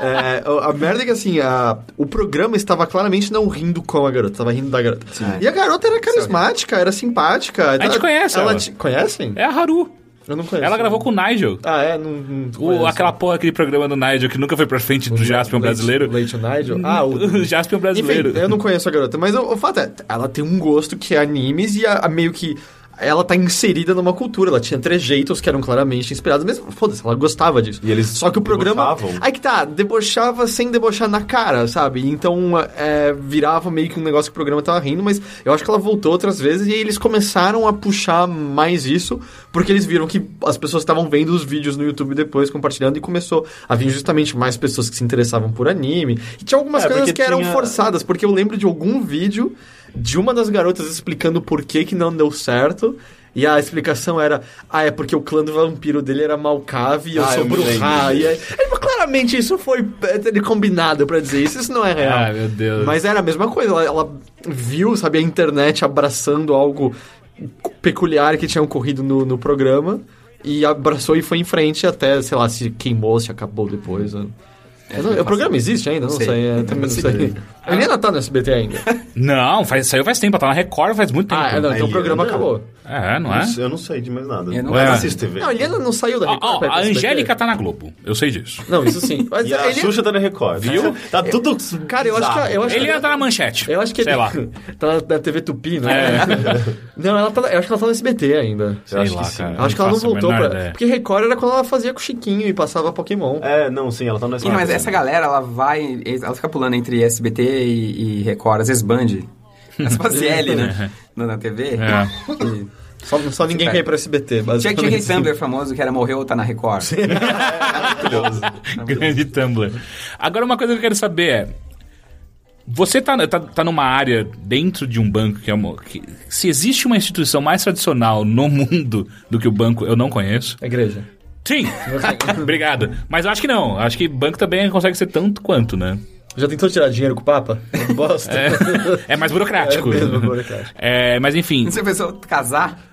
É, a merda é que assim, a, o programa estava claramente não rindo com a garota, estava rindo da garota. E a garota era carismática, era simpática. A gente conhece ela. ela. te- Conhecem? É a Haru. Eu não conheço. Ela gravou com o Nigel. Ah, é? Não, não O, aquela porra, aquele programa do Nigel que nunca foi pra frente do Jaspion brasileiro. Leite Nigel? Ah, o... O Jaspion brasileiro. Enfim, eu não conheço a garota, mas o, o fato é, ela tem um gosto que é animes e a, a meio que ela tá inserida numa cultura. Ela tinha trejeitos que eram claramente inspirados, mas foda-se, ela gostava disso. E eles Só que o programa. debochavam. Aí que tá, debochava sem debochar na cara, sabe? Então é, virava meio que um negócio que o programa tava rindo, mas eu acho que ela voltou outras vezes e eles começaram a puxar mais isso, porque eles viram que as pessoas estavam vendo os vídeos no YouTube depois, compartilhando, e começou a vir justamente mais pessoas que se interessavam por anime. E tinha algumas É, coisas que eram tinha- forçadas, porque eu lembro de algum vídeo de uma das garotas explicando por que que não deu certo. E a explicação era, ah, é porque o clã do vampiro dele era Malcave e eu Ah, sou lembro E aí, mas claramente isso foi é, combinado pra dizer isso, isso não é real. Ah, meu Deus. Mas era a mesma coisa, ela, ela viu, sabe, a internet abraçando algo peculiar que tinha ocorrido no, no programa e abraçou e foi em frente até, sei lá, se queimou, se acabou depois. Eu não- o programa existe ainda? Não sei. sei. é, não sei. A Helena tá no SBT ainda. Não, faz, saiu faz tempo. Ela tá na Record faz muito tempo. Ah, é, não, então o programa não. acabou. É, não é? Eu não sei de mais nada. Eu não- É. não assisto TV. Não, a Helena não saiu da Ó, Record. ó, pra ir pra a SBT. Angélica tá na Globo. Eu sei disso. Não, isso sim. Mas E a ele- Xuxa tá na Record. Viu? Tá tudo. Cara, eu acho que, eu acho que Ele tá na manchete. Eu acho que Sei ele lá. tá na, na TV Tupi, né? Não, ela tá, eu acho que ela tá no SBT ainda. Sei acho lá, que sim. cara. Eu acho que ela não faço a voltou menor pra. ideia. Porque Record era quando ela fazia com o Chiquinho e passava Pokémon. É, não, sim, ela tá no Ih, mas essa galera, ela vai. Ela fica pulando entre SBT e, e Record, às vezes Band. Às vezes L, né? Na, na TV. É. E- Só, só ninguém quer ir pro SBT, Tinha, tinha aquele basicamente. Tumblr famoso que era Morreu ou tá na Record. maravilhoso. Grande Tumblr. Agora, uma coisa que eu quero saber é. Você tá, tá, tá numa área dentro de um banco que é uma. que- se existe uma instituição mais tradicional no mundo do que o banco, eu não conheço. A igreja. Sim! Obrigado. Mas eu acho que não. Acho que banco também consegue ser tanto quanto, né? Já tentou tirar dinheiro com o Papa? Bosta. É, é mais burocrático. É mesmo burocrático. É, mas enfim. Você pensou casar?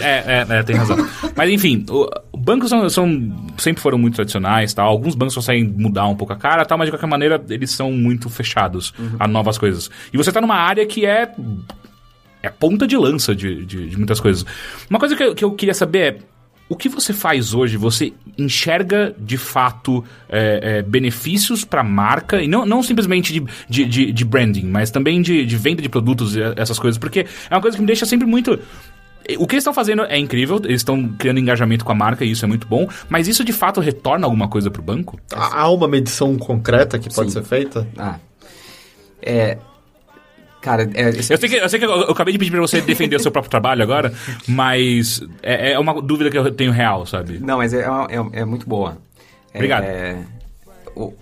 É, é, é, tem razão. Mas enfim, o, bancos são, são- sempre foram muito tradicionais, tal. Alguns bancos conseguem mudar um pouco a cara, tal, mas de qualquer maneira eles são muito fechados a novas coisas. E você tá numa área que é é ponta de lança de, de, de muitas coisas. Uma coisa que eu, que eu queria saber é o que você faz hoje? Você enxerga de fato é, é, benefícios para a marca e não, não simplesmente de, de, de, de branding, mas também de, de venda de produtos e essas coisas, porque é uma coisa que me deixa sempre muito. O que eles estão fazendo é incrível, eles estão criando engajamento com a marca e isso é muito bom, mas isso de fato retorna alguma coisa pro banco? Há há uma medição concreta que pode Sim. ser feita? Ah. É. Cara, é, esse- Eu sei que, eu, sei que eu, eu acabei de pedir pra você defender o seu próprio trabalho agora, mas é, é uma dúvida que eu tenho real, sabe? Não, mas é, é, é muito boa. É, Obrigado. o-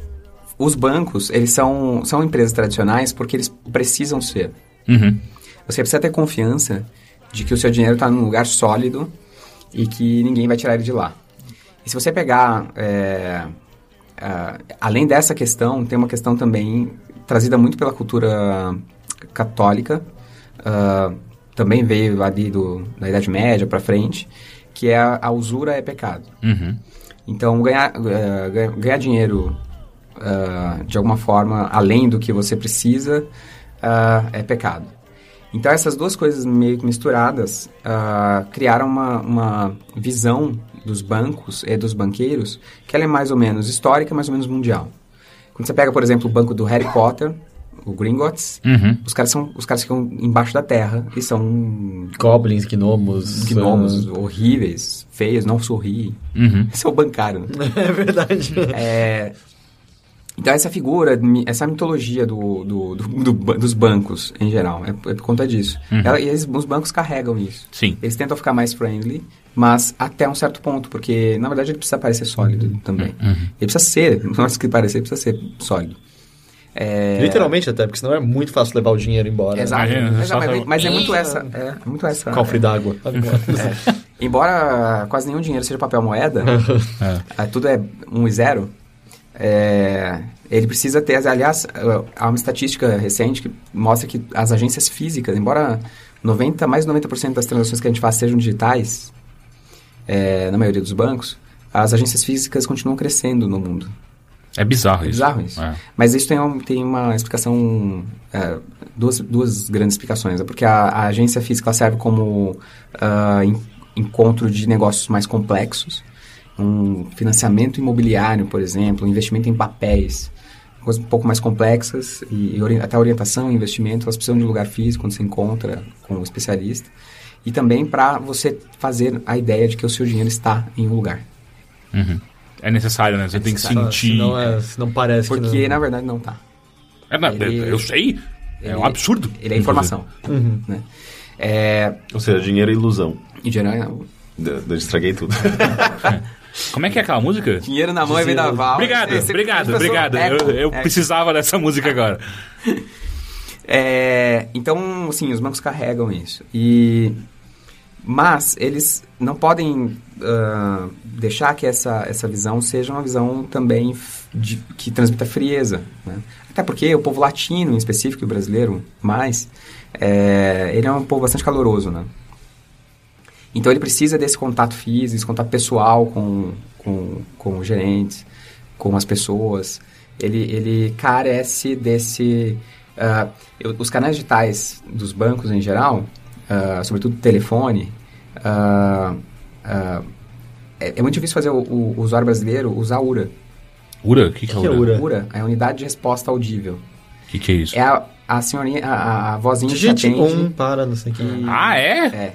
os bancos, eles são, são empresas tradicionais porque eles precisam ser. Uhum. Você precisa ter confiança de que o seu dinheiro está num lugar sólido e que ninguém vai tirar ele de lá. E se você pegar... é, ah, além dessa questão, tem uma questão também trazida muito pela cultura católica, ah, também veio ali do, da Idade Média para frente, que é a, a usura é pecado. Uhum. Então, ganhar, eh, ganhar, ganhar dinheiro ah, de alguma forma além do que você precisa é pecado. Então, essas duas coisas meio que misturadas criaram uma, uma visão dos bancos e dos banqueiros que ela é mais ou menos histórica, mais ou menos mundial. Quando você pega, por exemplo, o banco do Harry Potter, o Gringotts, Uhum. os caras são os caras ficam embaixo da terra e são Goblins, gnomos. gnomos horríveis, feios, não sorri. Uhum. Esse é o bancário, né? É verdade. É, então, essa figura, essa mitologia do, do- do- dos bancos, em geral, é, é por conta disso. Ela- e eles- os bancos carregam isso. Sim. Eles tentam ficar mais friendly, mas até um certo ponto, porque, na verdade, ele precisa parecer sólido também. Ele precisa ser, não é que parecer, ele precisa ser sólido. É, Literalmente até, porque senão é muito fácil levar o dinheiro embora. Exato. Imagina, Exato, só mas, sabe- mas é muito essa. É, é muito essa. Cofre d'água. É. Embora quase nenhum dinheiro seja papel moeda, É. é, tudo é um e zero, é, ele precisa ter, aliás, há uma estatística recente que mostra que as agências físicas, embora 90, mais de 90% das transações que a gente faz sejam digitais, é, na maioria dos bancos, as agências físicas continuam crescendo no mundo. É bizarro isso. Bizarro isso. É. Mas isso tem, um- tem uma explicação, é, duas, duas grandes explicações. É porque a, a agência física serve como en- encontro de negócios mais complexos, um financiamento imobiliário, por exemplo, investimento em papéis, coisas um pouco mais complexas e, e ori- até orientação e investimento, elas precisam de um lugar físico onde você encontra com um especialista e também para você fazer a ideia de que o seu dinheiro está em um lugar. Uhum. É necessário, né? Você tem que sentir. Senão, é, senão parece Porque, que não. na verdade, não tá. É, não, Ele- eu sei. É um ele- absurdo. Ele é informação. Né? É, Ou seja, dinheiro é ilusão. e dinheiro, Eu eu estraguei tudo. Como é que é aquela música? dinheiro na mão é vendaval. Obrigado, Esse- obrigado, obrigado. eco, Eu, eu eco. precisava dessa música agora. É, então, assim, os bancos carregam isso. E, mas eles não podem ah, deixar que essa, essa visão seja uma visão também de- que transmita frieza. né? Até porque o povo latino, em específico, o brasileiro mais, é, ele é um povo bastante caloroso, né? Então ele precisa desse contato físico, esse contato pessoal com, com, com os gerentes, com as pessoas. Ele, ele carece desse... ah, eu- os canais digitais dos bancos em geral, ah, sobretudo telefone, ah, ah, é, é muito difícil fazer o, o usuário brasileiro usar URA. Ura? O que, que é que é Ura? Ura? URA é a unidade de resposta audível. O que, que é isso? É a, a senhorinha, a, a- vozinha que Digite atende. um para, não sei o que. que- Ah, é? É.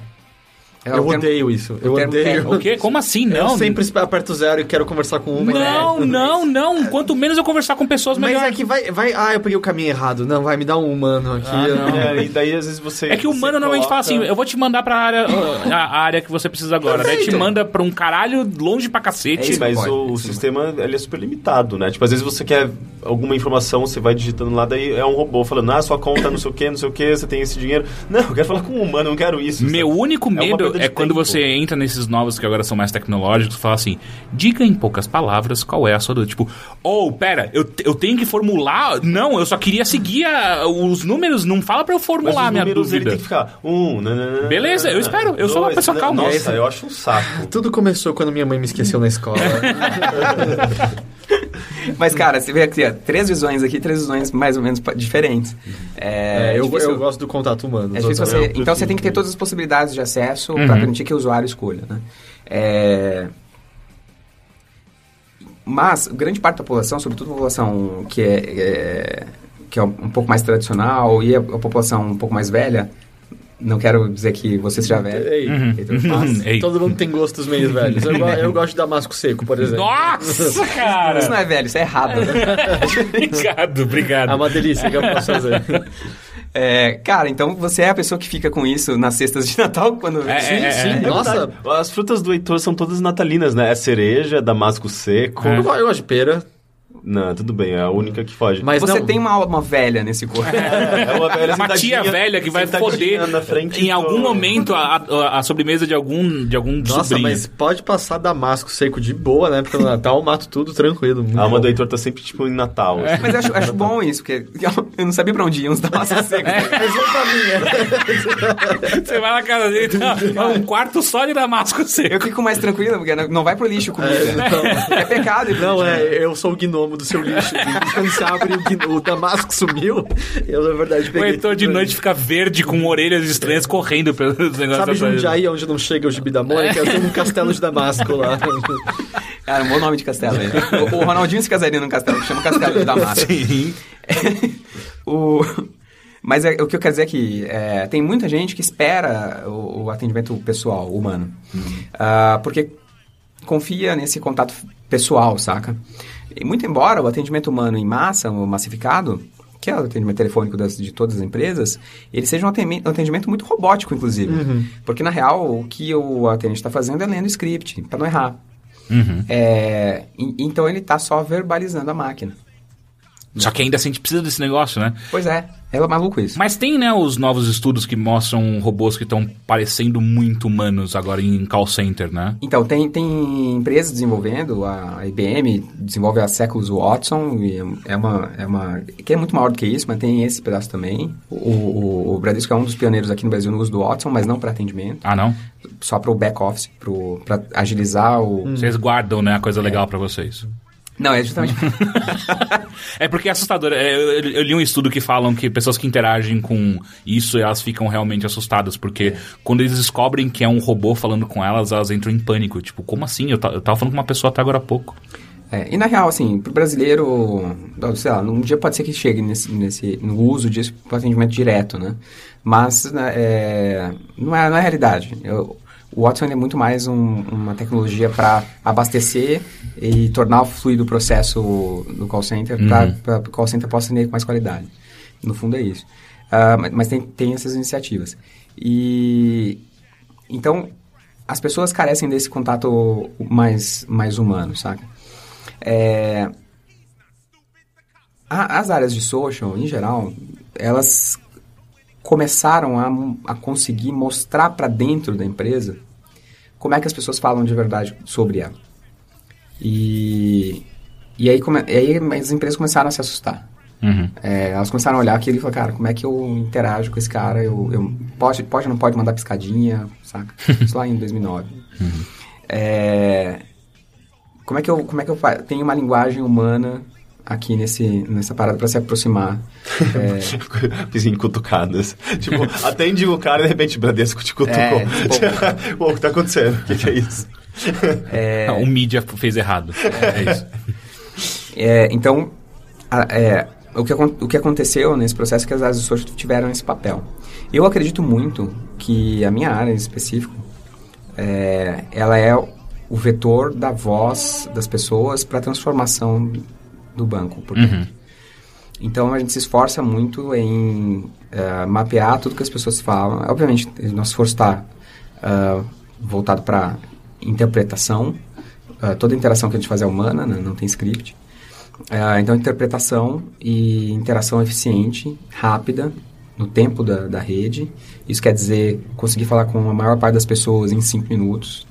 É Eu termo- odeio isso. Eu termo odeio. O quê? Como assim? Eu Não. sempre aperto zero e quero conversar com uma. Não, não, não. Quanto menos eu conversar com pessoas, Mas melhor. é que vai, vai. Ah, eu peguei o caminho errado. Não, vai me dar um humano aqui. Ah, não. É, e daí às vezes você. É que o humano normalmente fala coloca- assim, eu vou te mandar pra área, a área que você precisa agora. Daí te manda pra um caralho longe pra cacete. Sim, mas pode, o, o sistema ele é super limitado, né? Tipo, às vezes você quer alguma informação, você vai digitando lá, daí é um robô falando, ah, sua conta não sei o que, não sei o que, você tem esse dinheiro. Não, eu quero falar com um humano, eu não quero isso. Meu sabe? único É medo é quando você entra nesses novos que agora são mais tecnológicos, fala assim, diga em poucas palavras qual é a sua dúvida. Tipo, ou, pera, eu, eu tenho que formular? Não, eu só queria seguir a- os números, não fala pra eu Mas formular minha números, ele dúvida. tem que ficar um, nananana, Beleza, eu espero, eu sou uma dois, pessoa né? calma. Nossa, eu acho um saco. Tudo começou quando minha mãe me esqueceu na escola. Mas, cara, você vê aqui, ó, três visões aqui, três visões mais ou menos diferentes. É, É, eu, difícil- eu gosto do contato humano. é você- então você tem que ter todas as possibilidades de acesso Uhum. para permitir que o usuário escolha, né? É, Mas grande parte da população, sobretudo a população que é, é- que é um pouco mais tradicional e a, a população um pouco mais velha, não quero dizer que você seja velho. Ei, Heitor, mas- Uhum. Ei. Todo mundo tem gostos meio velhos. Eu, eu gosto de damasco seco, por exemplo. Nossa, cara! Isso não é velho, isso é errado. né? obrigado, obrigado. É uma delícia que eu posso fazer. É, cara, então você é a pessoa que fica com isso nas cestas de Natal quando. É, sim, é, sim. é. Nossa, As frutas do Heitor são todas natalinas, né? É cereja, damasco seco. É. eu, eu gosto de pera. Não, tudo bem, é a única que foge. Mas Você não, tem uma alma velha nesse corpo. é uma velha uma tia velha que vai foder na frente em algum momento a, a, a sobremesa de algum, de algum Nossa, sobrinho. mas pode passar damasco seco de boa, né? Porque no Natal eu mato tudo tranquilo. A alma bom. do Heitor tá sempre, tipo, em Natal. assim. Mas eu acho, acho bom isso, porque eu não sabia pra onde iam os damascos secos. Mas vamos pra mim, né? Você vai na casa dele, tá, é um quarto só de damasco Eu seco. fico mais tranquilo, porque não vai pro lixo comida. então. É, pecado. ir pro Não, é, eu sou o gnomo do seu lixo. E quando você abre o, o damasco sumiu, eu na verdade O peguei. Heitor de noite fica verde com orelhas estranhas correndo pelos negócios. Sabe. Jundiaí, onde não chega o gibi da Mônica? Eu tenho um castelo de damasco lá. Cara, um bom nome de castelo. né? O, o Ronaldinho se casaria num castelo que chama Castelo de Damasco. Sim. o... Mas é, o que eu quero dizer é que é, tem muita gente que espera o, o atendimento pessoal, humano. Ah, porque confia nesse contato pessoal, saca? E muito embora o atendimento humano em massa, o massificado, que é o atendimento telefônico das, de todas as empresas, ele seja um atendimento, um atendimento muito robótico, inclusive. Porque, na real, o que o atendente está fazendo é lendo o script, para não errar. Uhum. É, então ele está só verbalizando a máquina. Só que ainda assim a gente precisa desse negócio, né? Pois é, é maluco isso. Mas tem, né, os novos estudos que mostram robôs que estão parecendo muito humanos agora em call center, né? Então, tem, tem empresas desenvolvendo, a IBM desenvolve há séculos o Watson, e é uma, é uma. que é muito maior do que isso, mas tem esse pedaço também. O, o, o Bradesco é um dos pioneiros aqui no Brasil no uso do Watson, mas não para atendimento, Ah, não? só para o back-office, para agilizar o. Vocês guardam, né, a coisa legal pra vocês. Não, é justamente. É porque é assustador. É, Eu, eu li um estudo que falam que pessoas que interagem com isso, elas ficam realmente assustadas. Porque quando eles descobrem que é um robô falando com elas, elas entram em pânico. Tipo, como assim? Eu, eu tava falando com uma pessoa até agora há pouco. É, e na real, assim, pro brasileiro, sei lá, num dia pode ser que chegue nesse, nesse, no uso disso para atendimento direto, né? Mas né, é, não, é, não é a realidade. Eu- o Watson é muito mais um- uma tecnologia para abastecer e tornar fluido o processo do call center para que o call center possa atender com mais qualidade. No fundo é isso. Ah, mas mas tem, tem essas iniciativas. E então as pessoas carecem desse contato mais, mais humano, saca? É, a- as áreas de social, em geral, elas começaram a, a conseguir mostrar para dentro da empresa como é que as pessoas falam de verdade sobre ela. E, e, aí, come, e aí as empresas começaram a se assustar. Uhum. É, elas começaram a olhar aquilo e falaram, cara, como é que eu interajo com esse cara? Eu, eu pode, pode ou não pode mandar piscadinha, saca? Isso lá em 2009. É, como é que eu, como é que eu tenho uma linguagem humana aqui nesse, nessa parada para se aproximar? É, Fiz em cutucadas. Tipo, atende o cara e de repente Bradesco te cutucou. É, tipo- Pô, o que tá acontecendo? O que, que é isso? é, O mídia fez errado. É isso. É, então, a- é, o, que, o que aconteceu nesse processo é que as áreas de social tiveram esse papel. Eu acredito muito que a minha área em específico, é, ela é o vetor da voz das pessoas para a transformação do banco. por dentro. Então, a gente se esforça muito em é, mapear tudo que as pessoas falam. Obviamente, nosso esforço está voltado para interpretação. Ah, toda interação que a gente faz é humana, né? não tem script. Ah, então, interpretação e interação eficiente, rápida, no tempo da, da rede. Isso quer dizer conseguir falar com a maior parte das pessoas em 5 minutos.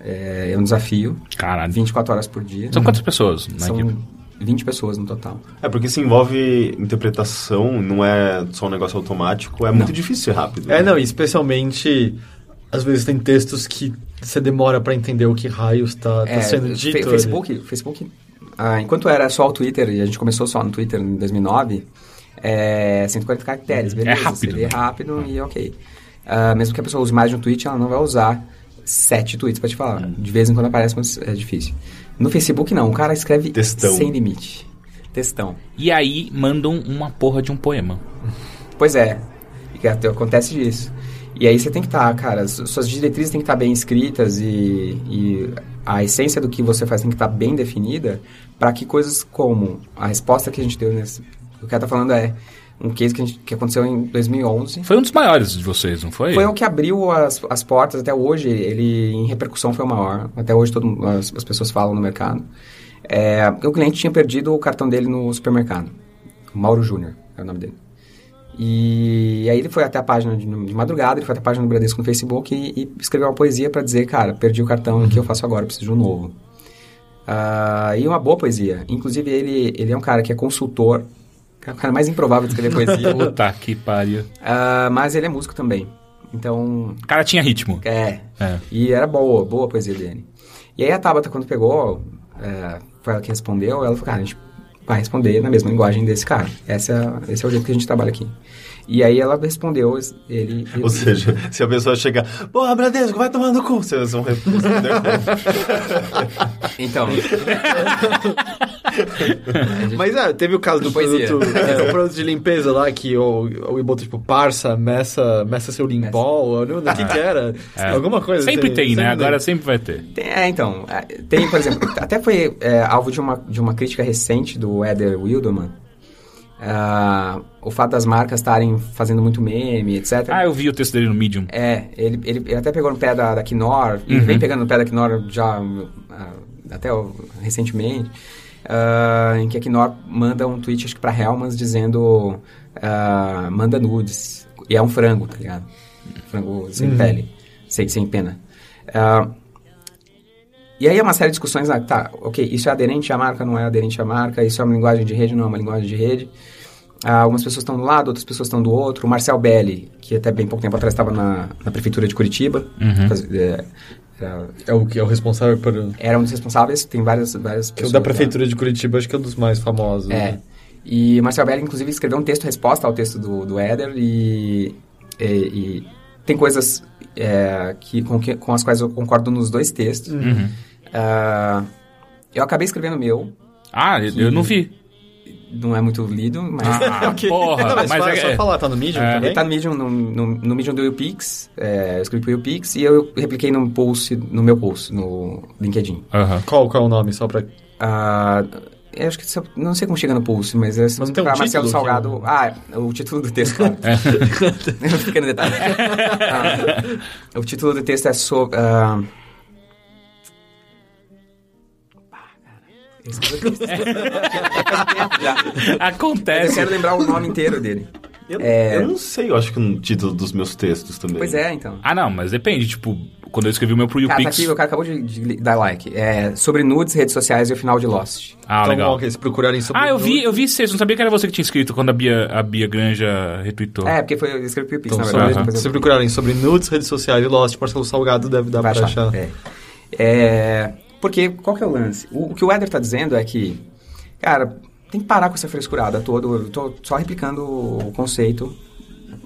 É, é um desafio. Caralho. 24 horas por dia. São quantas pessoas na São equipe? 20 pessoas no total. É, porque se envolve interpretação, não é só um negócio automático, é muito difícil ser rápido. É, né? não, e especialmente às vezes tem textos que você demora pra entender o que raios tá, tá É, sendo Fe- dito. ali. Facebook, Facebook ah, enquanto era só o Twitter, e a gente começou só no Twitter em 2009, é 140 caracteres, beleza. rápido, Você lê né? rápido e ok. Ah, mesmo que a pessoa use mais de um tweet, ela não vai usar sete tweets pra te falar. De vez em quando aparece, mas é difícil. No Facebook, não. O cara escreve Textão. sem limite. Textão. E aí mandam uma porra de um poema. Pois é. E acontece disso. E aí você tem que estar, cara, as suas diretrizes têm que estar bem escritas e, e a essência do que você faz tem que estar bem definida para que coisas como a resposta que a gente deu nesse... O que ela tá falando é um case que, gente- que aconteceu em 2011. Foi um dos maiores de vocês, não foi? Foi o que abriu as, as portas até hoje. Ele, em repercussão, foi o maior. Até hoje todo, as, as pessoas falam no mercado. É, o cliente tinha perdido o cartão dele no supermercado. Mauro Júnior é o nome dele. E aí ele foi até a página de, de, madrugada, ele foi até a página do Bradesco no Facebook e, e escreveu uma poesia para dizer, cara, perdi o cartão, o que eu faço agora? Preciso de um novo. Uh, e uma boa poesia. Inclusive, ele, ele é um cara que é consultor, é o cara mais improvável de escrever poesia. Puta que pariu. Uh, mas ele é músico também. Então... O cara tinha ritmo. É. é. E era boa, boa a poesia dele. E aí a Tabata, quando pegou, é, foi ela que respondeu, ela falou, cara, a gente vai responder na mesma linguagem desse cara. Essa, esse é o jeito que a gente trabalha aqui. E aí ela respondeu, ele... ele Ou seja, se a pessoa chegar, porra, Bradesco, vai tomar no cu, vocês vão responder Então... Mas é, teve o caso do produto, é, o produto de limpeza lá, que o, o botou tipo, parça, meça, meça seu limpol, o que que era? É. Alguma coisa. Sempre tem, tem né? Sempre Agora sempre vai ter. Tem, é, então, é, tem, por exemplo, até foi é, alvo de uma, de uma crítica recente do Eder Wilderman, Uh, o fato das marcas estarem fazendo muito meme, etc. Ah, eu vi o texto dele no Medium. É, ele, ele, ele até pegou no pé da, da Knorr, uhum. vem pegando no pé da Knorr já uh, até uh, recentemente, em que a Knorr manda um tweet, acho que pra Helmans, dizendo manda nudes. E é um frango, tá ligado? Frango sem uhum. pele, sem, sem pena. E aí é uma série de discussões, ah, tá, ok, isso é aderente à marca, não é aderente à marca, isso é uma linguagem de rede, não é uma linguagem de rede. Ah, algumas pessoas estão do lado, outras pessoas estão do outro. O Marcel Belli, que até bem pouco tempo atrás estava na, na prefeitura de Curitiba. Uhum. É, é, é, o que é o responsável por... Era um dos responsáveis, tem várias, várias pessoas. O da prefeitura lá. de Curitiba acho que é um dos mais famosos. É. Né? E o Marcel Belli, inclusive, escreveu um texto-resposta ao texto do, do Éder e, e, e tem coisas é, que, com, que, com as quais eu concordo nos dois textos. Uhum. Uh, eu acabei escrevendo o meu. Ah, eu não vi. Não é muito lido, mas... Ah, okay. porra! Não, mas, mas é, só falar, tá no Medium é. também? Tá no Medium, no, no, no Medium do YouPix, é, eu escrevi pro YouPix e eu repliquei no post, no meu post, no LinkedIn. Qual, qual é o nome, só pra... Uh, eu acho que não sei como chega no post, mas é mas tem um Marcelo Salgado. É... Ah, o título do texto, claro. é. um pequeno detalhe. uh, o título do texto é sobre. Uh, Acontece. Eu quero lembrar o nome inteiro dele. Eu, é... eu não sei, eu acho que no título dos meus textos também. Pois é, então. Ah, não, mas depende. Tipo, quando eu escrevi o meu pro YouPix... Cara, tá aqui, o cara acabou de, de, dar like. É sobre nudes, redes sociais e o final de Lost. Ah, então, legal. Okay, se procurarem sobre Ah, eu vi, eu vi isso. Não sabia que era você que tinha escrito quando a Bia, a Bia Granja retweetou. É, porque foi, eu escrevi pro YouPix, então, na verdade. Sobre, se procurarem sobre nudes, redes sociais e Lost, Marcelo Salgado deve dar Vai pra achar. achar. É. é. Porque, qual que é o lance? O, o que o Eder tá dizendo é que Cara, tem que parar com essa frescurada toda. Eu tô só replicando o conceito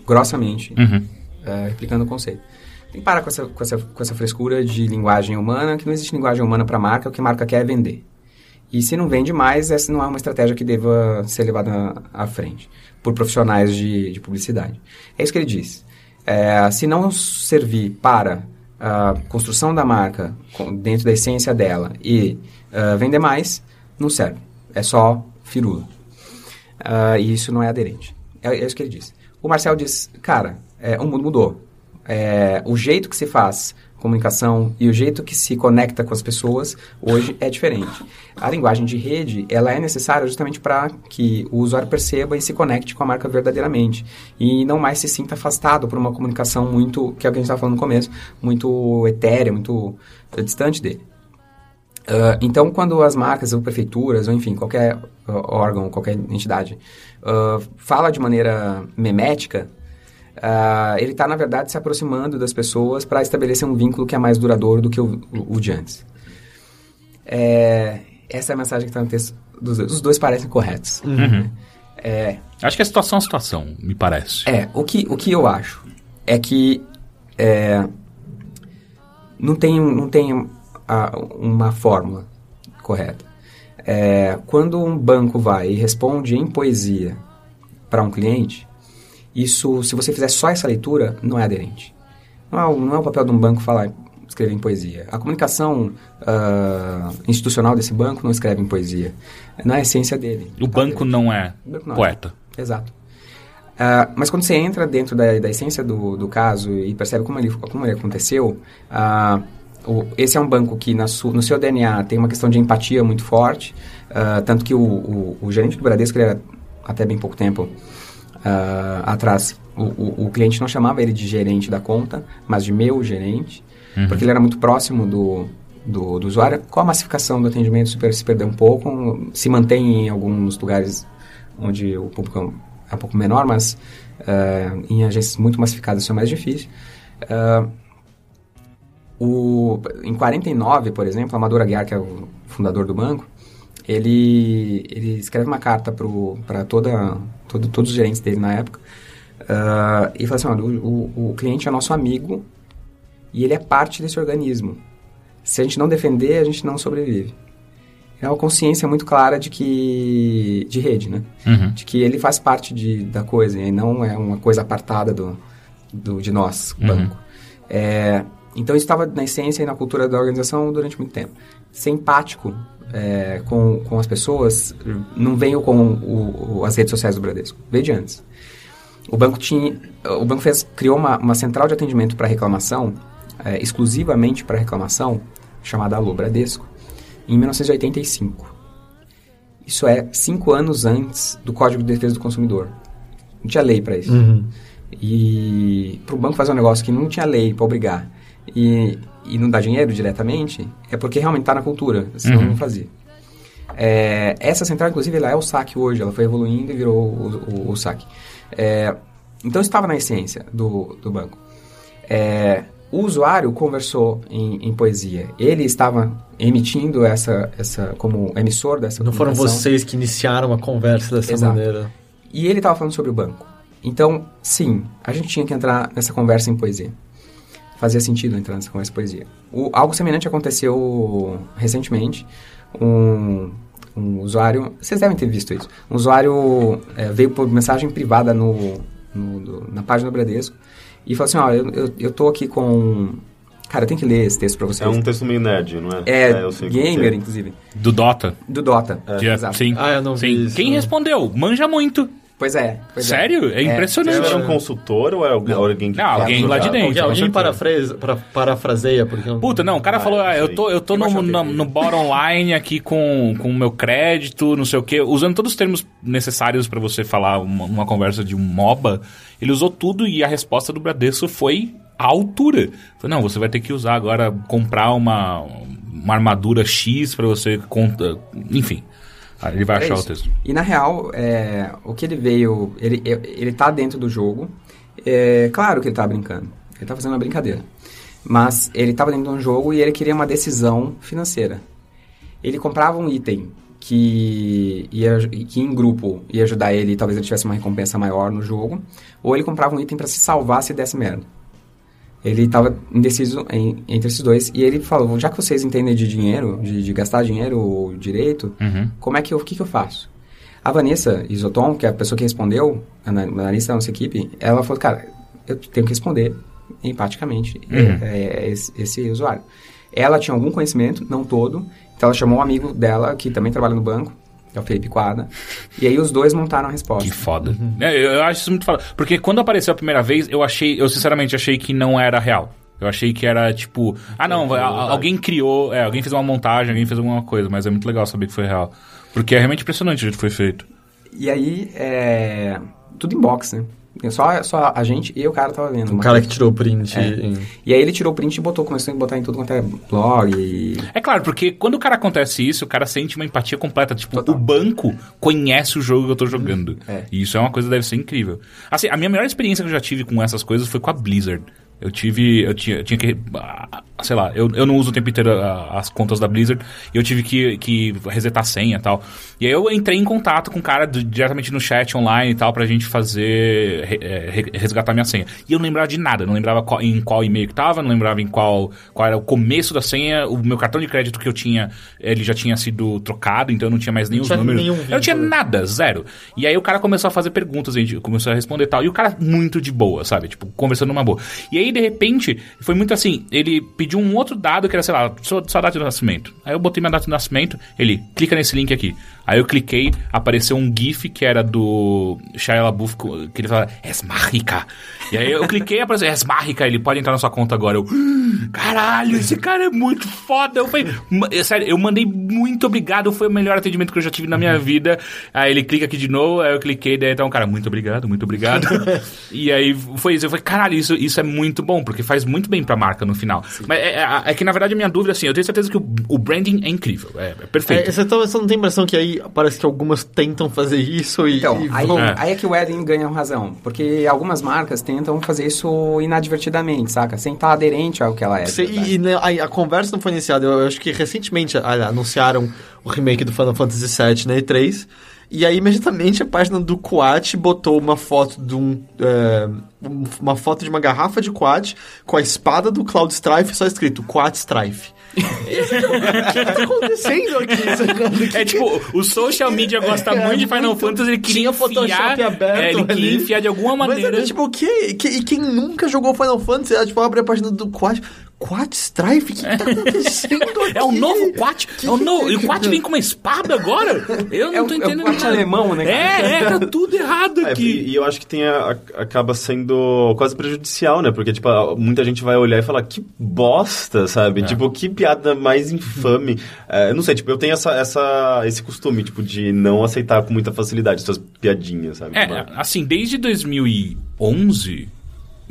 grossamente. Uhum. É, replicando o conceito. Tem que parar com essa, com, essa, com essa frescura de linguagem humana, que não existe linguagem humana para marca, o que a marca quer é vender. E se não vende mais, essa não é uma estratégia que deva ser levada à frente por profissionais de, de publicidade. É isso que ele diz. É, se não servir para a construção da marca dentro da essência dela e uh, vender mais, não serve é só firula. Uh, e isso não é aderente. É, é, isso que ele diz. O Marcel diz, cara, é, o mundo mudou. É, o jeito que se faz comunicação e o jeito que se conecta com as pessoas hoje é diferente. A linguagem de rede, ela é necessária justamente para que o usuário perceba e se conecte com a marca verdadeiramente e não mais se sinta afastado por uma comunicação muito, que é o que a gente estava falando no começo, muito etérea, muito distante dele. Uh, então, quando as marcas ou prefeituras, ou enfim, qualquer uh, órgão, qualquer entidade, uh, fala de maneira memética, ele está, na verdade, se aproximando das pessoas para estabelecer um vínculo que é mais duradouro do que o, o, o de antes. É, essa é a mensagem que está no texto dos dois. Os dois parecem corretos. Uhum. É, acho que a situação é a situação, me parece. É, o que, o que eu acho é que é, não tem, não tem a, uma fórmula correta. É, quando um banco vai e responde em poesia para um cliente, isso, se você fizer só essa leitura, não é aderente. Não é, não é o papel de um banco falar, escrever em poesia. A comunicação uh, institucional desse banco não escreve em poesia. Não é a essência dele. O tá banco não é banco não é. poeta. É. Exato. Uh, mas quando você entra dentro da, da essência do, do caso e percebe como ele, como ele aconteceu, uh, o- esse é um banco que na su- no seu DNA tem uma questão de empatia muito forte, tanto que o, o- o gerente do Bradesco, ele era até bem pouco tempo ah, atrás, o, o- o cliente não chamava ele de gerente da conta, mas de meu gerente, porque ele era muito próximo do, do, do usuário. Com a massificação do atendimento, super se perdeu um pouco, se mantém em alguns lugares onde o público é um pouco menor, mas ah, em agências muito massificadas isso é mais difícil. Ah, o, em 49, por exemplo, Amador Aguiar, que é o fundador do banco, ele, ele escreve uma carta para toda, todo, todos os gerentes dele na época ah, e fala assim, olha, o, o, o cliente é nosso amigo e ele é parte desse organismo. Se a gente não defender, a gente não sobrevive. É uma consciência muito clara de que de rede, né? Uhum. De que ele faz parte de, da coisa e não é uma coisa apartada do, do de nós, o banco. É, então isso estava na essência e na cultura da organização durante muito tempo. Ser empático é, com, com as pessoas não veio com o, o- as redes sociais do Bradesco, veio de antes. O banco tinha, o banco fez, criou uma, uma central de atendimento para reclamação, é, exclusivamente para reclamação, chamada Alô Bradesco, em 1985. Isso é cinco anos antes do Código de Defesa do Consumidor. Não tinha lei para isso. E para o banco fazer um negócio que não tinha lei para obrigar e, e não dar dinheiro diretamente, é porque realmente está na cultura, senão não fazia. É, essa central, inclusive, ela é o saque hoje, ela foi evoluindo e virou o, o, o saque. É, então, estava na essência do, do banco. É, o usuário conversou em, em poesia. Ele estava emitindo essa, essa como emissor dessa Não foram vocês que iniciaram a conversa dessa Exato. maneira. E ele estava falando sobre o banco. Então, sim, a gente tinha que entrar nessa conversa em poesia. Fazia sentido entrar nessa conversa poesia. O- algo semelhante aconteceu recentemente. Um, um usuário, vocês devem ter visto isso. Um usuário eh, veio por mensagem privada no, no- do- na página do Bradesco e falou assim: Ó, eu, eu, eu tô aqui com. Cara, eu tenho que ler esse texto pra vocês. É um texto meio nerd, não é? É, eu sei gamer, é. inclusive. Do Dota. Do Dota. É- Exato. Sim. Ah, eu não sim. vi isso, Quem não. respondeu? Manja muito. Pois é. pois é. Sério? É, impressionante. Você era um consultor ou é alguém, alguém que... Não, alguém lá de dentro. Alguém, com alguém certeza. parafrase, para, parafraseia, porque... eu- Puta, não, o cara Ah, falou, ah, eu tô, eu tô no, no, no bottom line aqui com o meu crédito, não sei o quê, usando todos os termos necessários pra você falar uma, uma conversa de um MOBA, ele usou tudo e a resposta do Bradesco foi à altura. Falei, não, você vai ter que usar agora, comprar uma, uma armadura X pra você conta, enfim. Aí ele vai Era achar o isso. texto. E na real, é, o que ele veio, ele, ele tá dentro do jogo. É, claro que ele tá brincando. Ele tá fazendo uma brincadeira. Mas ele tava dentro de um jogo e ele queria uma decisão financeira. Ele comprava um item que, ia, que em grupo ia ajudar ele, talvez ele tivesse uma recompensa maior no jogo, ou ele comprava um item para se salvar se desse merda. Ele estava indeciso em- entre esses dois e ele falou: já que vocês entendem de dinheiro, de, de gastar dinheiro direito, Uhum. como é que eu, o que, que eu faço? A Vanessa Isoton, que é a pessoa que respondeu, a ana- analista da nossa equipe, ela falou: cara, eu tenho que responder empaticamente Uhum. é, é, esse, esse usuário. Ela tinha algum conhecimento, não todo, então ela chamou um amigo dela que também trabalha no banco, que é o Felipe Quadra, e aí os dois montaram a resposta. Que foda. É, eu, acho isso muito foda. Porque quando apareceu a primeira vez, eu achei, eu sinceramente achei que não era real. Eu achei que era tipo, ah não, alguém criou, é, alguém fez uma montagem, alguém fez alguma coisa, mas é muito legal saber que foi real. Porque é realmente impressionante o jeito que foi feito. E aí, é, tudo em box, né? Só, só a gente e o cara tava vendo. O cara coisa. que tirou o print. É. em- E aí ele tirou o print e botou, começou a botar em tudo quanto é blog e... É claro, porque quando o cara acontece isso, o cara sente uma empatia completa. Tipo, Total. o banco conhece o jogo que eu tô jogando. É. E isso é uma coisa que deve ser incrível. Assim, a minha melhor experiência que eu já tive com essas coisas foi com a Blizzard. Eu tive. Eu tinha, eu tinha que. ah, Sei lá, eu, eu não uso o tempo inteiro ah, as contas da Blizzard e eu tive que, que resetar a senha e tal. E aí eu entrei em contato com o cara do- diretamente no chat online e tal pra gente fazer. re- é, re- resgatar minha senha. E eu não lembrava de nada, não lembrava qual- em qual e-mail que tava, não lembrava em qual, qual era o começo da senha. O meu cartão de crédito que eu tinha, ele já tinha sido trocado, então eu não tinha mais tinha números. nenhum eu não tinha nada, zero. E aí o cara começou a fazer perguntas, a gente começou a responder e tal. E o cara muito de boa, sabe? Tipo, conversando numa boa. E aí, de repente, foi muito assim, ele pediu um outro dado que era, sei lá, sua, sua data de nascimento. Aí eu botei minha data de nascimento, ele, clica nesse link aqui. Aí eu cliquei, apareceu um GIF que era do Shia LaBeouf, que ele fala, es mágica. E aí eu cliquei, apareceu, es mágica, ele pode entrar na sua conta agora. Eu, "Ah, caralho, esse cara é muito foda. Eu falei, "Ma- é sério, eu mandei muito obrigado, foi o melhor atendimento que eu já tive na minha vida. Aí ele clica aqui de novo, aí eu cliquei, daí então, cara, muito obrigado, muito obrigado. e aí foi isso, eu falei, caralho, isso, isso é muito bom, porque faz muito bem pra marca no final. Mas é, é- é que, na verdade, a minha dúvida, assim, eu tenho certeza que o, o branding é incrível, é, é perfeito. É, você, tá- você não tem impressão que aí parece que algumas tentam fazer isso e, Então, e aí, vão... É. aí é que o Eden ganha razão. Porque algumas marcas tentam fazer isso inadvertidamente, saca? Sem estar aderente ao que ela é. verdade. e, e, né, a, a conversa não foi iniciada. Eu acho que recentemente anunciaram o remake do Final Fantasy VII na E3. E aí, imediatamente, a página do Quat botou uma foto de um, é, um- uma foto de uma garrafa de Quat com a espada do Cloud Strife só escrito Quat Strife. o que tá acontecendo aqui? sacando? É tipo, o social media gosta É, muito de Final muito. Fantasy, ele queria Tinha Photoshop enfiar, aberto é, ele ali. queria enfiar de alguma Mas maneira. é, tipo, o que, que- E quem nunca jogou Final Fantasy, é, tipo, abre a página do Quat. Quat Strife? O que tá acontecendo aqui? É o novo Quat. É o novo. E o Quat vem com uma espada agora? Eu não É o- tô é o entendendo. Quat nada. alemão, né, cara? É, é, tá tudo errado É, aqui. e, e eu acho que tem a- a- acaba sendo quase prejudicial, né? Porque, tipo, muita gente vai olhar e falar, que bosta, É. sabe? Tipo, que piada mais infame. É, eu não sei, tipo, eu tenho essa, essa, esse costume, tipo, de não aceitar com muita facilidade essas piadinhas, sabe? Tipo, É, assim, desde 2011,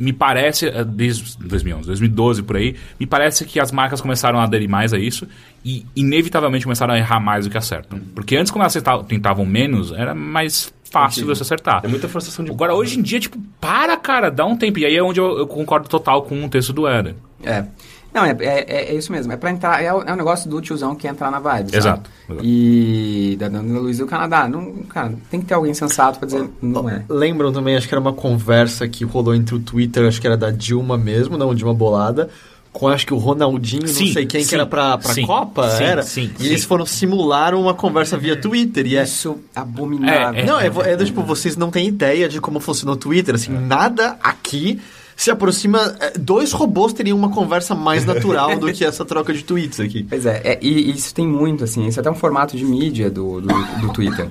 me parece, desde 2011, 2012 por aí, me parece que as marcas começaram a aderir mais a isso e inevitavelmente começaram a errar mais do que acertam. Porque antes, quando elas tentavam menos, era mais fácil você acertar. É muita forçação de Agora, hoje em dia, tipo, para, cara, dá um tempo. E aí é onde eu, eu concordo total com o texto do Eder. É. Não, é, é, é isso mesmo. É pra entrar. É o, é o negócio do tiozão que entrar na vibe. sabe? Exato, exato. E da Dona Luiz do Canadá. Não, cara, tem que ter alguém sensato pra dizer. Não é. Lembram também, acho que era uma conversa que rolou entre o Twitter, acho que era da Dilma mesmo, não, Dilma Bolada, com acho que o Ronaldinho, Sim, não sei quem, sim, que era pra, pra sim, Copa, sim, era? sim, e eles foram simular uma conversa via Twitter, e é... Isso abominável. É, Não, é, é, do tipo, vocês não têm ideia de como funciona o Twitter, assim, nada aqui se aproxima... é, Dois robôs teriam uma conversa mais natural do que essa troca de tweets aqui. Pois é, é, e e isso tem muito, assim, isso é até um formato de mídia do, do, do Twitter,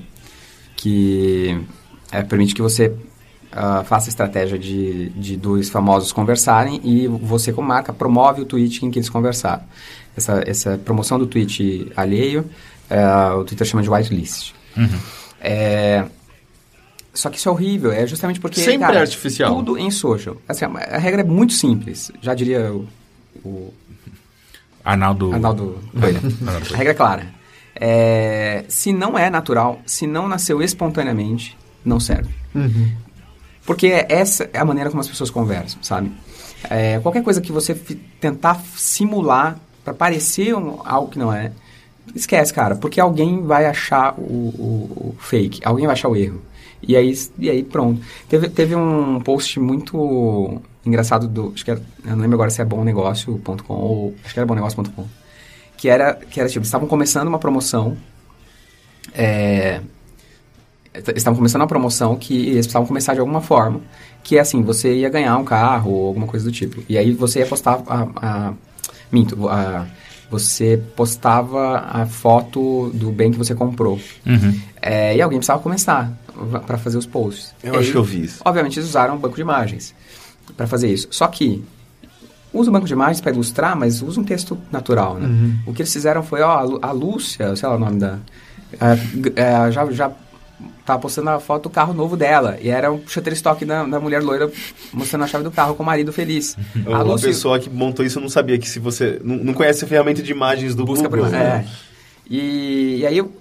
que é, permite que você ah, faça a estratégia de, de dois famosos conversarem e você, como marca, promove o tweet em que eles conversaram. Essa, essa promoção do tweet alheio, é, o Twitter chama de whitelist. É, só que isso é horrível, é justamente porque... Sempre cara, é artificial. Tudo em social. Assim, a a regra é muito simples, já diria o- o Arnaldo. Arnaldo Coelho. A regra é clara. É, se não é natural, se não nasceu espontaneamente, não serve. Porque essa é a maneira como as pessoas conversam, sabe? É, qualquer coisa que você tentar simular para parecer um- algo que não é, esquece, cara. Porque alguém vai achar o, o- o fake, alguém vai achar o erro. E aí, e aí pronto. Teve, teve um post muito engraçado do. Acho que era, eu não lembro agora se é bomnegócio.com ou. Acho que era bomnegócio.com. Que era, que era tipo, estavam começando uma promoção. É, estavam começando uma promoção que eles precisavam começar de alguma forma. Que é assim, você ia ganhar um carro ou alguma coisa do tipo. E aí você ia postar a. a minto, a, você postava a foto do bem que você comprou. Uhum. É, e alguém precisava começar para fazer os posts. Eu E acho aí, que eu vi isso. Obviamente eles usaram um banco de imagens para fazer isso. Só que usa o banco de imagens para ilustrar, mas usa um texto natural, né? O que eles fizeram foi, ó, a Lúcia, sei lá o nome da... é, é, já, já tava postando a foto do carro novo dela. E era um Shutterstock da, da mulher loira mostrando a chave do carro com o marido feliz. A, pessoa que montou isso não sabia que se você... Não, não conhece a ferramenta de imagens do busca Google. por né? é. E, e aí eu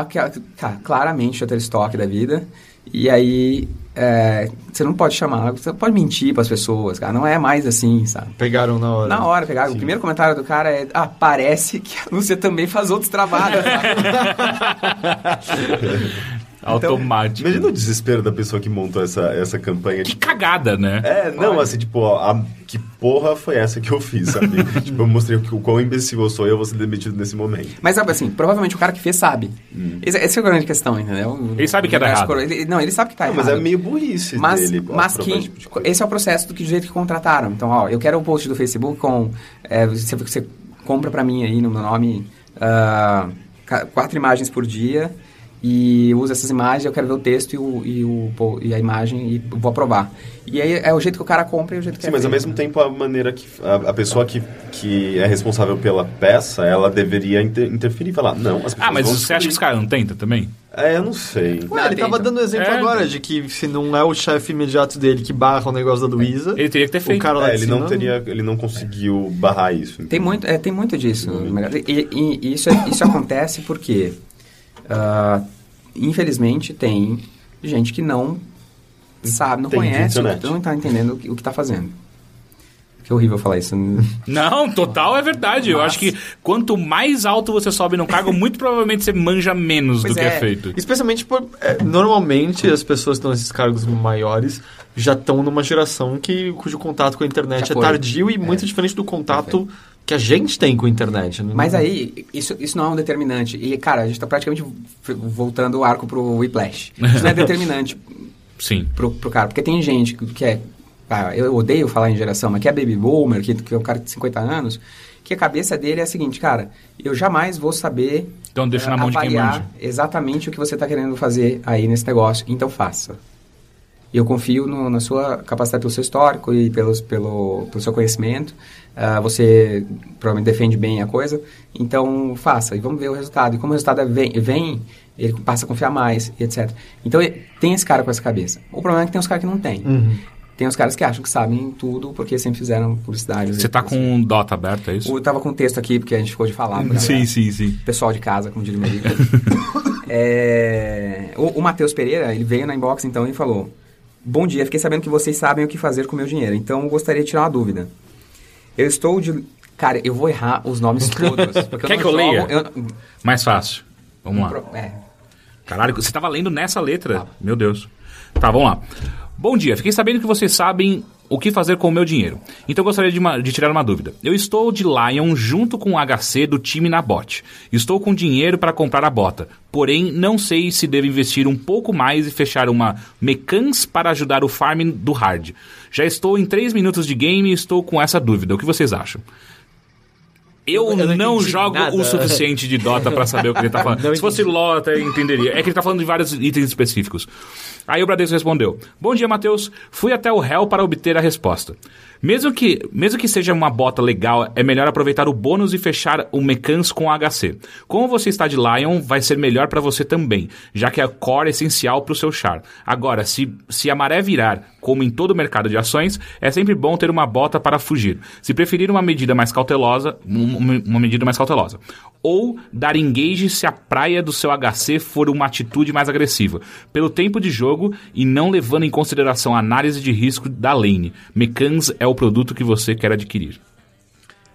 tá, tá claramente Shutterstock da vida. E aí é, você não pode chamar, você pode mentir para as pessoas, cara. Não é mais assim, sabe? Pegaram na hora. Na hora, pegaram. O primeiro comentário do cara é: Ah, parece que a Lúcia também faz outros trabalhos. Automático. Imagina o desespero da pessoa que montou essa, essa campanha. Que Tipo, cagada, né? é, não, assim, tipo, ó, a- que porra foi essa que eu fiz, sabe? tipo, eu mostrei o, que- o quão imbecil eu sou e eu vou ser demitido nesse momento. Mas sabe assim, provavelmente o cara que fez sabe. Essa, essa é a grande questão, entendeu? Ele sabe que é Universo errado. coro- ele- não, ele sabe que tá Não, errado. mas é meio burrice mas, dele. mas que esse tipo de esse é o processo do que do jeito que contrataram. Então, ó, eu quero o post do Facebook com é, você, você compra pra mim aí no meu nome ca- quatro imagens por dia e usa essas imagens, eu quero ver o texto e, o, e, o, e a imagem e vou aprovar. E aí é o jeito que o cara compra e o jeito que Sim, é mas ao mesmo tempo a maneira que a, a pessoa que, que é responsável pela peça, ela deveria inter- interferir e falar, não, as pessoas Ah, mas vão você acha que os caras não tentam também? É, eu não sei. Ué, Não, ele tava tenta. dando exemplo É. agora de que se não é o chefe imediato dele que barra o negócio da Luísa, Ele teria que ter o feito. cara lá É, ele não cima teria, ele não conseguiu barrar isso. Tem entendeu? muito, é, tem muito disso. E, e- e isso, isso acontece porque, ah, infelizmente, tem gente que não sabe, não Entende conhece, internet. não está entendendo o que está fazendo. Que horrível falar isso. Não, total é verdade. Eu Mas- acho que quanto mais alto você sobe no cargo, muito provavelmente você manja menos Pois do que é é. feito. Especialmente por. é, normalmente as pessoas que estão nesses cargos maiores já estão numa geração que, cujo contato com a internet Já é foi. tardio e muito diferente do contato que a gente tem com a internet. né? Mas aí, isso, isso não é um determinante. E, cara, a gente está praticamente voltando o arco pro Whiplash. Isso não é determinante Sim. pro, pro cara. Porque tem gente que que é. ah, eu odeio falar em geração, mas que é baby boomer, que, que é um cara de 50 anos, que a cabeça dele é a seguinte, cara, eu jamais vou saber. Então deixa na mão de quem manja. exatamente o que você está querendo fazer aí nesse negócio. Então faça. E eu confio no- na sua capacidade pelo seu histórico e pelos, pelo, pelo seu conhecimento. Ah, você provavelmente defende bem a coisa. Então, faça e vamos ver o resultado. E como o resultado é vem, vem ele passa a confiar mais, e etc. Então, tem esse cara com essa cabeça. O problema é que tem os caras que não tem. Uhum. Tem os caras que acham que sabem tudo porque sempre fizeram publicidade. Você tá com um Dota aberto, é isso? Eu tava com um texto aqui, porque a gente ficou de falar. pra Sim, sim, sim. Pessoal de casa, como diria o meu amigo. É, o o Matheus Pereira, ele veio na inbox então e falou: Bom dia, fiquei sabendo que vocês sabem o que fazer com o meu dinheiro, então gostaria de tirar uma dúvida. Eu estou de. Cara, eu vou errar os nomes todos. porque Quer que eu jogo- leia? Mais fácil. Vamos lá. É. Caralho, você tava lendo nessa letra? Meu Deus. Tá, vamos lá. Bom dia, fiquei sabendo que vocês sabem o que fazer com o meu dinheiro. Então gostaria de, uma- de tirar uma dúvida. Eu estou de Lion junto com o HC do time na bot. Estou com dinheiro para comprar a bota. Porém, não sei se devo investir um pouco mais e fechar uma Mecans para ajudar o farm do hard. Já estou em 3 minutos de game e estou com essa dúvida. O que vocês acham? Eu, Eu não não jogo nada. o suficiente de Dota pra saber o que ele tá falando. Não Se fosse entendi. LoL, até entenderia. É que ele tá falando de vários itens específicos. Aí o Bradesco respondeu: Bom dia, Matheus. Fui até o réu para obter a resposta. Mesmo que, mesmo que seja uma bota legal, é melhor aproveitar o bônus e fechar o Mecans com HC. Como você está de Lion, vai ser melhor para você também, já que a core é essencial para o seu char. Agora, se, se a maré virar, como em todo o mercado de ações, é sempre bom ter uma bota para fugir. Se preferir uma medida mais cautelosa, um- uma medida mais cautelosa. Ou dar engage se a praia do seu HC for uma atitude mais agressiva, pelo tempo de jogo e não levando em consideração a análise de risco da lane. Mecans é o produto que você quer adquirir.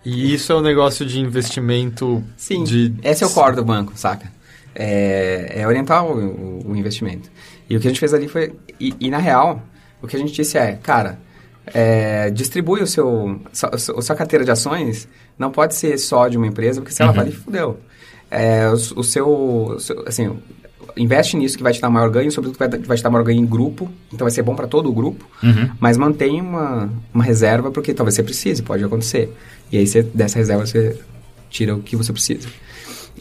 E isso é um negócio de investimento. Sim, de... esse é o core do banco, saca? É, é orientar o, o- o investimento. E o que a gente fez ali foi... E, e, na real, o que a gente disse é, cara, é, distribui o seu... A sua carteira de ações não pode ser só de uma empresa, porque se ela falir, fudeu. É, o, o seu, o seu- Assim, investe nisso que vai te dar maior ganho, sobretudo que vai, vai te dar maior ganho em grupo, então vai ser bom para todo o grupo, mas mantém uma, uma reserva, porque talvez você precise, pode acontecer. E aí, você, dessa reserva, você tira o que você precisa.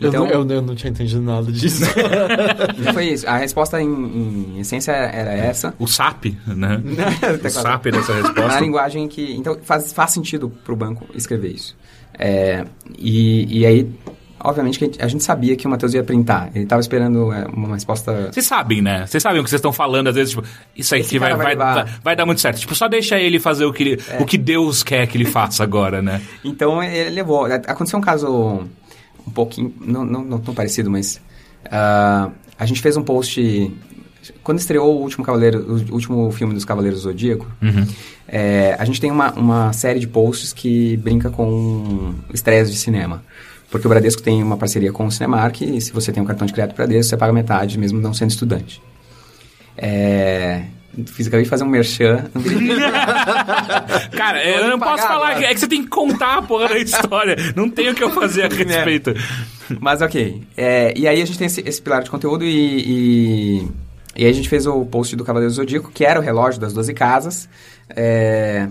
Eu, Então, não, eu, eu não tinha entendido nada disso. foi isso. A resposta, em, em essência, era essa. O SAP, né? O SAP dessa Na resposta. linguagem que... Então, faz, faz sentido para o banco escrever isso. É, e, e aí, obviamente, que a gente, a gente sabia que o Matheus ia printar. Ele estava esperando é, uma resposta... Vocês sabem, né? Vocês sabem o que vocês estão falando, às vezes, tipo, isso aí que vai, vai, vai vai dar muito certo. Tipo, só deixa ele fazer o que, ele, É. o que Deus quer que ele faça agora, né? Então ele levou. Aconteceu um caso um pouquinho, não, não, não tão parecido, mas ah, a gente fez um post quando estreou o último Cavaleiro, o último filme dos Cavaleiros do Zodíaco. é, a gente tem uma, uma série de posts que brinca com estreias de cinema. Porque o Bradesco tem uma parceria com o Cinemark e se você tem um cartão de crédito Bradesco, você paga metade, mesmo não sendo estudante. É, fiz, acabei de fazer um merchan. Cara, eu Pode não posso pagar falar, agora. é que você tem que contar a porra da história. Não tem o que eu fazer a respeito. Mas ok. É, e aí a gente tem esse, esse pilar de conteúdo e, e, e aí a gente fez o post do Cavaleiro do Zodíaco, que era o relógio das 12 casas. É,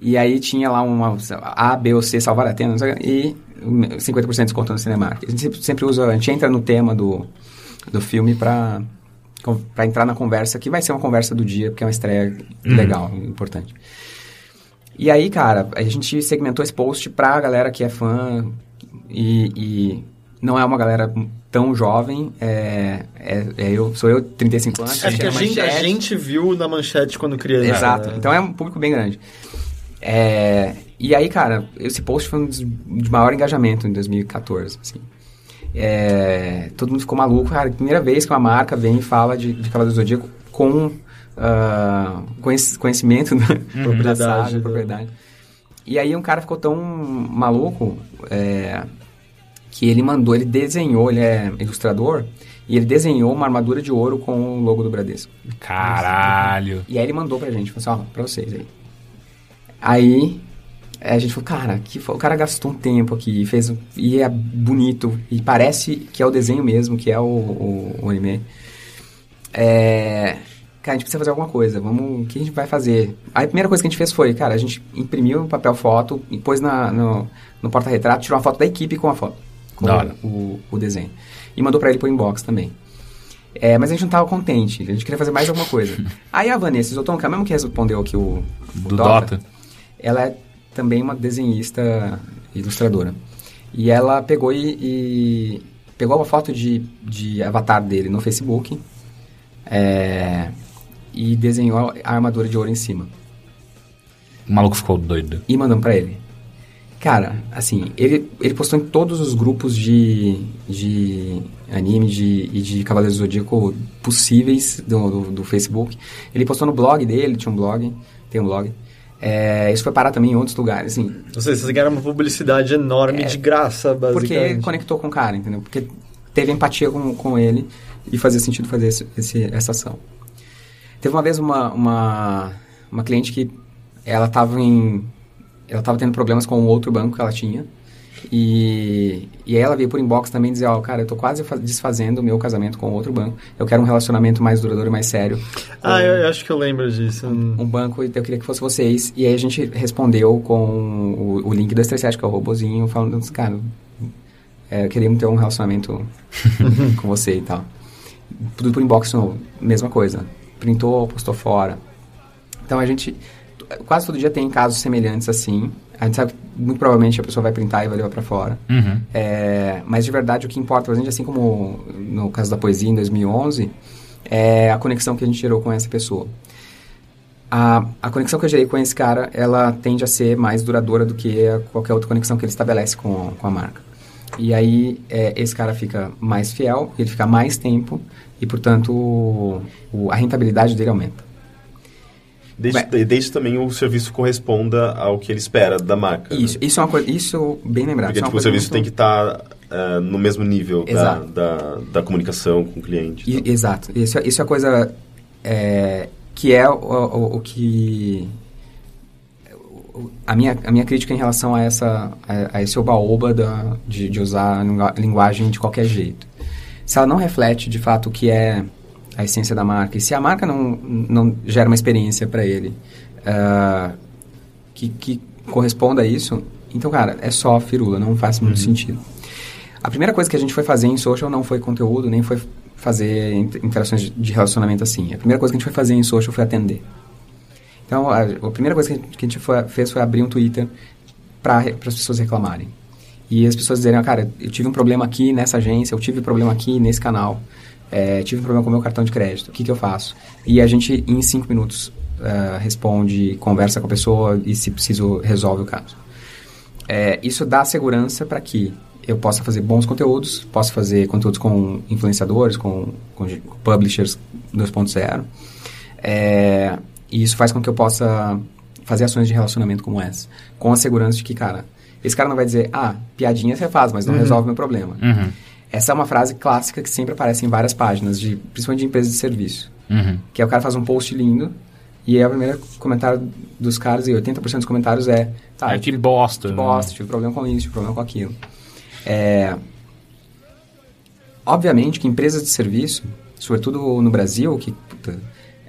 e aí tinha lá uma A, B ou C, salvar Atena, não sei, e 50% de desconto no Cinemark. A gente sempre, usa, a gente entra no tema do, do filme pra, pra entrar na conversa, que vai ser uma conversa do dia, porque é uma estreia legal, importante. E aí, cara, a gente segmentou esse post pra galera que é fã e, e não é uma galera tão jovem, é, é, é eu, sou eu, 35 anos. Acho que a gente, a gente viu na manchete quando criança. Exato. né? Então é um público bem grande. É, e aí, cara, esse post foi um dos de maior engajamento em 2014, assim. É, todo mundo ficou maluco, cara. Primeira vez que uma marca vem e fala de, de Cavaleiro do Zodíaco com ah, conhec- conhecimento da Propriedade, da saga, da- propriedade. E aí um cara ficou tão maluco é, que ele mandou, ele desenhou, ele é ilustrador, e ele desenhou uma armadura de ouro com o logo do Bradesco. Caralho. E aí ele mandou pra gente, falou assim, ó, pra vocês aí. Aí a gente falou, cara, que o cara gastou um tempo aqui, fez, e é bonito, e parece que é o desenho mesmo, que é o, o, o anime. É, cara, a gente precisa fazer alguma coisa, vamos, o que a gente vai fazer? Aí a primeira coisa que a gente fez foi, cara, a gente imprimiu um papel foto, e pôs na, no, no porta-retrato, tirou uma foto da equipe com a foto, com hora. o, o desenho. E mandou pra ele pro inbox também. É, mas a gente não tava contente, a gente queria fazer mais alguma coisa. Aí a Vanessa Zoton, que é a mesma que respondeu aqui o, o Do Dota. ela é também uma desenhista ilustradora. E ela pegou e, e pegou uma foto de, de avatar dele no Facebook é, e desenhou a armadura de ouro em cima. O maluco ficou doido. E mandamos pra ele. Cara, assim, ele, ele postou em todos os grupos de, de anime de, e de Cavaleiros do Zodíaco possíveis do, do, do Facebook. Ele postou no blog dele, tinha um blog, tem um blog. É, isso foi parar também em outros lugares, assim, Ou seja, vocês ganharam uma publicidade enorme de graça, porque basicamente. conectou com o cara, entendeu? Porque teve empatia com, com ele e fazia sentido fazer esse, esse- essa ação. Teve uma vez uma, uma, uma cliente que ela estava em... Ela estava tendo problemas com outro banco que ela tinha. E, e aí ela veio por inbox também dizer, ó, cara, eu tô quase fa- desfazendo o meu casamento com outro banco. Eu quero um relacionamento mais duradouro e mais sério. Ah, eu, eu acho que eu lembro disso. Um banco, e eu queria que fosse vocês. E aí a gente respondeu com o, o link 237, que é o robozinho, falando, cara, é, queríamos ter um relacionamento com você e tal. Tudo por inbox, não, mesma coisa. Printou, postou fora. Então a gente, quase todo dia tem casos semelhantes assim. A gente sabe que muito provavelmente a pessoa vai printar e vai levar pra fora. Uhum. É, mas de verdade o que importa pra gente, assim como no caso da poesia em 2011, é a conexão que a gente gerou com essa pessoa. A, a conexão que eu gerei com esse cara, ela tende a ser mais duradoura do que qualquer outra conexão que ele estabelece com, com a marca. E aí, é, esse cara fica mais fiel, ele fica mais tempo e, portanto, o- a rentabilidade dele aumenta. Desde, desde também o serviço corresponda ao que ele espera da marca. né? Isso, isso é uma coisa, isso bem lembrado. Porque é tipo, o serviço muito- tem que estar no mesmo nível da, da, da comunicação com o cliente. E- exato. Isso, é- isso é a coisa é, que é o, o- o que... A minha, a minha crítica em relação a, essa, a, a esse oba-oba de, de usar a lingua- linguagem de qualquer jeito. Se ela não reflete, de fato, o que é a essência da marca, e se a marca não, não gera uma experiência para ele ah, que, que corresponda a isso, então, cara, é só firula, não faz muito sentido. A primeira coisa que a gente foi fazer em social não foi conteúdo, nem foi fazer int- interações de- relacionamento assim. A primeira coisa que a gente foi fazer em social foi atender. Então, a, a primeira coisa que a gente, que a gente foi- fez foi abrir um Twitter para as pessoas reclamarem. E as pessoas dizerem, ah, cara, eu tive um problema aqui nessa agência, eu tive um problema aqui nesse canal, é, tive um problema com o meu cartão de crédito, o que, que eu faço? E a gente, em cinco minutos, ah, responde, conversa com a pessoa e, se preciso, resolve o caso. É, isso dá segurança para que eu possa fazer bons conteúdos, possa fazer conteúdos com influenciadores, com, com, publishers 2.0. É, e isso faz com que eu possa fazer ações de relacionamento como essa, com a segurança de que, cara, esse cara não vai dizer, ah, piadinha você faz, mas não resolve meu problema. Uhum. Essa é uma frase clássica que sempre aparece em várias páginas, de, principalmente de empresas de serviço. Uhum. Que é o cara faz um post lindo e aí o primeiro comentário dos caras, e 80% dos comentários é, tá, eu que bosta. que bosta, tive problema com isso, tive problema com aquilo. É, obviamente que empresas de serviço, sobretudo no Brasil, que puta,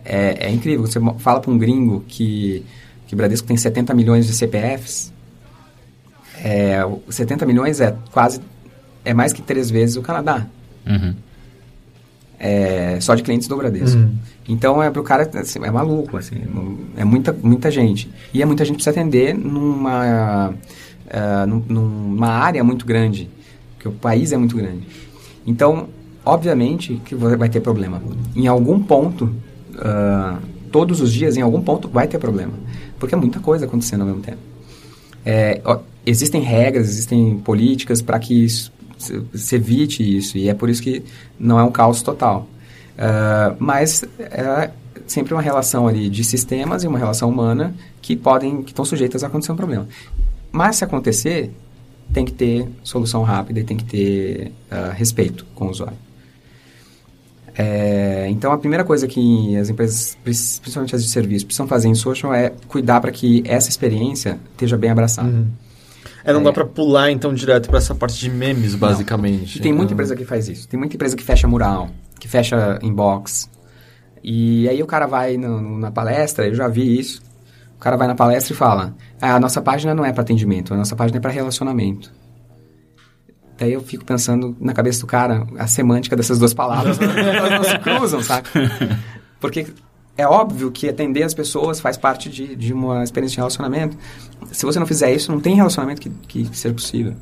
é, é incrível. Você fala para um gringo que, que o Bradesco tem 70 milhões de CPFs, é, o 70 milhões é quase, é mais que três vezes o Canadá. Uhum. é, só de clientes do Bradesco. Então é pro cara assim, é maluco, assim, é muita, muita gente. E é muita gente que precisa atender numa, uh, num- numa área muito grande, porque o país é muito grande. Então, obviamente que você vai ter problema. Em algum ponto, ah, todos os dias, em algum ponto, vai ter problema. Porque é muita coisa acontecendo ao mesmo tempo. É, ó, existem regras, existem políticas para que isso, se, evite isso, e é por isso que não é um caos total. Ah, mas é sempre uma relação ali de sistemas e uma relação humana que podem, que estão sujeitas a acontecer um problema. Mas se acontecer, tem que ter solução rápida e tem que ter ah, respeito com o usuário. É, então, a primeira coisa que as empresas, principalmente as de serviço, precisam fazer em social é cuidar para que essa experiência esteja bem abraçada. É, não É. dá pra pular, então, direto pra essa parte de memes, basicamente. E tem muita empresa que faz isso. Tem muita empresa que fecha mural, que fecha inbox. E aí o cara vai no- na palestra, eu já vi isso. O cara vai na palestra e fala: ah, a nossa página não é para atendimento, a nossa página é para relacionamento. Daí eu fico pensando na cabeça do cara a semântica dessas duas palavras. elas não se cruzam, saca? Porque é óbvio que atender as pessoas faz parte de, de uma experiência de relacionamento. Se você não fizer isso, não tem relacionamento que, que seja possível.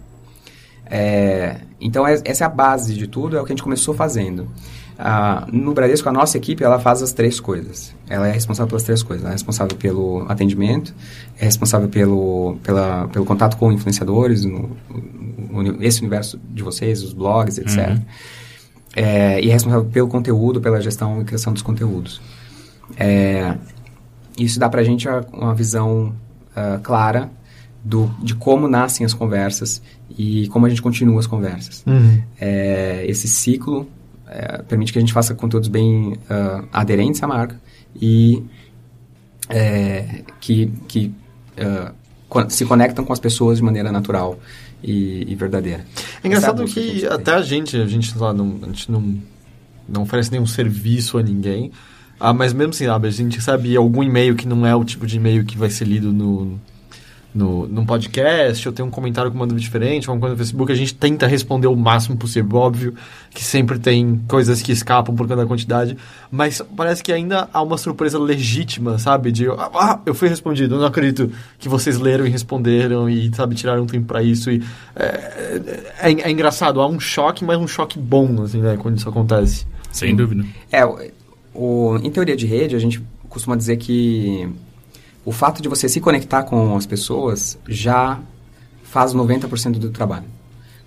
É, então, é- essa é a base de tudo, é o que a gente começou fazendo. Ah, no Bradesco, a nossa equipe, ela faz as três coisas. Ela é responsável pelas três coisas. Ela é responsável pelo atendimento, é responsável pelo, pela, pelo contato com influenciadores, no, no- esse universo de vocês, os blogs, etc. É, e é responsável pelo conteúdo, pela gestão e criação dos conteúdos. É, isso dá gente a- uma visão ah, clara do, de como nascem as conversas e como a gente continua as conversas. Uhum. É, esse ciclo é, permite que a gente faça conteúdos bem ah, aderentes à marca e é, que, que con- se conectam com as pessoas de maneira natural e, e verdadeira. É engraçado é busca que a gente até a gente, a gente, lá, não, a gente não, não oferece nenhum serviço a ninguém. Ah, mas mesmo assim, sabe, a gente recebe algum e-mail que não é o tipo de e-mail que vai ser lido no, no, num podcast, ou tem um comentário com uma dúvida diferente, ou alguma coisa no Facebook, a gente tenta responder o máximo possível. Óbvio que sempre tem coisas que escapam por causa da quantidade, mas parece que ainda há uma surpresa legítima, sabe? De, ah, eu fui respondido, eu não acredito que vocês leram e responderam e, sabe, tiraram um tempo pra isso. E, é, é, é engraçado, há um choque, mas um choque bom, assim, né, quando isso acontece. Sem dúvida. É, o, em teoria de rede, a gente costuma dizer que o fato de você se conectar com as pessoas já faz 90% do trabalho.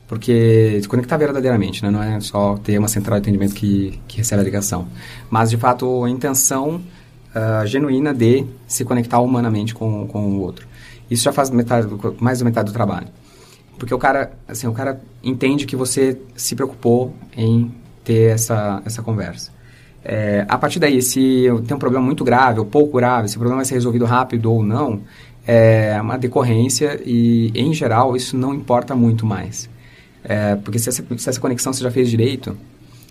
Porque se conectar verdadeiramente, né? não é só ter uma central de atendimento que, que recebe a ligação. Mas, de fato, a intenção ah, genuína de se conectar humanamente com, com o outro. Isso já faz metade mais da metade do trabalho. Porque o cara, assim, o cara entende que você se preocupou em ter essa, essa conversa. É, a partir daí, se eu tenho um problema muito grave ou pouco grave, se o problema vai ser resolvido rápido ou não, é uma decorrência e, em geral, isso não importa muito mais. É, porque se essa, se essa conexão você já fez direito,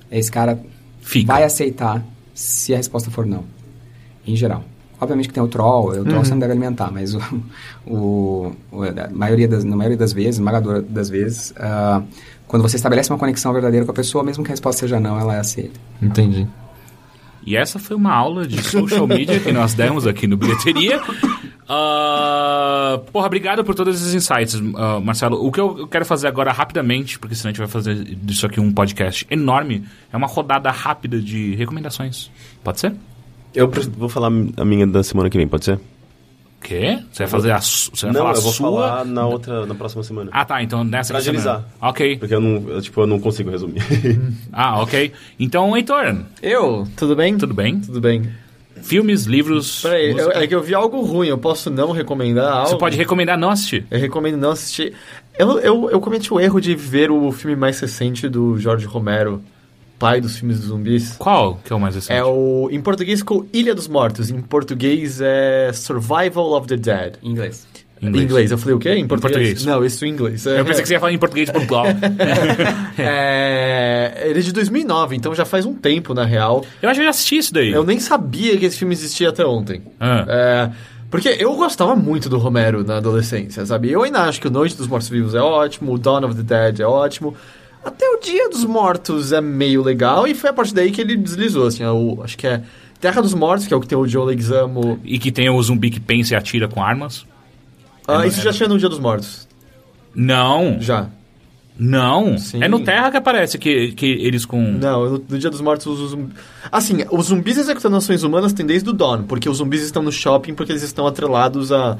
esse cara Fica. vai aceitar se a resposta for não. Em geral. Obviamente que tem o troll, o troll você não deve alimentar, mas o, o, o- a maioria das, na maioria das vezes, esmagadora das vezes, ah, quando você estabelece uma conexão verdadeira com a pessoa, mesmo que a resposta seja não, ela é aceita. Entendi. E essa foi uma aula de social media que nós demos aqui no Bilheteria. Ah, porra, obrigado por todos esses insights, ah, Marcelo. O que eu quero fazer agora rapidamente, porque senão a gente vai fazer disso aqui um podcast enorme, é uma rodada rápida de recomendações. Pode ser? Eu vou falar a minha da semana que vem, pode ser? O quê? Você vai fazer a, su- você vai não, falar a eu vou sua? falar na outra, na próxima semana. Ah, tá. Então nessa Pra agilizar. não- Ok. Porque eu não, eu, tipo, eu não consigo resumir. Ah, ok. Então, Heitor, Eu, tudo bem? tudo bem? Tudo bem. Filmes, livros. Peraí, eu- é que eu vi algo ruim, eu posso não recomendar algo? Você pode recomendar não assistir. Eu recomendo não assistir. Eu, eu, eu cometi o erro de ver o filme mais recente do Jorge Romero, pai dos filmes dos zumbis. Qual que é o mais recente? É o. Em português ficou Ilha dos Mortos. Em português é Survival of the Dead. Em inglês. Em inglês. Eu falei o quê? Em português? português. Não, isso em inglês. Eu pensei que você ia falar em português de Portugal. É, ele é de 2009, então já faz um tempo, na real. Eu acho que eu já assisti isso daí. Eu nem sabia que esse filme existia até ontem. Ah. É, porque eu gostava muito do Romero na adolescência, sabe? Eu ainda acho que o Noite dos Mortos Vivos é ótimo, o Dawn of the Dead é ótimo. Até o Dia dos Mortos é meio legal, e foi a partir daí que ele deslizou, assim, o, acho que é Terra dos Mortos, que é o que tem o Joe Leguizamo. E que tem o zumbi que pensa e atira com armas. Ah, É, isso é- já tinha no Dia dos Mortos. Não, Já. Não. Sim. É no Terra que aparece que, que eles com... Não, no, no Dia dos Mortos os zumbis... Assim, os zumbis executando ações humanas tem desde o Dawn, porque os zumbis estão no shopping porque eles estão atrelados a...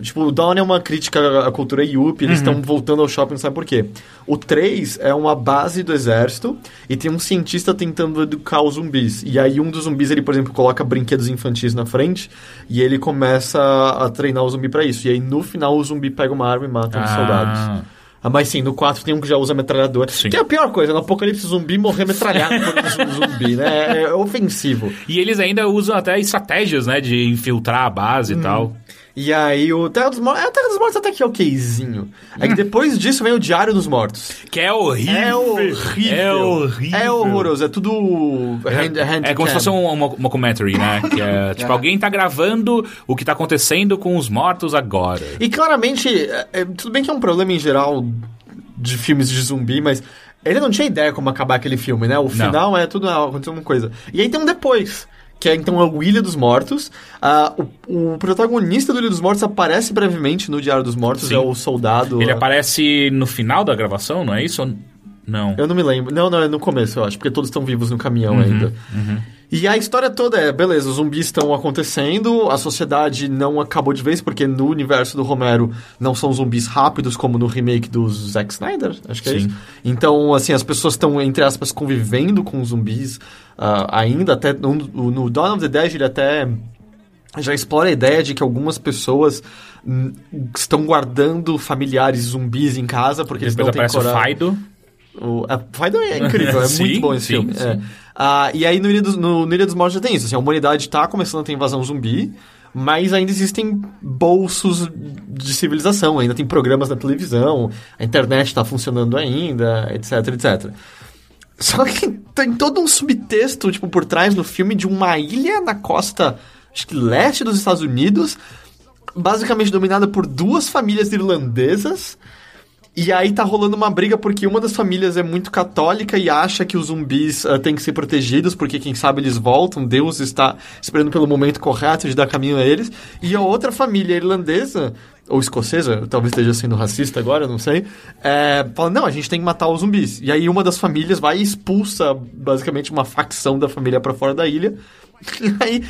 Tipo, o Dawn é uma crítica à cultura Yuppie, eles estão voltando ao shopping, não sabe por quê. O 3 é uma base do exército e tem um cientista tentando educar os zumbis. E aí um dos zumbis, ele, por exemplo, coloca brinquedos infantis na frente e ele começa a treinar o zumbi pra isso. E aí no final o zumbi pega uma arma e mata os Ah. soldados. Ah, mas sim, no 4 tem um que já usa metralhadora. Sim. Que é a pior coisa, no apocalipse zumbi morrer metralhado por um zumbi, né? É, é ofensivo. E eles ainda usam até estratégias, né? De infiltrar a base Hum. e tal. E aí o Terra dos Mortos. É, o Terra dos Mortos até que é okzinho. É Hum. que depois disso vem o Diário dos Mortos. Que é horrível. É horrível. É horrível. É horroroso. É tudo. hand, hand É como se fosse um, uma, uma commentary, né? Que é tipo, alguém tá gravando o que tá acontecendo com os mortos agora. E claramente, é, é, tudo bem que é um problema em geral de filmes de zumbi, mas ele não tinha ideia como acabar aquele filme, né? O final é tudo, aconteceu uma coisa. E aí tem um depois, que é então o Ilha dos Mortos. Ah, o, o protagonista do Ilha dos Mortos aparece brevemente no Diário dos Mortos, Sim. é o soldado. Ele aparece no final da gravação, não é isso? Não. Eu não me lembro. Não, não, é no começo, eu acho, porque todos estão vivos no caminhão Uhum, ainda. E a história toda é, beleza, os zumbis estão acontecendo, a sociedade não acabou de vez, porque no universo do Romero não são zumbis rápidos como no remake do Zack Snyder, acho que é Sim. isso. Então, assim, as pessoas estão, entre aspas, convivendo com zumbis ah, ainda, até no, no Dawn of the Dead ele até já explora a ideia de que algumas pessoas hum, estão guardando familiares zumbis em casa porque eles não têm aparece o coragem. Fido. O, a Fido é incrível, é muito bom esse sim, filme. sim. é. Ah, e aí no Ilha, dos, no, no Ilha dos Mortos já tem isso. Assim, a humanidade tá começando a ter invasão zumbi, mas ainda existem bolsos de civilização, ainda tem programas na televisão, a internet está funcionando ainda, etc, etc. Só que tem todo um subtexto, tipo, por trás do filme de uma ilha na costa, acho que leste dos Estados Unidos, basicamente dominada por duas famílias irlandesas. E aí tá rolando uma briga porque uma das famílias é muito católica e acha que os zumbis ah, têm que ser protegidos, porque quem sabe eles voltam, Deus está esperando pelo momento correto de dar caminho a eles. E a outra família irlandesa, ou escocesa, talvez esteja sendo racista agora, não sei, é, fala, não, a gente tem que matar os zumbis. E aí uma das famílias vai e expulsa basicamente uma facção da família pra fora da ilha. E aí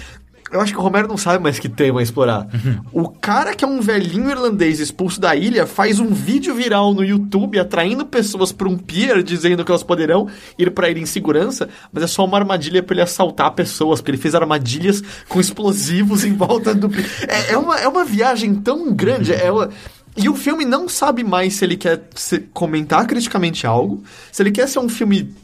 eu acho que o Romero não sabe mais que tema explorar. O cara que é um velhinho irlandês expulso da ilha faz um vídeo viral no YouTube atraindo pessoas para um pier dizendo que elas poderão ir para ilha em segurança, mas é só uma armadilha para ele assaltar pessoas, porque ele fez armadilhas com explosivos em volta do pier. É, é uma, é uma viagem tão grande, é uma- E o filme não sabe mais se ele quer comentar criticamente algo, se ele quer ser um filme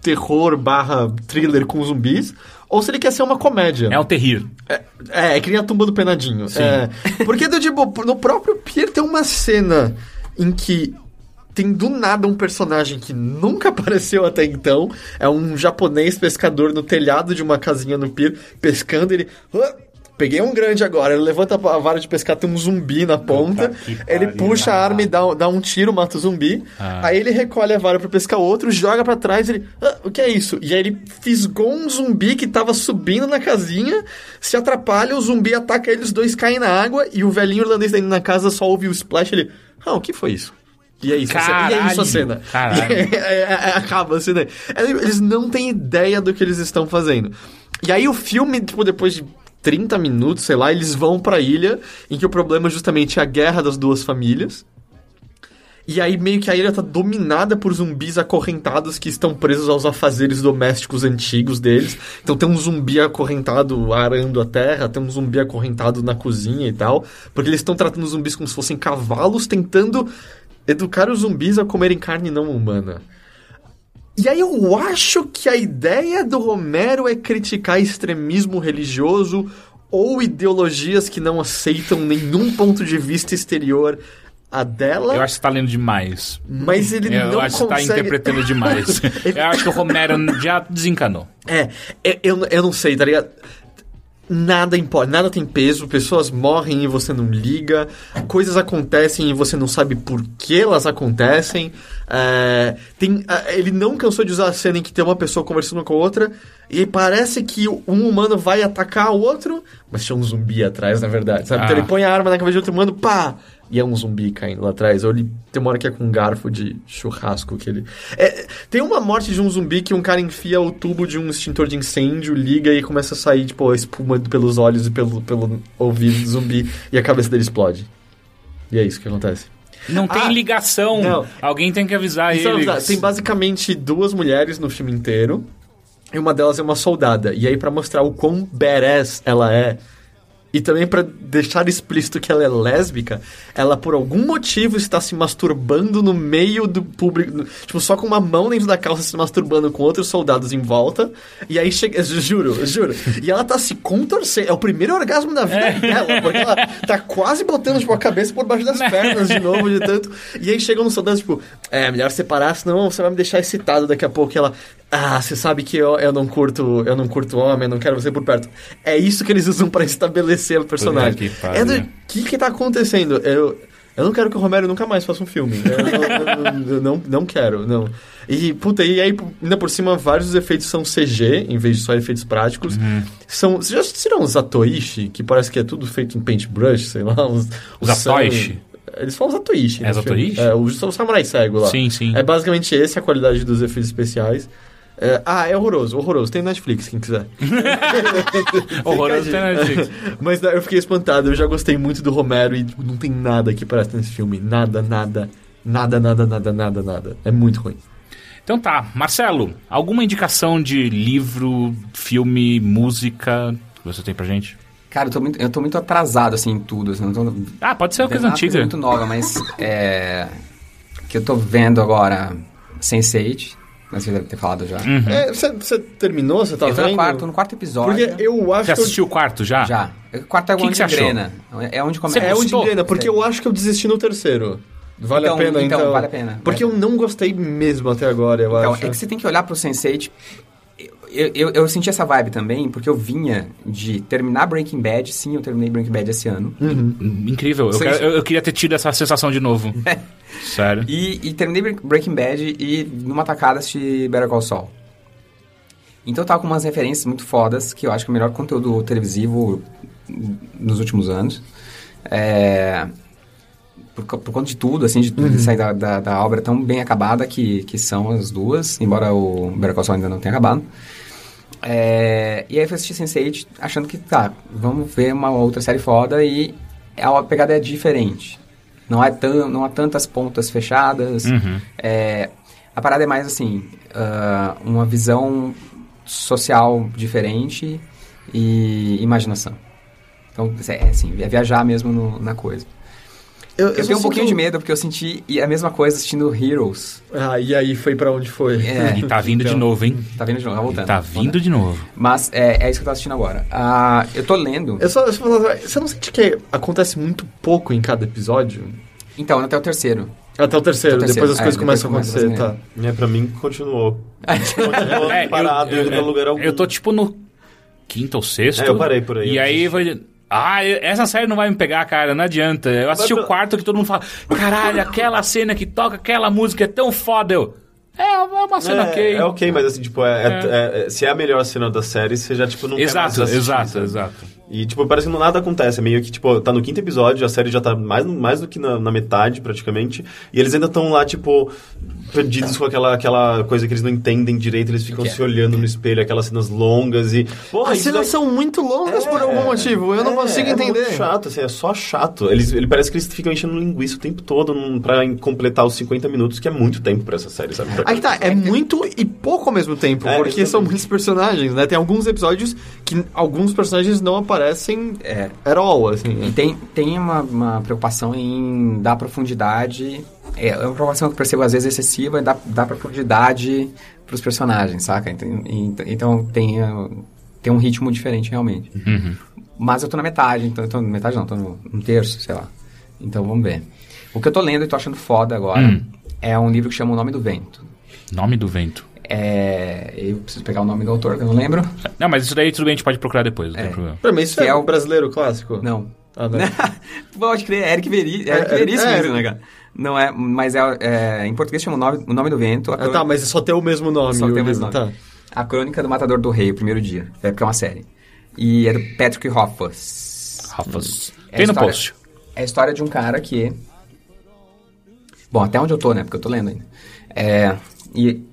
terror barra thriller com zumbis, ou se ele quer ser uma comédia. É um terrir. É, é, é que nem a tumba do penadinho. É, porque, do, tipo, no próprio Pier tem uma cena em que tem do nada um personagem que nunca apareceu até então. É um japonês pescador no telhado de uma casinha no Pier, pescando ele. "Ah, Peguei um grande agora. Ele levanta a vara de pescar, tem um zumbi na ponta. Ele puxa a arma e dá, dá um tiro, mata o zumbi. Ah. Aí ele recolhe a vara pra pescar outro, joga pra trás ele. "Ah, o que é isso? E aí ele fisgou um zumbi que tava subindo na casinha, se atrapalha, o zumbi ataca ele, os dois caem na água e o velhinho irlandês dentro na casa só ouve o splash ele. Ah, o que foi isso? E é isso, cena- e é isso a Caralho, cena. caralho. É- é- é- acaba a cena. Eles não têm ideia do que eles estão fazendo. E aí o filme, tipo, depois de 30 minutos, sei lá, eles vão pra ilha, em que o problema justamente é a guerra das duas famílias. E aí meio que a ilha tá dominada por zumbis acorrentados que estão presos aos afazeres domésticos antigos deles. Então tem um zumbi acorrentado arando a terra, tem um zumbi acorrentado na cozinha e tal. Porque eles estão tratando os zumbis como se fossem cavalos, tentando educar os zumbis a comerem carne não humana. E aí eu acho que a ideia do Romero é criticar extremismo religioso ou ideologias que não aceitam nenhum ponto de vista exterior a dela. Eu acho que você tá lendo demais. Mas ele Eu não acho que você tá interpretando demais. Eu acho que o Romero já desencanou. É, é, eu, eu não sei, tá ligado? Nada importa, nada tem peso, pessoas morrem e você não liga, coisas acontecem e você não sabe por que elas acontecem. É, tem, é, ele não cansou de usar a cena em que tem uma pessoa conversando com a outra e parece que um humano vai atacar o outro, mas tinha um zumbi atrás, na verdade. Sabe? Então Ah. ele põe a arma na cabeça de outro humano, pá! E é um zumbi caindo lá atrás. Ou ele tem uma hora que é com um garfo de churrasco que ele. É, tem uma morte de um zumbi que um cara enfia o tubo de um extintor de incêndio, liga e começa a sair, tipo, a espuma pelos olhos e pelo, pelo ouvido do zumbi e a cabeça dele explode. E é isso que acontece. Não tem Ah, ligação. não. Alguém tem que avisar Isso é verdade. Tem basicamente duas mulheres no filme inteiro. E uma delas é uma soldada. E aí, pra mostrar o quão badass ela é, e também pra deixar explícito que ela é lésbica, ela por algum motivo está se masturbando no meio do público. Tipo, só com uma mão dentro da calça se masturbando com outros soldados em volta. E aí chega. Juro, juro. E ela tá se contorcendo. É o primeiro orgasmo da vida dela, porque ela tá quase botando tipo, a cabeça por baixo das pernas de novo, de tanto. E aí chegam nos soldados, tipo, é melhor separar, senão você vai me deixar excitado daqui a pouco. E ela. Ah, você sabe que eu, eu não curto, eu não curto homem, eu não quero você por perto. É isso que eles usam pra estabelecer o personagem. É do que que tá acontecendo? Eu, eu não quero que o Romero nunca mais faça um filme. Eu, eu- eu- não, não quero, não. E, puta, e aí, ainda por cima, vários efeitos são CG, em vez de só efeitos práticos. Uhum. São, vocês já assistiram os Atoishi, que parece que é tudo feito em paintbrush, sei lá? Os, Os Atoishi? Eles falam Zatoichi. É filme. Zatoichi? É, o, o Samurai Cego lá. Sim, sim. É basicamente essa a qualidade dos efeitos especiais. É, ah, é horroroso, horroroso. Tem Netflix, quem quiser. Horroroso tem Netflix. Mas eu fiquei espantado, eu já gostei muito do Romero e tipo, não tem nada que parece nesse filme. Nada, nada, nada, nada, nada, nada, nada. É muito ruim. Então tá, Marcelo, alguma indicação de livro, filme, música que você tem pra gente? Cara, eu tô muito, eu tô muito atrasado, assim, em tudo. Assim, não tô, Ah, pode ser uma coisa é antiga. muito nova, mas é, que eu tô vendo agora Sense8, mas você deve ter falado já. Uhum. É, você, você terminou? Você tá eu tô vendo? no quarto, no quarto episódio. Porque eu acho Você assistiu o quarto já? Já. O quarto é Que onde que você achou? engrena. É onde começa. É onde engrena, porque eu acho que eu desisti no terceiro. Vale Então, a pena, então. então, vale a pena. Porque eu não gostei mesmo até agora, eu Então, acho. é que você tem que olhar pro Sense8. Eu, eu, eu senti essa vibe também, porque eu vinha de terminar Breaking Bad. Sim, eu terminei Breaking Bad esse ano. Hum, Incrível. Eu, quero- eu- queria ter tido essa sensação de novo. Sério. E, e terminei Bre- Breaking Bad e numa tacada assisti Better Call Saul. Então eu tava com umas referências muito fodas, que eu acho que é o melhor conteúdo televisivo nos últimos anos. É, por, por conta de tudo, assim, de, de sair da, da, da obra tão bem acabada que, que são as duas, embora o Better Call Saul ainda não tenha acabado. É, e aí eu fui assistir Sense8 achando que, tá, vamos ver uma outra série foda e a pegada é diferente. Não, é tão, não há tantas pontas fechadas. Uhum. É, a parada é mais assim, ah, uma visão social diferente e imaginação. Então, é assim, é viajar mesmo no- na coisa. Eu, Eu, tenho um pouquinho de medo, porque eu senti a mesma coisa assistindo Heroes. Ah, e aí foi pra onde foi? É, E tá vindo de Então. novo, hein? tá vindo de novo, tá E voltando. tá vindo de novo. Mas é, é isso que eu tô assistindo agora. Ah, eu tô lendo. Eu só, eu só falar, você não sente que acontece muito pouco em cada episódio? Então, até o terceiro. Até o terceiro, Até o depois as terceiro, coisas é, começam a acontecer, começa a tá? É, pra mim, continuou. Continuou É, parado, eu, indo pra eu, lugar algum. eu tô tipo no quinto ou sexto. É, eu parei por aí. E aí vai. Ah, essa série não vai me pegar, cara, não adianta. Eu assisti Mas o quarto que todo mundo fala: caralho, aquela cena que toca aquela música é tão foda. Eu. É, é uma cena é, ok. é ok, mas assim, tipo, é, é- é- se é a melhor cena da série, você já, tipo, não quer mais Exato, assistir, exato, exato. E, tipo, parece que nada acontece. É meio que, tipo, tá no quinto episódio, a série já tá mais, mais do que na, na metade, praticamente. E eles ainda estão lá, tipo, perdidos com aquela, aquela coisa que eles não entendem direito. Eles ficam é? se olhando no espelho, aquelas cenas longas e... Porra, As cenas daí- são muito longas por algum motivo, eu não é, consigo é entender. muito chato, assim, é só chato. Eles, ele parece que eles ficam enchendo linguiça o tempo todo num, pra completar os 50 minutos, que é muito tempo pra essa série, sabe? Aí tá, é muito e pouco ao mesmo tempo, É, porque exatamente. são muitos personagens, né? Tem alguns episódios que alguns personagens não aparecem É. at all, assim. E tem, tem uma, uma preocupação em dar profundidade. É é uma preocupação que eu percebo às vezes excessiva em dar, dar profundidade pros personagens, saca? Então, ent- então tem, uh, tem um ritmo diferente realmente. Uhum. Mas eu tô na metade, então eu tô na metade não, tô no, um terço, sei lá. Então vamos ver. O que eu tô lendo e tô achando foda agora Hum. é um livro que chama O Nome do Vento. Nome do vento. É, eu preciso pegar o nome do autor, que eu não lembro. Não, mas isso daí tudo bem, a gente pode procurar depois, não É. tem problema. Pra mim, isso Que é, é o brasileiro clássico. Não. Ah, não. Pode crer, é Eric, Veri, Eric É, Veríssimo é. mesmo, né, cara? Não é, mas é, é, em português chama o nome, o nome do vento. Ah, tá, mas só tem o mesmo nome. Só tem o mesmo livro, nome. Tá. A Crônica do Matador do Rei, o primeiro dia. É porque é uma série. E é do Patrick. Rafas. É Tem no história- post. É a história de um cara que... Bom, até onde eu tô, né? Porque eu tô lendo ainda. É, e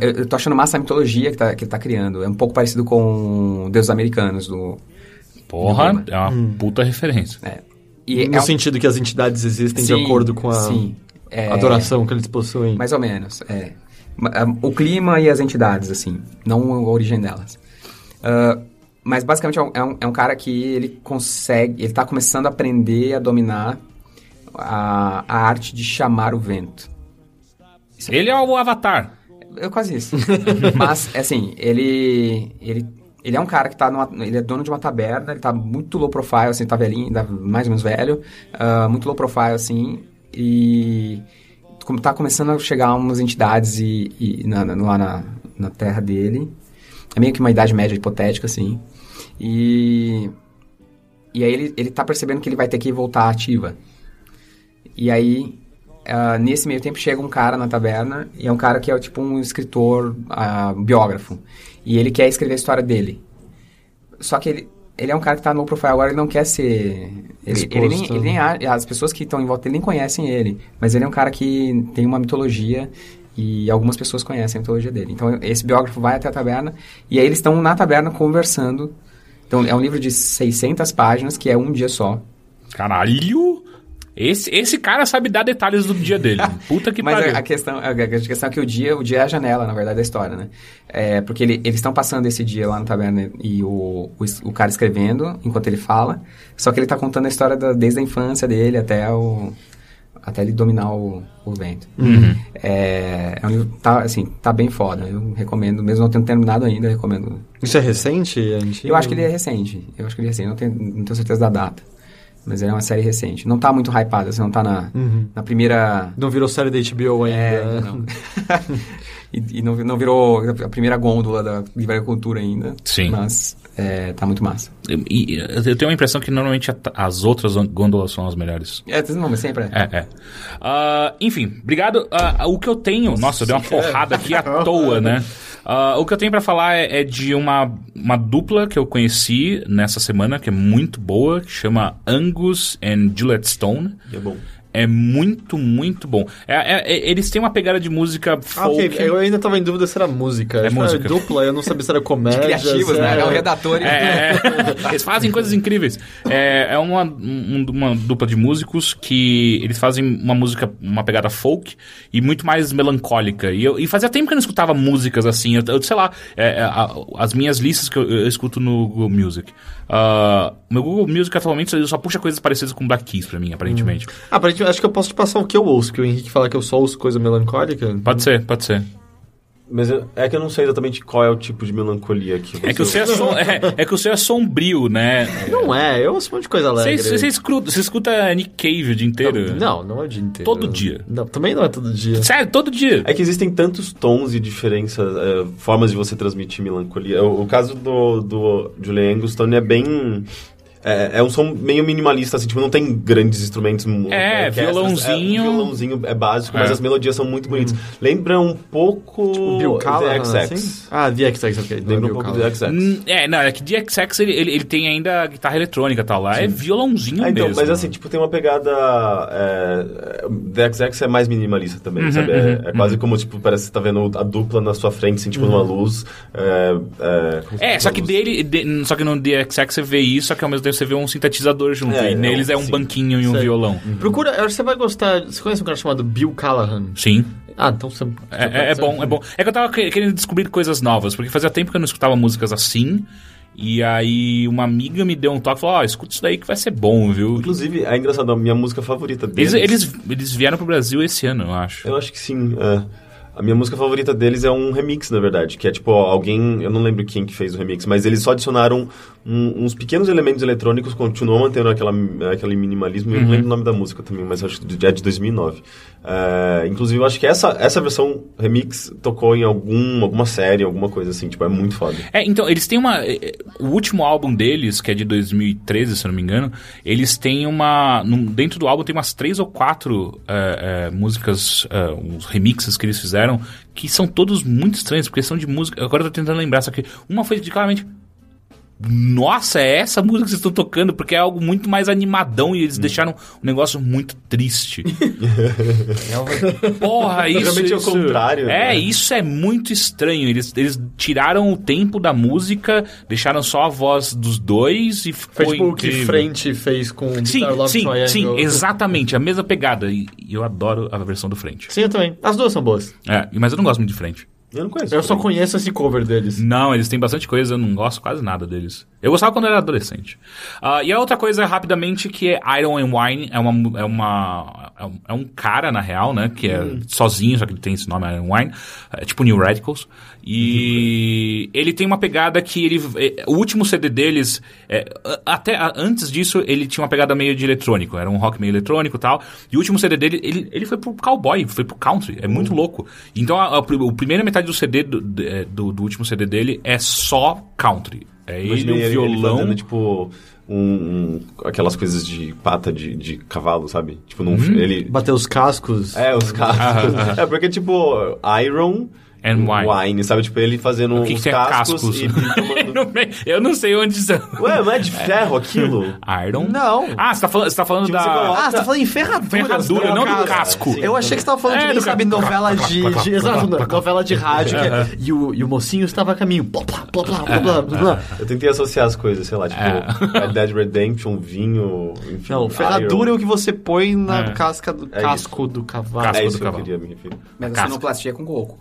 eu, eu tô achando massa a mitologia que, tá, que ele tá criando. É um pouco parecido com Deuses Americanos, do... Porra, é uma puta referência. É. E no é um- sentido que as entidades existem de Sim, acordo com a sim, é, adoração que eles possuem. Mais ou menos, é. O clima e as entidades, assim, não a origem delas. Ah, mas basicamente é um, é um- é um cara que ele consegue, ele tá começando a aprender a dominar a, a arte de chamar o vento. Ele é o Avatar. É quase isso. Mas, assim, ele, ele, ele é um cara que tá numa, ele é dono de uma taberna, ele tá muito low profile, assim, tá velhinho, mais ou menos velho, ah, muito low profile, assim, e como tá começando a chegar umas entidades e, e na, na- lá na, na terra dele. É meio que uma idade média hipotética, assim. E, e aí ele, ele tá percebendo que ele vai ter que voltar ativa. E aí, ah, nesse meio tempo, chega um cara na taberna, e é um cara que é tipo um escritor, ah, biógrafo. E ele quer escrever a história dele. Só que ele, ele é um cara que tá no profile agora, ele não quer ser... Ele, ele nem, ele nem a- as pessoas que estão em volta dele nem conhecem ele. Mas ele é um cara que tem uma mitologia e algumas pessoas conhecem a mitologia dele. Então, esse biógrafo vai até a taberna, e aí eles estão na taberna conversando. Então, é um livro de 600 páginas, que é um dia só. Caralho! Esse, esse cara sabe dar detalhes do dia dele. Puta que Mas pariu. a, a questão, a, a questão é que o dia, o dia é a janela, na verdade, da história, né? É, porque ele- eles estão passando esse dia lá na taberna e o, o, o cara escrevendo enquanto ele fala, só que ele tá contando a história da- desde a infância dele até o até ele dominar o, o vento. Uhum. É, é um livro, tá, assim, tá bem foda. Eu recomendo, mesmo não tendo terminado ainda, eu recomendo. Isso é recente? É antigo? Eu acho que ele é recente. Eu acho que ele é recente. Não tenho, não tenho certeza da data. Mas ele é uma série recente. Não tá muito hypada, assim, não tá na, Uhum. na primeira Não virou série da HBO ainda. é, não. e e não, não virou a primeira gôndola da Livraria Cultura ainda. Sim. Mas é, tá muito massa. E, e eu tenho a impressão que normalmente as outras gôndolas são as melhores. É, não, mas sempre é. É, é. Ah, enfim, obrigado. Ah, o que eu tenho. Nossa, eu dei uma porrada aqui à toa, né? Ah, o que eu tenho pra falar é, é de uma, uma dupla que eu conheci nessa semana, que é muito boa, que chama Angus and Gillette Stone. E é bom. É muito, muito bom. É- é- é- eles têm uma pegada de música Ah, folk. ok. Eu ainda tava em dúvida se era música. É música. Era dupla, eu não sabia se era comédia. Criativos, se né? É o redator. e- É, é. eles fazem coisas incríveis. É, é uma, um- uma dupla de músicos que eles fazem uma música, uma pegada folk e muito mais melancólica. E, eu, e fazia tempo que eu não escutava músicas assim. Eu, eu sei lá, é, é, a- as minhas listas que eu, eu escuto no Google Music. Ah, meu Google Music atualmente só- só puxa coisas parecidas com Black Keys pra mim, aparentemente. Ah, aparentemente, acho que eu posso te passar o que eu ouço, que o Henrique fala que eu só ouço coisa melancólica. Pode ser, pode ser. Mas eu- é que eu não sei exatamente qual é o tipo de melancolia que você... É que o seu é, som- é, é que o seu é sombrio, né? Não é, eu ouço um monte de coisa alegre. você, você escuta, você escuta Nick Cave o dia inteiro? Não, não é o dia inteiro. Todo dia. Não, também não é todo dia. Sério, todo dia. É que existem tantos tons e diferenças, é, formas de você transmitir melancolia. O, o caso do, do Julian Anguston é bem... É, é um som meio minimalista, assim, tipo, não tem grandes instrumentos. mu- É, orquestras, violãozinho. É, violãozinho é básico, É. mas as melodias são muito bonitas. Lembra um pouco Tipo, Bill Callahan, The XX. assim? Ah, The XX, ok. não é Lembra um pouco Callahan. do XX. Hum, É, não, é que DXX ele, ele, ele tem ainda guitarra eletrônica e tal. Lá é violãozinho Ah, então, mesmo. mas assim, tipo, tem uma pegada. É, é, The XX é mais minimalista também, Uhum, sabe? É, uhum, é quase como, tipo, parece que você tá vendo a dupla na sua frente, assim, tipo, numa luz. É, é, É, só que luz. dele, de- só que no DXX você vê isso, só que ao mesmo tempo você vê um sintetizador junto. É, e neles é um sim. banquinho e um Sei. violão. Procura, eu acho que você vai gostar. Você conhece um cara chamado Bill Callahan? Sim. Ah, então você. É, é- é bom, é bom. É que eu tava que- querendo descobrir coisas novas, porque fazia tempo que eu não escutava músicas assim. E aí uma amiga me deu um toque e falou: Ó, escuta isso daí que vai ser bom, viu? Inclusive, é engraçado, a minha música favorita deles. Eles, eles, eles vieram pro Brasil esse ano, eu acho. Eu acho que sim. É. A minha música favorita deles é um remix, na verdade, que é tipo alguém, eu não lembro quem que fez o remix, mas eles só adicionaram um- uns pequenos elementos eletrônicos, continuam mantendo aquela, aquele minimalismo. Eu não lembro o nome da música também, mas acho que é de 2009. É, inclusive, eu acho que essa, essa versão remix tocou em algum, alguma série, alguma coisa assim, tipo, é muito foda. É, então, eles têm uma. eh, eh, O último álbum deles, que é de 2013, se eu não me engano, eles têm uma. num- dentro do álbum tem umas três ou quatro eh, eh, músicas, uns remixes que eles fizeram, que são todos muito estranhos, porque são de música. Agora eu tô tentando lembrar, só que uma foi de claramente. Nossa, é essa música que vocês estão tocando, porque é algo muito mais animadão e eles deixaram um negócio muito triste. Porra, isso. Geralmente é o isso- contrário, É, né? isso é muito estranho. Eles, eles tiraram o tempo da música, deixaram só a voz dos dois e ficou Foi tipo o que. Frente fez com Sim, Star Love sim, Triangle. sim, exatamente. A mesma pegada. E, e eu adoro a versão do Frente. Sim, eu também. As duas são boas. É, mas eu não gosto muito de Frente. Eu não conheço. Eu só conheço esse cover deles. Não, eles têm bastante coisa, eu não gosto quase nada deles. Eu gostava quando eu era adolescente. Ah, e a outra coisa, rapidamente, que é Iron and Wine, é uma, é uma é um- é um cara, na real, né, que é sozinho, só que ele tem esse nome, Iron and Wine, é tipo New Radicals. E ele tem uma pegada que ele, é, o último CD deles, é, até antes disso, ele tinha uma pegada meio de eletrônico, era um rock meio eletrônico e tal. E o último CD dele, ele, ele foi pro cowboy, foi pro country, é muito louco. Então a, a, a primeira metade do CD, do, é, do, do último CD dele, é só country. É ele, o ele, ele violão. fazendo, tipo, um, um- aquelas coisas de pata de, de cavalo, sabe? Tipo, num, Uhum. ele... Bater os cascos. É, os cascos. É, porque, tipo, Iron And wine. sabe? Tipo, ele fazendo que, que os tem cascos, cascos? e, e tomando... No meio- eu não sei onde são. Ué, não é de ferro aquilo? Iron? Não. Ah, você tá falando, você tá falando Que da. coloca- Ah, você tá falando em ferradura. Ferradura, não do casco. Eu achei que você tava falando É, que nem do sabe ca- novela de, de- Exato, novela de rádio. que é- e, o, e o mocinho estava a caminho. Blá, blá, blá, blá, blá. Eu tentei associar as coisas, sei lá, tipo, Red Dead Redemption, vinho, enfim. Não, ferradura é o que você põe na É. casca do É casco do cavalo. Casco É do isso que eu cavalo. queria me referir. Mas a Casca. sonoplastia é com coco.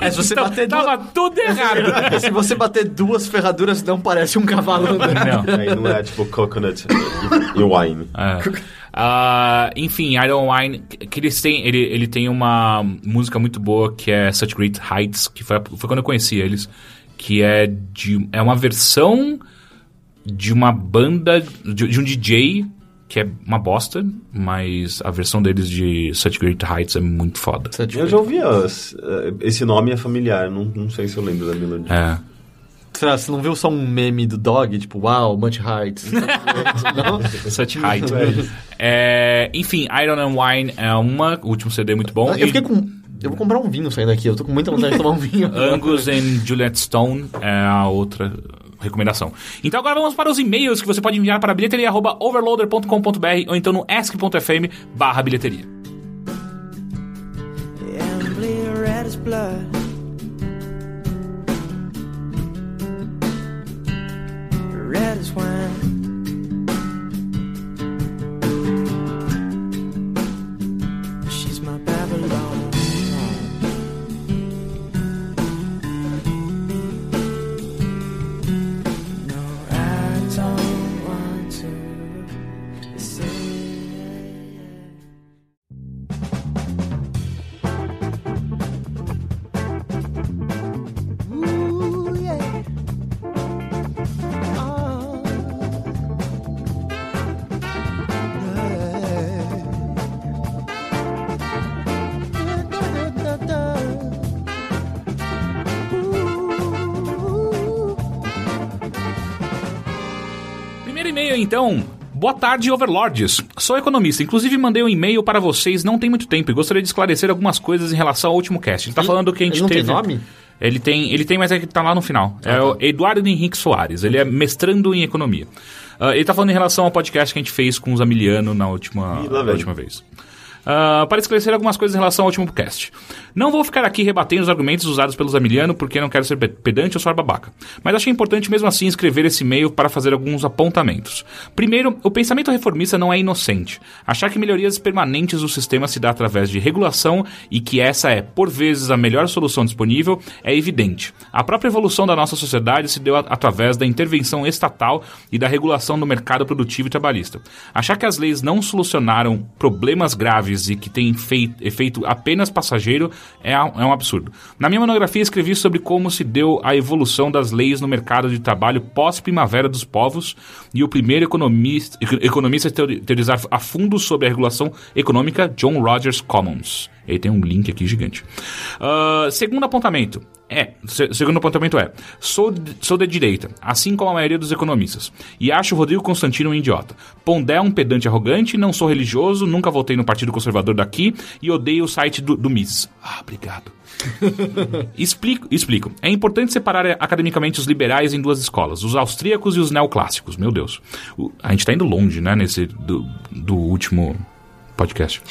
É, se você Então, bater duas, tava tudo errado. se você bater duas ferraduras, não parece um cavalo andando. não. Aí não é tipo coconut e, e wine. É. Ah, enfim, Iron Wine, que eles têm, ele, ele tem uma música muito boa que é Such Great Heights, que foi, foi quando eu conheci eles, que é de é uma versão de uma banda de, de um DJ que é uma bosta, mas a versão deles de Such Great Heights é muito foda. Eu já ouvi as- eh, esse nome é familiar, não, não sei se eu lembro da melodia. É. Será, você não viu só um meme do dog? Tipo, wow, much heights. não? Such Heights. É, enfim, Iron and Wine é uma, o último CD é muito bom. Eu E- fiquei com... Eu vou comprar um vinho saindo daqui. Eu tô com muita vontade de tomar um vinho. Angus and Juliet Stone é a outra recomendação. Então agora vamos para os e-mails que você pode enviar para bilheteria.overloader.com.br ou então no ask.fm barra bilheteria. Red as blood. Red as wine. Então. Boa tarde, Overlords. Sou economista. Inclusive, mandei um e-mail para vocês não tem muito tempo e gostaria de esclarecer algumas coisas em relação ao último cast. Ele tá falando que a gente ele não tem teve... nome? Ele tem, ele tem, mas é que tá lá no final. é o Eduardo Henrique Soares. Ele é mestrando em economia. Ah, ele tá falando em relação ao podcast que a gente fez com os Amiliano na última, Ih, na última vez. Ah, para esclarecer algumas coisas em relação ao último cast. Não vou ficar aqui rebatendo os argumentos usados pelos Amiliano porque não quero ser pe- pedante ou só babaca. Mas achei importante mesmo assim escrever esse e-mail para fazer alguns apontamentos. Primeiro, o pensamento reformista não é inocente. Achar que melhorias permanentes do sistema se dá através de regulação e que essa é, por vezes, a melhor solução disponível é evidente. A própria evolução da nossa sociedade se deu através da intervenção estatal e da regulação do mercado produtivo e trabalhista. Achar que as leis não solucionaram problemas graves e que tem fei- efeito apenas passageiro é, é um absurdo. Na minha monografia escrevi sobre como se deu a evolução das leis no mercado de trabalho pós-primavera dos povos e o primeiro economista, eco- economista a teori- teorizar a fundo sobre a regulação econômica, John Rogers Commons. Ele tem um link aqui gigante. Ah, segundo apontamento. É, se- segundo apontamento é, sou, de- sou de direita, assim como a maioria dos economistas, e acho Rodrigo Constantino um idiota. Pondé é um pedante arrogante, não sou religioso, nunca votei no Partido Conservador daqui e odeio o site do, do MIS. Ah, obrigado. Explico, explico. É importante separar academicamente os liberais em duas escolas, os austríacos e os neoclássicos. Meu Deus. O- a gente tá indo longe, né, nesse do, do último podcast.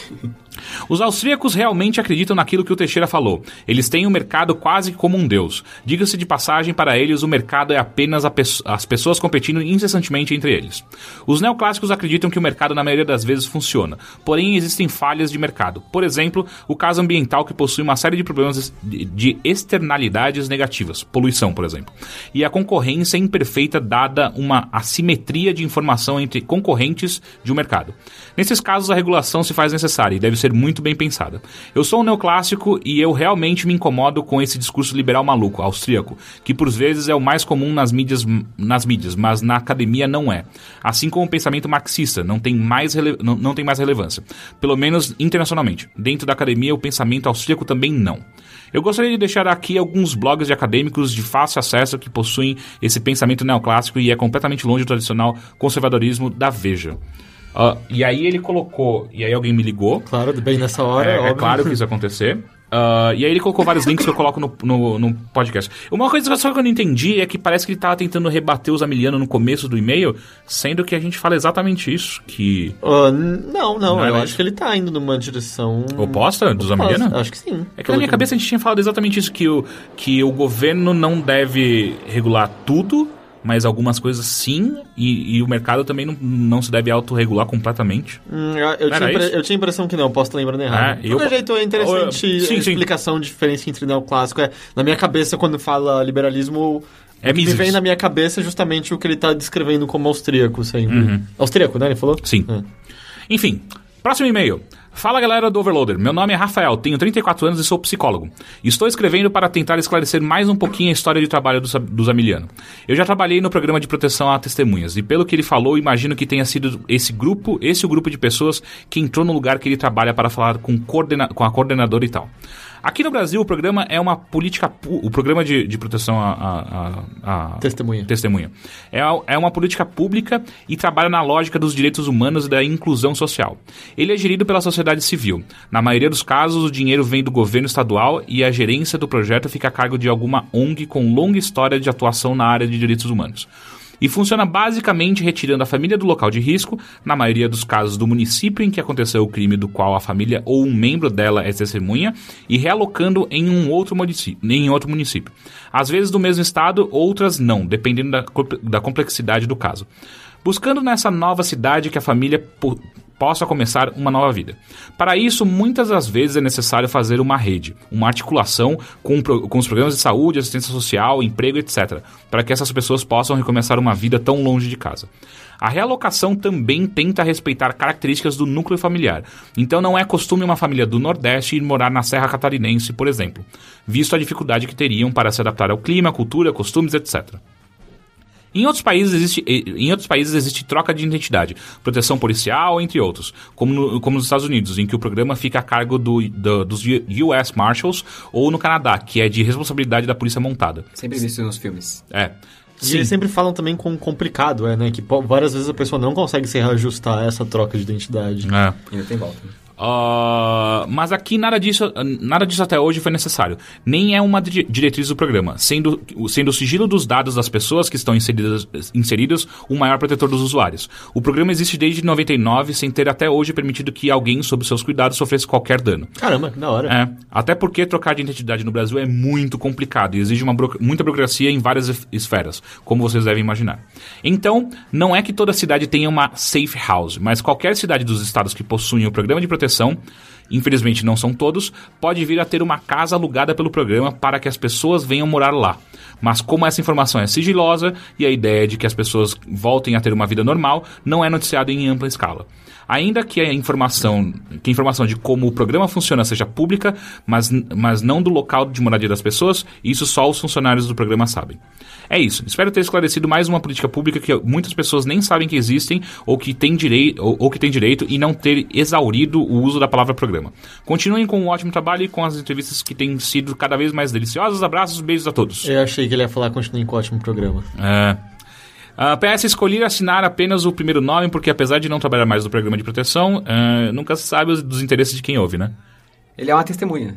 Os austríacos realmente acreditam naquilo que o Teixeira falou. Eles têm o mercado quase como um deus. Diga-se de passagem, para eles o mercado é apenas pesso- as pessoas competindo incessantemente entre eles. Os neoclássicos acreditam que o mercado na maioria das vezes funciona, porém existem falhas de mercado. Por exemplo, o caso ambiental que possui uma série de problemas de de externalidades negativas, poluição, por exemplo. E a concorrência imperfeita dada uma assimetria de informação entre concorrentes de um mercado. Nesses casos, a regulação se faz necessária e deve ser muito bem pensada. Eu sou um neoclássico e eu realmente me incomodo com esse discurso liberal maluco, austríaco, que por vezes é o mais comum nas mídias, nas mídias mas na academia não é. Assim como o pensamento marxista não tem mais, rele- não, não tem mais relevância. Pelo menos internacionalmente. Dentro da academia, o pensamento austríaco também não. Eu gostaria de deixar aqui alguns blogs de acadêmicos de fácil acesso que possuem esse pensamento neoclássico e é completamente longe do tradicional conservadorismo da Veja. Ah, e aí ele colocou, e aí alguém me ligou, Claro, bem nessa hora, é, é claro que isso ia acontecer. Ah, e aí ele colocou vários links que eu coloco no, no, no podcast. Uma coisa só que eu não entendi é que parece que ele tava tentando rebater os amilianos no começo do e-mail, sendo que a gente fala exatamente isso, que... N- não, não, Não é eu acho que ele tá indo numa direção... Oposta dos Oposta, amilianos? Acho que sim. É que na minha cabeça a gente tinha falado exatamente isso, que o, que o governo não deve regular tudo, mas algumas coisas sim, e, e o mercado também não, não se deve autorregular completamente. Hum, eu, eu tinha impre- eu tinha a impressão que não, posso estar lembrando errado. É, De eu- qualquer jeito, é interessante eu- sim, a sim. explicação, de diferença entre neoclássico. É, na minha cabeça, quando fala liberalismo, É Mises. vem na minha cabeça é justamente o que ele tá descrevendo como austríaco sempre. Austríaco, né? Ele falou? Uhum. Sim. É. Enfim, próximo e-mail. Fala galera do Overloader, meu nome é Rafael, tenho 34 anos e sou psicólogo. Estou escrevendo para tentar esclarecer mais um pouquinho a história de trabalho do, do Zamiliano. Eu já trabalhei no programa de proteção a testemunhas e pelo que ele falou, imagino que tenha sido esse grupo, esse o grupo de pessoas que entrou no lugar que ele trabalha para falar com, coordena- com a coordenadora e tal. Aqui no Brasil, o programa é uma política. O programa de, de proteção a- Testemunha. testemunha. É, é uma política pública e trabalha na lógica dos direitos humanos e da inclusão social. Ele é gerido pela sociedade civil. Na maioria dos casos, o dinheiro vem do governo estadual e a gerência do projeto fica a cargo de alguma ONG com longa história de atuação na área de direitos humanos. E funciona basicamente retirando a família do local de risco, na maioria dos casos do município em que aconteceu o crime do qual a família ou um membro dela é testemunha, e realocando em um outro município. Em outro município. Às vezes do mesmo estado, outras não, dependendo da, da complexidade do caso. Buscando nessa nova cidade que a família possa começar uma nova vida. Para isso, muitas das vezes é necessário fazer uma rede, uma articulação com, com os programas de saúde, assistência social, emprego, etc., para que essas pessoas possam recomeçar uma vida tão longe de casa. A realocação também tenta respeitar características do núcleo familiar. Então não é costume uma família do Nordeste ir morar na Serra Catarinense, por exemplo, visto a dificuldade que teriam para se adaptar ao clima, cultura, costumes, etc. Em outros, países existe, em outros países existe troca de identidade, proteção policial, entre outros, como, no- como nos Estados Unidos, em que o programa fica a cargo do, do- dos US Marshals, ou no Canadá, que é de responsabilidade da polícia montada. Sempre visto nos filmes. É. E eles sempre falam também com complicado, é, né? Que várias vezes a pessoa não consegue se reajustar a essa troca de identidade. É. Ainda tem volta. Ah, mas aqui nada disso, nada disso até hoje foi necessário. Nem é uma di- diretriz do programa, sendo, sendo o sigilo dos dados das pessoas que estão inseridas, inseridas o maior protetor dos usuários. O programa existe desde 99, sem ter até hoje permitido que alguém, sob seus cuidados, sofresse qualquer dano. Caramba, que da hora. É, até porque trocar de identidade no Brasil é muito complicado e exige uma buro- muita burocracia em várias es- esferas, como vocês devem imaginar. Então, não é que toda cidade tenha uma safe house, mas qualquer cidade dos estados que possuem o programa de proteção proteção, infelizmente não são todos, pode vir a ter uma casa alugada pelo programa para que as pessoas venham morar lá. Mas como essa informação é sigilosa e a ideia de que as pessoas voltem a ter uma vida normal não é noticiado em ampla escala. Ainda que a informação, que a informação de como o programa funciona seja pública, mas, mas não do local de moradia das pessoas, isso só os funcionários do programa sabem. É isso. Espero ter esclarecido mais uma política pública que muitas pessoas nem sabem que existem ou que têm direito, ou, ou que têm direito e não ter exaurido o uso da palavra programa. Continuem com um ótimo trabalho e com as entrevistas que têm sido cada vez mais deliciosas. Abraços, beijos a todos. Eu achei que ele ia falar continuem com o ótimo programa. É. A PS escolhi assinar apenas o primeiro nome porque, apesar de não trabalhar mais no programa de proteção, é, nunca se sabe os- dos interesses de quem ouve, né? Ele é uma testemunha.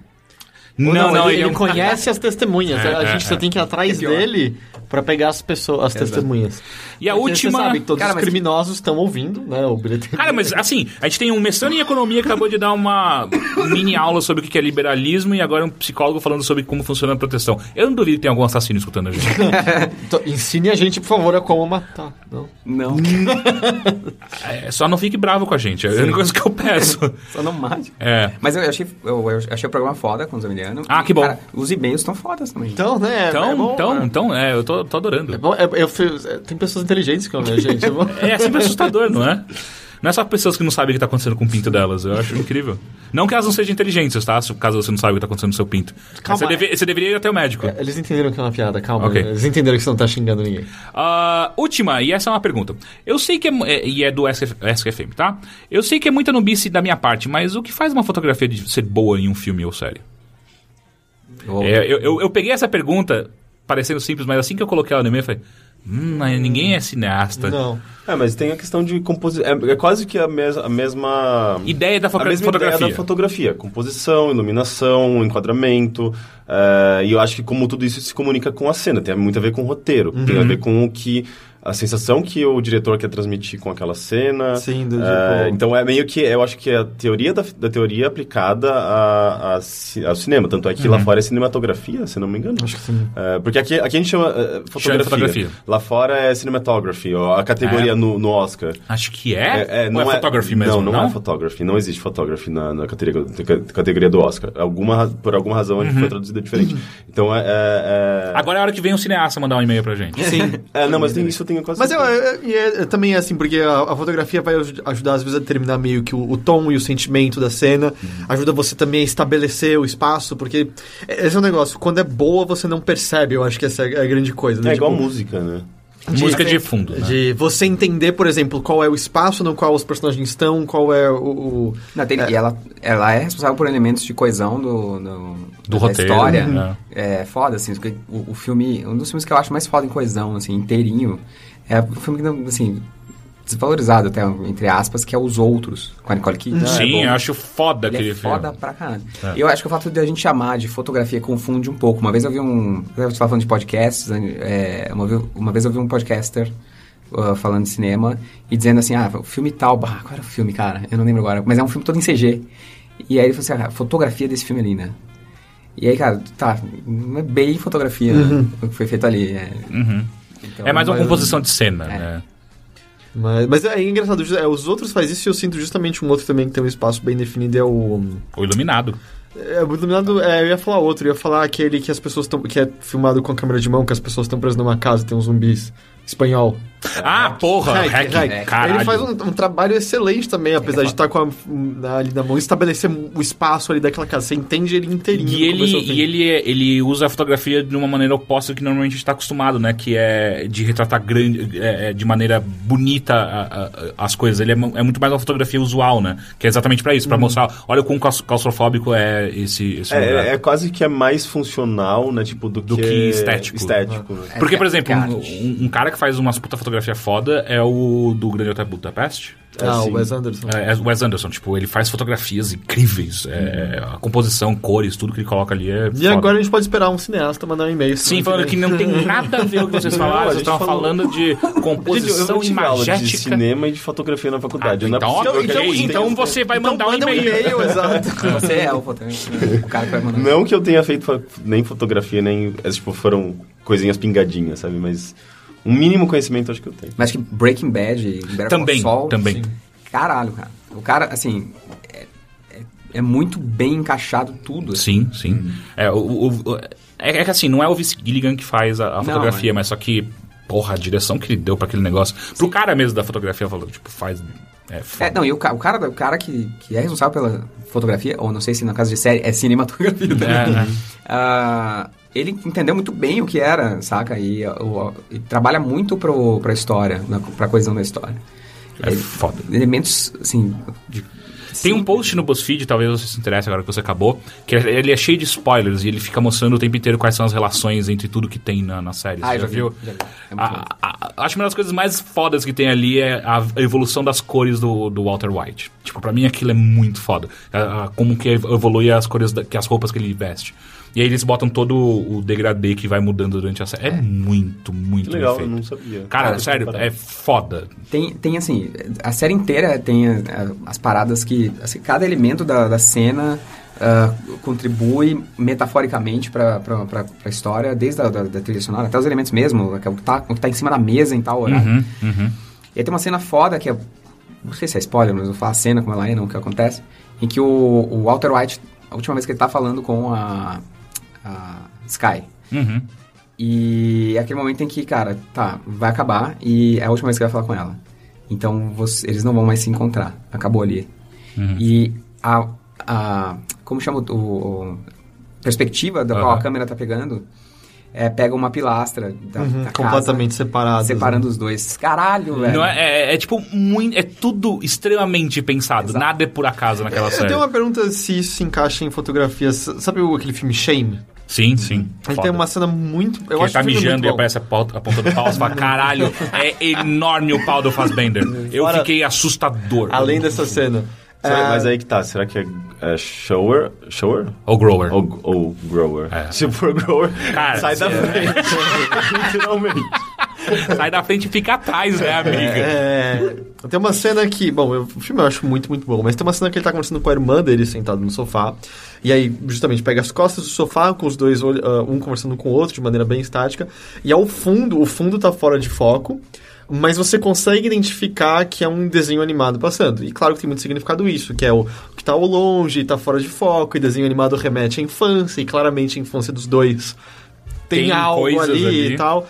Não, não, ele, ele, é um... conhece as testemunhas. É, a é, gente só é. tem que ir atrás É dele pra pegar as pessoas, as Exato. testemunhas. E a Porque última... Você sabe que todos Cara, os mas- criminosos estão ouvindo, né? O bilheteiro. Cara, mas assim, a gente tem um mestrando em economia que acabou de dar uma mini aula sobre o que é liberalismo e agora um psicólogo falando sobre como funciona a proteção. Eu não duvido que tenha algum assassino escutando a gente. Então, ensine a gente, por favor, a como matar. Não. Não, É, só não fique bravo com a gente, é a única coisa que eu peço. só não mate. É. Mas eu achei, eu, eu achei o programa foda com os Ah, E, que bom. cara, os e-mails estão fodas também. Então, né? Então, é bom, então, então, é, eu tô, tô adorando. É bom, é- eu é, tem pessoas inteligentes que ouvem a gente. É bom. É sempre assustador, não é? Não é só pessoas que não sabem o que está acontecendo com o pinto delas. Eu acho incrível. Não que elas não sejam inteligentes, tá? Se- Caso você não saiba o que está acontecendo no seu pinto. Calma, Você, deve- você deveria ir até o médico. Eles entenderam que é uma piada, calma. Ok. Eles entenderam que você não tá xingando ninguém. Ah, última, e essa é uma pergunta. Eu sei que é, é- e é do SK, SKFM, tá? Eu sei que é muita nubice da minha parte, mas o que faz uma fotografia de ser boa em um filme ou série? Ou- É, eu, eu, eu peguei essa pergunta parecendo simples, mas assim que eu coloquei ela no e-mail, eu falei, hum, ninguém é cineasta. Não. É, mas tem a questão de composição. É, é quase que a, mes a mesma. Ideia da a mesma fotografia. ideia da fotografia. Composição, iluminação, enquadramento. é, e eu acho que como tudo isso se comunica com a cena. Tem muito a ver com o roteiro. Tem Uhum. a ver com o que... A sensação que o diretor quer transmitir com aquela cena. Sim, do É, tipo- Então é meio que... Eu acho que é a teoria da, da teoria aplicada a, a ao cinema. Tanto é que lá fora é cinematografia, se não me engano. Uhum. Acho que sim. É, porque aqui, aqui a gente chama é, fotografia. fotografia. Lá fora é cinematography, ó, a categoria É. no, no Oscar. Acho que é. Ou é photography mesmo, Não, não, é photography. Não existe photography na, na categoria, ca- categoria do Oscar. Alguma, por alguma razão a gente foi traduzida diferente. Então é... é, é- Agora é a hora que vem o cineasta mandar um e-mail pra gente. Sim. É, não, mas tem, isso eu tenho quase Mas eu, certeza. eu- e é- também é assim, porque a, a fotografia vai aj- ajudar, às vezes, a determinar meio que o, o tom e o sentimento da cena. Ajuda você também a estabelecer o espaço, porque esse é um negócio, quando é boa, você não percebe, eu acho que essa é a grande coisa. né? É igual Tipo, música, né? Música de fundo, né? De você entender, por exemplo, qual é o espaço no qual os personagens estão, qual é o... o- Não, tem- E ela, ela é responsável por elementos de coesão do, do, Do da roteiro, história. né? É foda, assim, porque o, o filme, um dos filmes que eu acho mais foda em coesão, assim, inteirinho, é o filme que, não, assim, desvalorizado até, entre aspas, que é Os Outros, com a Nicole Kidman. Sim, é eu acho foda Ele aquele é filme. foda pra caralho. É. E eu acho que o fato de a gente chamar de fotografia confunde um pouco. Uma vez eu vi um... Eu estava falando de podcasts, é, uma, vez, uma vez eu vi um podcaster uh, falando de cinema e dizendo assim, ah, o filme tal... Ah, qual era o filme, cara? Eu não lembro agora. Mas é um filme todo em CG. E aí ele falou assim, ah, fotografia desse filme ali, né? E aí, cara, tá, não é bem fotografia né, o que foi feito ali. É, Uhum. então, É mais uma composição de cena, É. né? Mas, mas é engraçado, é, os outros faz isso e eu sinto justamente um outro também que tem um espaço bem definido, é o... O Iluminado. É, o iluminado, é, eu ia falar outro, eu ia falar aquele que as pessoas estão. que é filmado com a câmera de mão, que as pessoas estão presas numa casa e tem uns zumbis. Espanhol. Ah, porra! Hack, Hack, hack. Ele faz um, um trabalho excelente também, apesar de estar com a, ali na mão, estabelecer o espaço ali daquela casa. Você entende ele inteirinho. E ele, e ele, é- ele usa a fotografia de uma maneira oposta que normalmente a gente está acostumado, né? Que é de retratar grande, é, é, de maneira bonita a- a- as coisas. Ele é, é muito mais uma fotografia usual, né? Que é exatamente para isso, para mostrar, olha o quão claus- claustrofóbico é esse, esse lugar. É, é quase que é mais funcional, né? Tipo, do, Do que estético. Estético, né? Porque, por É, exemplo, é um, arte. um- um cara que faz uma puta fotografia foda é o do Grande Hotel Budapeste. Ah, assim. o Wes Anderson. É, é o Wes Anderson, tipo, ele faz fotografias incríveis. É, a composição, cores, tudo que ele coloca ali é E foda. agora a gente pode esperar um cineasta mandar um e-mail. Sim, falando que não tem nada a ver com o que vocês Não, falaram. Vocês gente estavam falou- falando de Gente, composição tive aula de imagética. cinema e de fotografia na Ah, faculdade. Não é então, que a gente então tenha- você vai mandar um manda e-mail. exato. Você é o fotógrafo, o cara que vai mandar. Não que eu tenha feito nem fotografia, nem. é, Tipo, foram coisinhas pingadinhas, sabe? Mas um mínimo conhecimento acho que eu tenho. Mas acho que Breaking Bad Better Também, Call Saul, também. sim. Caralho, cara. O cara, assim, é, é muito bem encaixado tudo. assim. Sim, sim. É, o, o- o- é, é que assim, não é o Vince Gilligan que faz a, a Não, fotografia, é. mas só que, porra, a direção que ele deu pra aquele negócio. Pro cara mesmo da fotografia, falou, tipo, faz. É. É, não, e o, o cara, o cara que, que é responsável pela fotografia, ou não sei se no caso de série, é cinematografia. também. É, né? Ah, ele entendeu muito bem o que era, saca? E, o- e trabalha muito pro, pra história, na, pra coesão da história. É Ele- foda. Elementos, assim... de- Tem um post no BuzzFeed, talvez você se interesse agora que você acabou, que ele é cheio de spoilers e ele fica mostrando o tempo inteiro quais são as relações entre tudo que tem na, na série. Ah, já já vi, viu? já vi. É muito A- a- acho que uma das coisas mais fodas que tem ali é a evolução das cores do, do Walter White. Tipo, pra mim aquilo é muito foda. A- a- como que evolui as cores, da, que as roupas que ele veste. E aí eles botam todo o degradê que vai mudando durante a série. É, muito, muito Que legal, bem eu não sabia. Cara, Cara, sério, parece. é foda. Tem, tem assim, a série inteira tem eh, as paradas que, assim, cada elemento da, da cena ah, contribui metaforicamente pra, pra história, desde a da, da trilha sonora até os elementos mesmo, é o que tá, que tá em cima da mesa em tal horário. Uhum, uhum. E aí tem uma cena foda que é, não sei se é spoiler, mas eu vou falar a cena como ela é, não o que acontece, em que o, o Walter White, a última vez que ele tá falando com a, a Sky, Uhum. e é aquele momento em que, cara, tá, vai acabar e é a última vez que vai falar com ela. Então você- eles não vão mais se encontrar. Acabou ali. Uhum. E a, a. Como chama o. o- perspectiva da qual Aham. a câmera tá pegando é, pega uma pilastra da, Uhum, da casa, completamente separados. separando os dois. Caralho, velho. Não é, é- é tipo muito. É tudo extremamente pensado. Exato. Nada é por acaso naquela Eu série. tenho uma pergunta se isso se encaixa em fotografias. Sabe o- aquele filme Shame? Sim, sim. Ele Foda. tem uma cena muito. Eu Que ele acho tá o filme mijando e bom. aparece a, ponta, a ponta do pau. Você fala, caralho, é enorme o pau do Fassbender. Eu Fora- fiquei assustador. Além dessa cena. Será- é, Mas aí que tá, será que é, é shower? Shower? O Grower. Ou, ou grower? É. Se for grower, Cara, sai da se- frente. Literalmente. Sai da frente e fica atrás, né, amiga? É, tem uma cena que, bom, eu- o filme eu acho muito, muito bom, mas tem uma cena que ele tá conversando com a irmã dele sentado no sofá, e aí, justamente, pega as costas do sofá, com os dois, ah, um conversando com o outro de maneira bem estática, e ao fundo, o fundo tá fora de foco, mas você consegue identificar que é um desenho animado passando. E claro que tem muito significado isso, que é o que tá ao longe, tá fora de foco, e desenho animado remete à infância, e claramente a infância dos dois tem, Tem algo ali, ali. e tal.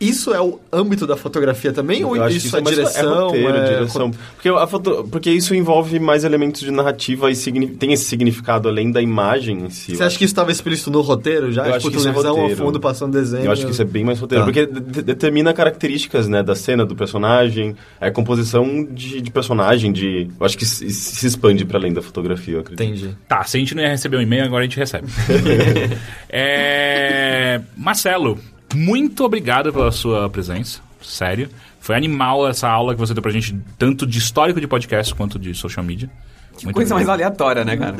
Isso é o âmbito da fotografia também? ou Eu acho que isso é mais- direção? roteiro, é- direção. Porque, a foto, porque isso envolve mais elementos de narrativa e signi- tem esse significado além da imagem em si. Você acha que isso estava explícito no roteiro já? Eu acho tipo, que isso é televisão ao roteiro. fundo passando desenho. Eu acho que isso é bem mais roteiro. Tá. Porque de- de- determina características, né, da cena, do personagem, a composição de, de personagem, de... Eu acho que se, se expande para além da fotografia, eu acredito. Entendi. Tá, se a gente não ia receber um e-mail, agora a gente recebe. É, Marcelo, muito obrigado pela sua presença. Sério. Foi animal essa aula que você deu pra gente, tanto de histórico de podcast quanto de social media. Muito Coisa mais obrigado. aleatória, né, cara?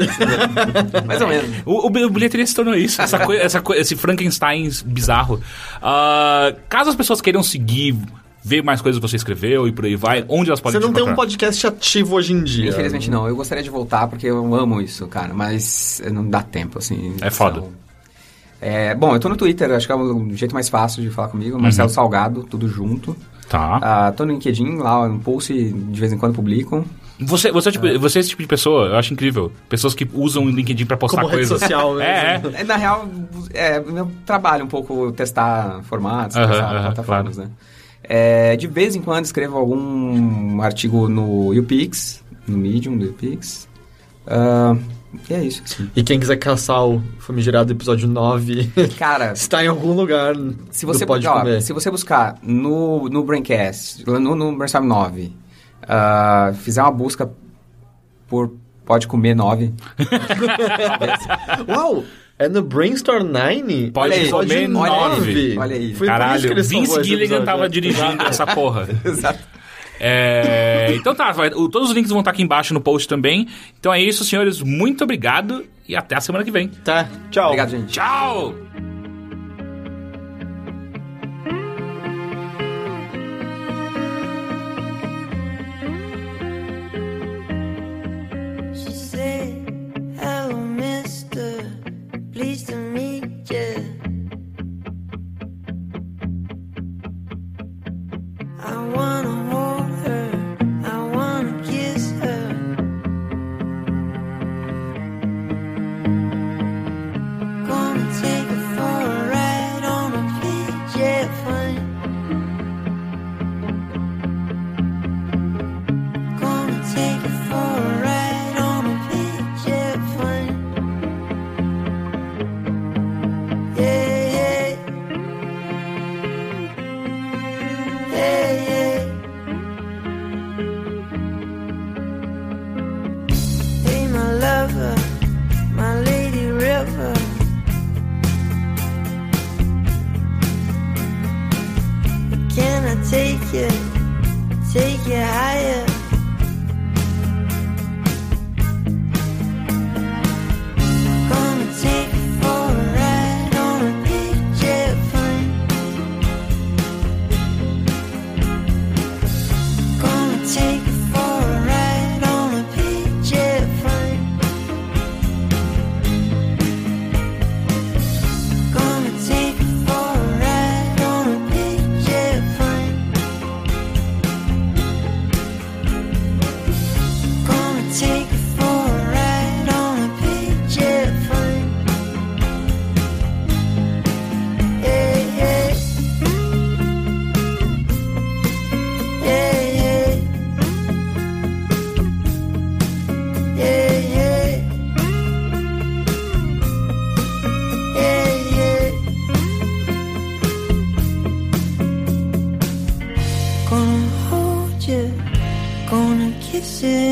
mais ou menos. O, o, o bilheteria se tornou isso, essa coi- essa coi- esse Frankenstein bizarro. Ah, caso as pessoas queiram seguir, ver mais coisas que você escreveu e por aí vai, onde elas Você podem não te tem um podcast ativo hoje em dia. Infelizmente não. Eu gostaria de voltar porque eu amo isso, cara. Mas não dá tempo, assim. É foda. Então, é, bom, eu tô no Twitter, acho que é o jeito mais fácil de falar comigo. Uhum. Marcelo Salgado, tudo junto. Tá. Ah, tô no LinkedIn, lá um post de vez em quando publicam. Você, você, é tipo, você é esse tipo de pessoa, eu acho incrível. Pessoas que usam o LinkedIn pra postar Como rede coisas. social mesmo. É, é. É, na real, é meu trabalho um pouco testar formatos, Aham, testar aham, plataformas, né? É, de vez em quando escrevo algum artigo no YouPix, no Medium do YouPix. Ah, e é isso, assim. E quem quiser caçar o famigerado episódio 9, Cara, está em algum lugar se você, Pode ó, Comer. se você buscar no, no Braincast, no, no Brainstorm 9, ah, fizer uma busca por Pode Comer 9, Uau! É no Brainstorm 9? Pode Olha aí, comer olha aí, nove. olha aí. Foi por isso que Caralho, Vince Gilligan episódio, tava dirigindo essa porra. Exato. É, então tá, vai- o- todos os links vão estar aqui embaixo no post também. Então é isso, senhores. Muito obrigado e até a semana que vem. Tá. Tchau. Obrigado, gente. Tchau! kisses